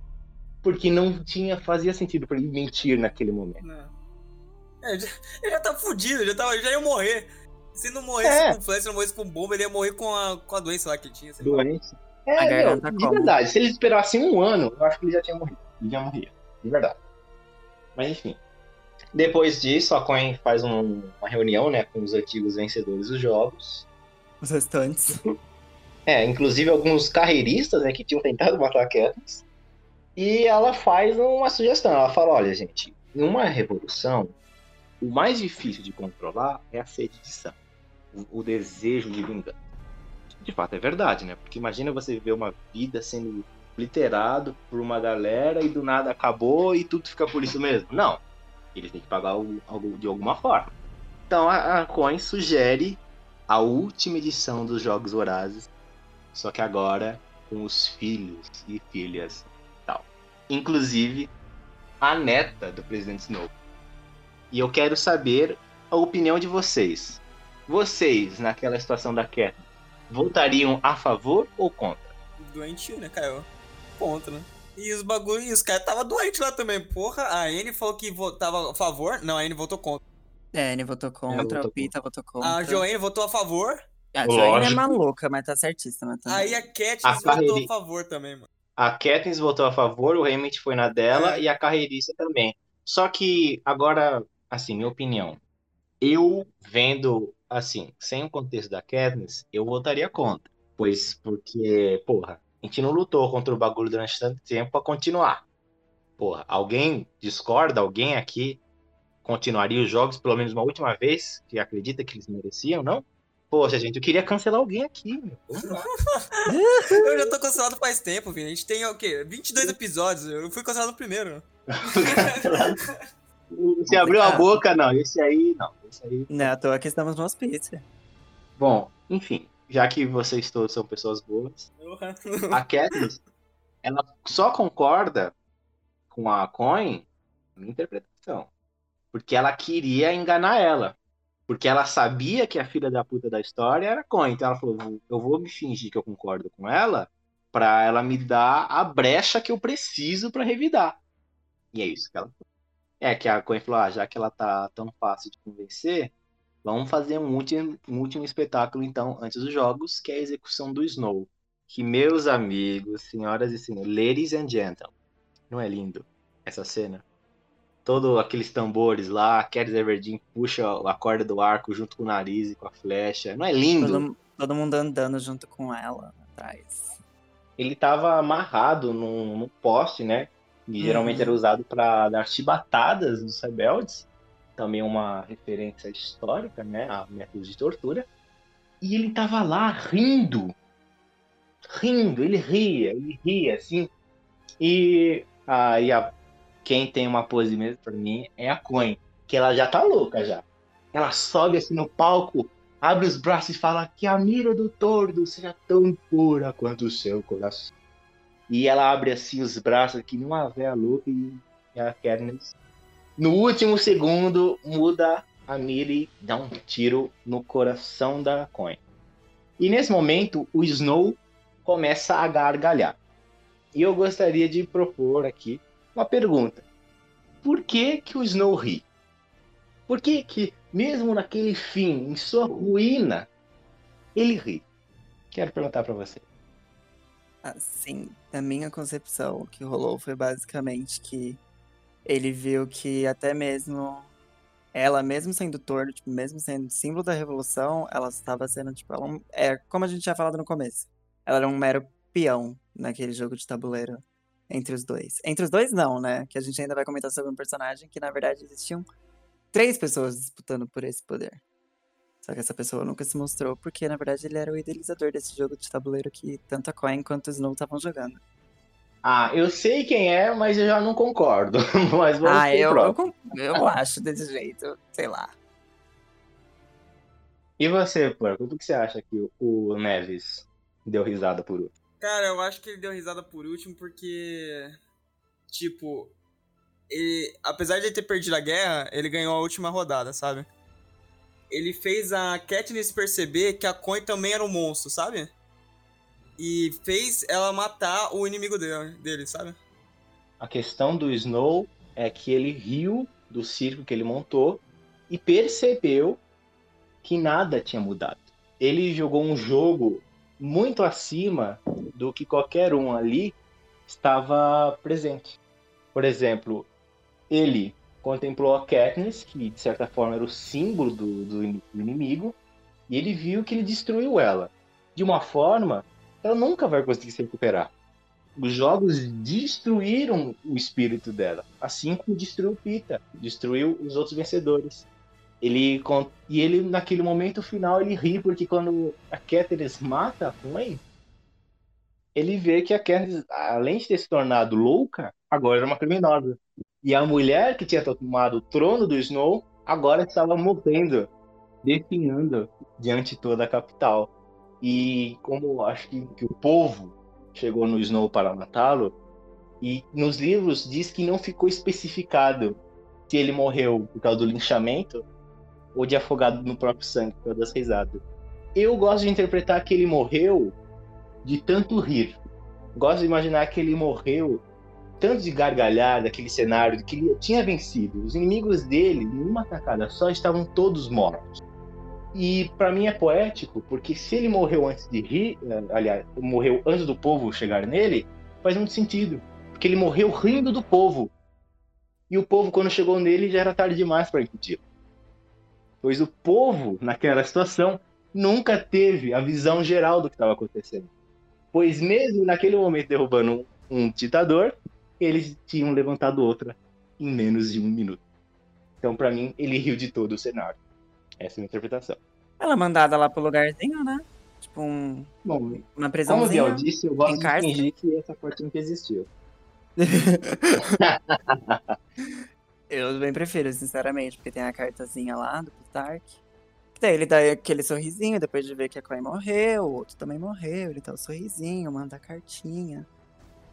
Porque não tinha, fazia sentido para ele mentir naquele momento. Não. É, já, ele já tá fudido, já, tava, já ia morrer. Se não morresse É. com flash, se não morresse com bomba, ele ia morrer com a, com a doença lá que ele tinha. sei A É, garganta meu, de como? verdade. Se eles esperassem um ano, eu acho que ele já tinha morrido. Ele já morria. De verdade. Mas enfim. Depois disso, a Coin faz um- uma reunião né, com os antigos vencedores dos jogos. Os restantes. É, inclusive alguns carreiristas né, que tinham tentado matar a Katniss. E ela faz uma sugestão. Ela fala, olha, gente, em uma revolução, o mais difícil de controlar é a sede de sangue. O, o desejo de vingança. De fato, é verdade, né? Porque imagina você viver uma vida sendo literado por uma galera e do nada acabou e tudo fica por isso mesmo. Não. Eles têm que pagar algo de alguma forma. Então a, Coin sugere a última edição dos Jogos Vorazes só que agora com os filhos e filhas tal. Inclusive a neta do presidente Snow. E eu quero saber a opinião de vocês. Vocês, naquela situação da Cat, votariam a favor ou contra? Doentio, né, Caio? Contra, né? E os bagulho, e os caras tava doente lá também. Porra, a Anne falou que votava a favor. Não, a Anne votou contra. É, ele votou contra, votou o Pita votou contra. A Joanne votou a favor. A Joanne é maluca, mas tá certíssima também. Aí a Katniss A votou a favor também, mano. A Katniss votou a favor, o Hammett foi na dela É. e a carreirista também. Só que agora, assim, minha opinião. Eu vendo, assim, sem o contexto da Katniss, eu votaria contra. Pois, porque, porra, a gente não lutou contra o bagulho durante tanto tempo pra continuar. Porra, alguém discorda? Alguém aqui continuaria os jogos pelo menos uma última vez? Que acredita que eles mereciam, não? Poxa, gente, eu queria cancelar alguém aqui, meu. Vamos <laughs> lá. Eu já tô cancelado faz tempo, Vini. A gente tem o quê? 22 episódios. Eu fui cancelado primeiro. <laughs> Você abriu a boca, não. Esse aí, não. Esse aí. Não, à toa que estamos no hospício. Bom, enfim, já que vocês todos são pessoas boas, a Katniss, ela só concorda com a Coin, na minha interpretação, porque ela queria enganar ela. Porque ela sabia que a filha da puta da história era Coin. Então ela falou: eu vou me fingir que eu concordo com ela pra ela me dar a brecha que eu preciso pra revidar. E é isso que ela É que a Coin falou: ah, já que ela tá tão fácil de convencer, vamos fazer um último, um último espetáculo então antes dos jogos, que é a execução do Snow. Que meus amigos, senhoras e senhores, ladies and gentlemen, não é lindo essa cena? Todo aqueles tambores lá, Katniss Everdeen puxa a corda do arco junto com o nariz e com a flecha. Não é lindo? Todo, todo mundo andando junto com ela atrás. Ele tava amarrado num, num poste, né? E geralmente Uhum. era usado para dar chibatadas dos rebeldes. Também uma referência histórica, né? A métodos de tortura. E ele tava lá rindo. Rindo, ele ria, ele ria, assim. E aí a, quem tem uma pose mesmo pra mim é a Coin, que ela já tá louca já. Ela sobe assim no palco, abre os braços e fala que a mira do tordo seja tão pura quanto o seu coração. E ela abre assim os braços que nem uma véia louca e e a Katniss. No último segundo, muda a mira e dá um tiro no coração da Coin. E nesse momento, o Snow começa a gargalhar. E eu gostaria de propor aqui uma pergunta. Por que que o Snow ri? Por que que, mesmo naquele fim, em sua ruína, ele ri? Quero perguntar pra você. Assim, na minha concepção, o que rolou foi basicamente que ele viu que até mesmo ela, mesmo sendo torno, tipo, mesmo sendo símbolo da revolução, ela estava sendo, tipo, ela, um- é como a gente tinha falado no começo. Ela era um mero peão naquele jogo de tabuleiro entre os dois. Entre os dois, não, né? Que a gente ainda vai comentar sobre um personagem que, na verdade, existiam três pessoas disputando por esse poder. Só que essa pessoa nunca se mostrou, porque na verdade ele era o idealizador desse jogo de tabuleiro que tanto a Coin quanto o Snow estavam jogando. Ah, eu sei quem é, mas eu já não concordo. <laughs> mas vamos ah, pro eu, eu, eu acho desse jeito, sei lá. E você, Porco, o que você acha que o- o Neves deu risada por último? Cara, eu acho que ele deu risada por último porque. Tipo. Ele, apesar de ele ter perdido a guerra, ele ganhou a última rodada, sabe? Ele fez a Katniss perceber que a Coin também era um monstro, sabe? E fez ela matar o inimigo dele, dele sabe? A questão do Snow é que ele riu do circo que ele montou e percebeu que nada tinha mudado. Ele jogou um jogo muito acima do que qualquer um ali estava presente. Por exemplo, ele contemplou a Katniss, que de certa forma era o símbolo do, do in- do inimigo, e ele viu que ele destruiu ela. De uma forma, ela nunca vai conseguir se recuperar. Os jogos destruíram o espírito dela, assim como destruiu Pita, destruiu os outros vencedores. Ele e ele naquele momento final ele ri porque quando a Katniss mata a Coin, ele vê que a Katniss, além de ter se tornado louca, agora era uma criminosa. E a mulher que tinha tomado o trono do Snow agora estava morrendo, definhando diante toda a capital. E como acho que, que o povo chegou no Snow para matá-lo, e nos livros diz que não ficou especificado se ele morreu por causa do linchamento ou de afogado no próprio sangue por causa das risadas. Eu gosto de interpretar que ele morreu de tanto rir. Gosto de imaginar que ele morreu tanto de gargalhar daquele cenário de que ele tinha vencido. Os inimigos dele, em uma tacada só, estavam todos mortos. E para mim é poético, porque se ele morreu antes de rir, eh, aliás, morreu antes do povo chegar nele, faz muito sentido. Porque ele morreu rindo do povo. E o povo, quando chegou nele, já era tarde demais para impedir. Pois o povo, naquela situação, nunca teve a visão geral do que estava acontecendo. Pois mesmo naquele momento derrubando um, um ditador, eles tinham levantado outra em menos de um minuto. Então, pra mim, ele riu de todo o cenário. Essa é a minha interpretação. Ela é mandada lá pro lugarzinho, né? Tipo um, Bom, uma como o prisãozinha. Biel disse, eu gosto em de cárcere. fingir que essa parte nunca existiu. <laughs> Eu bem prefiro, sinceramente, porque tem a cartazinha lá do Stark. Que daí ele dá aquele sorrisinho depois de ver que a Clay morreu, o outro também morreu, ele dá o sorrisinho, manda a cartinha.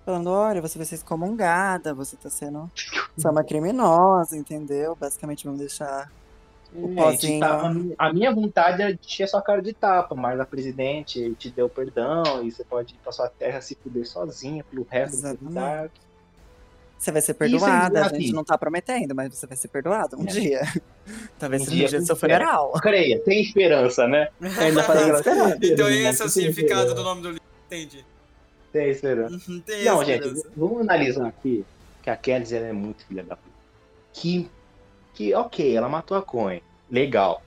Falando, olha, você vai ser excomungada, você tá sendo. Você é uma criminosa, entendeu? Basicamente vamos deixar o Gente, pozinho. tá, a minha vontade é de encher sua cara de tapa, mas a presidente te deu perdão e você pode ir pra sua terra se fuder sozinha pelo resto do Exatamente. Dark. Você vai ser perdoada, é a gente assim. não tá prometendo, mas você vai ser perdoada um É. dia. <laughs> Talvez Um seja dia, no dia do seu é. funeral. Creia, tem esperança, né? <laughs> Ainda Tem esperança. Então esse é o significado do nome do livro, entendi. Tem esperança. Uhum, Tem Não, esperança. gente, vamos analisar aqui que a ela é muito filha da puta. Que, que, ok, ela matou a Coin, legal.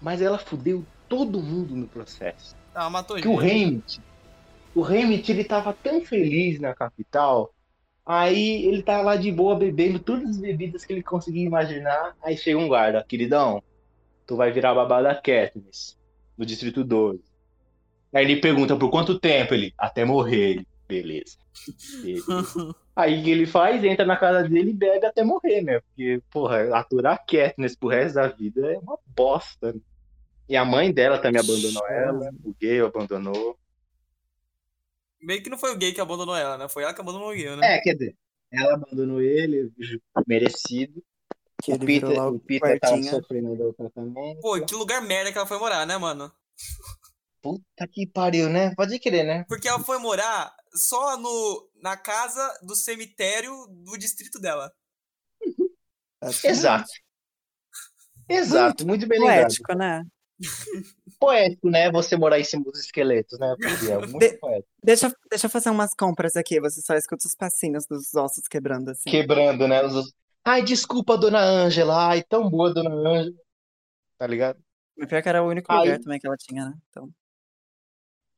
Mas ela fudeu todo mundo no processo. Ah, matou Que o gente. Hamilton, o Hamilton, ele tava tão feliz na capital, aí ele tá lá de boa bebendo todas as bebidas que ele conseguia imaginar, aí chega um guarda, queridão, tu vai virar babá da Katniss, no Distrito 12. Aí ele pergunta por quanto tempo, ele, até morrer, ele, beleza. Beleza. <laughs> Aí o que ele faz? Entra na casa dele e bebe até morrer, né? Porque, porra, aturar a Katniss pro resto da vida é uma bosta. né? E a mãe dela também abandonou ela, o gay abandonou. Meio que não foi o gay que abandonou ela, né? Foi ela que abandonou o gay, né? É, quer dizer, ela abandonou ele, merecido. Que O Peter, o Peter tava sofrendo do tratamento. Pô, que lugar merda que ela foi morar, né, mano? Puta que pariu, né? Pode crer, né? Porque ela foi morar só no, na casa do cemitério do distrito dela. <laughs> Exato. Exato, muito, bem lembrado. Poético, né? <laughs> Poético, né? Você morar em cima dos esqueletos, né? Gabriel? Muito De- poético. Deixa, deixa eu fazer umas compras aqui. Você só escuta os passinhos dos ossos quebrando assim. Quebrando, né? Os... Ai, desculpa, dona Ângela. Ai, tão boa, dona Ângela. Tá ligado? Mas pior que era o único Aí- lugar também que ela tinha, né? Então,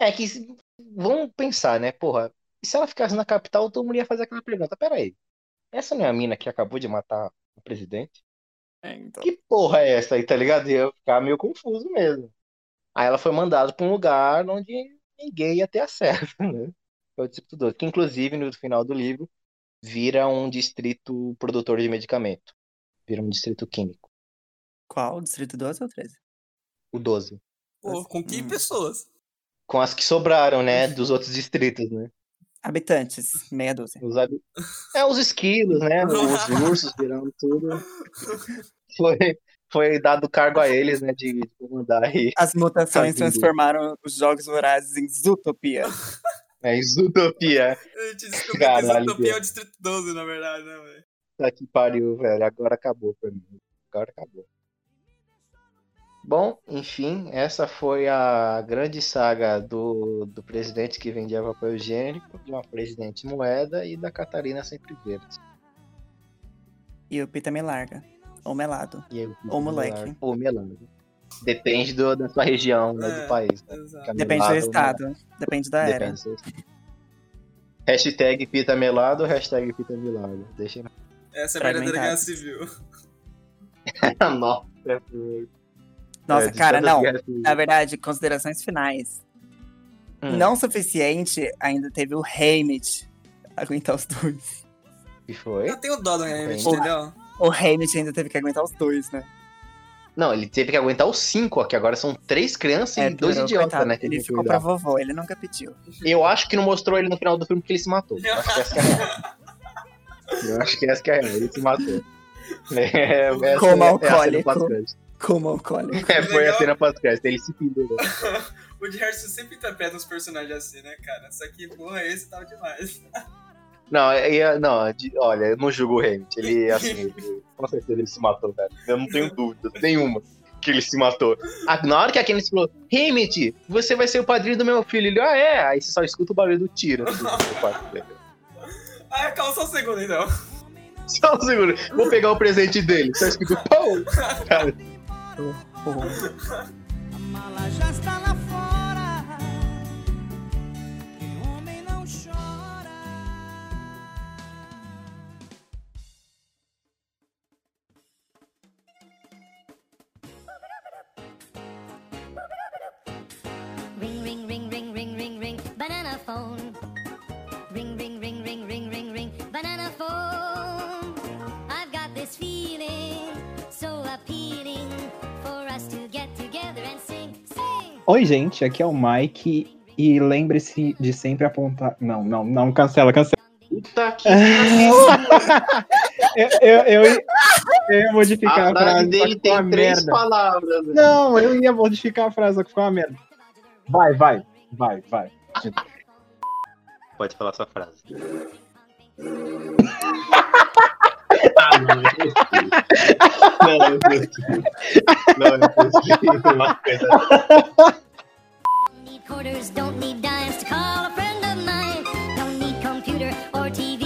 É que vamos pensar, né? Porra, e se ela ficasse na capital, todo mundo ia fazer aquela pergunta. Pera aí, essa não é a mina que acabou de matar o presidente? é, então. Que porra é essa aí, tá ligado? Eu ia ficar meio confuso mesmo. Aí ela foi mandada pra um lugar onde ninguém ia ter acesso, <laughs> né? Foi o Distrito 12, que inclusive no final do livro vira um distrito produtor de medicamento. Vira um distrito químico. Qual? Distrito 12 ou 13? O 12. Pô, com que Hum. pessoas? Com as que sobraram, né? Dos outros distritos, né? Habitantes, meia dúzia. Os habi- É, os esquilos, né? Os <laughs> ursos virando tudo. Foi, foi dado cargo a eles, né? De, de comandar aí. As mutações transformaram os Jogos Vorazes em Zootopia. É, Isutopia. A gente descobriu que Caralho, Isotopia é o distrito 12, na verdade, né, velho? Tá que pariu, velho. Agora acabou pra mim. Agora acabou. Bom, enfim, essa foi a grande saga do, do presidente que vendia papel higiênico, de uma presidente moeda e da Catarina sempre verde. E o Pita me larga. Ou melado. E eu- Ou moleque. Ou melado. Depende do- da sua região, né, É. do país. Né? Exato. Fica Depende do estado. Depende da era. Depende do seu estado. Hashtag pita melado, hashtag pita milagre. Deixa Essa é a verdadeira guerra civil. <laughs> <laughs> Nossa, é, Nossa, de cara, não. Na verdade, considerações finais. Hum. Não o suficiente, ainda teve o Hamid aguentar os dois. que foi? Eu tenho dó do Hamilton, Porra. entendeu? O Hamid ainda teve que aguentar os dois, né? Não, ele teve que aguentar os cinco, ó, que agora são três crianças e dois idiotas, né? Ele ficou pra vovó, ele nunca pediu. Eu acho que não mostrou ele no final do filme porque ele se matou. Eu acho que essa que é a real. <laughs> Eu acho que essa que é a real, ele se matou. <laughs> É, essa Como é alcoólico. pós-crédito. Como alcoólico. É, foi a cena pós-crédito, ele se pendurou. <laughs> O de Harrison sempre interpreta uns personagens assim, né, cara? Só que, porra, esse tava demais. Não, é- é- não, de- olha, eu não julgo o Hamilton. Ele, assim, ele- com certeza ele se matou, velho. Eu não tenho dúvida nenhuma que ele se matou. Ah, Na hora que a Candice falou, Hamilton, você vai ser o padrinho do meu filho. Ele, ah, é? Aí você só escuta o barulho do tiro. assim, <laughs> dele. Ah, calma só um segundo, então. Só um segundo, vou pegar o presente dele. Só escuta o pão. Cara, <laughs> A mala já está lá Oi, gente, aqui é o Mike. E lembre-se de sempre apontar. Não, não, não, cancela, cancela. Puta que <laughs> eu, eu, eu, ia- eu ia modificar A a, frase dele tem três merda. palavras. Não, eu ia modificar a frase, só que ficou uma merda. Vai, vai, vai, vai. Pode falar sua frase. <laughs> Não, não é possível. Não é possível. Uma coisa Don't need quarters, don't need dimes to call a friend of mine. Don't need computer or TV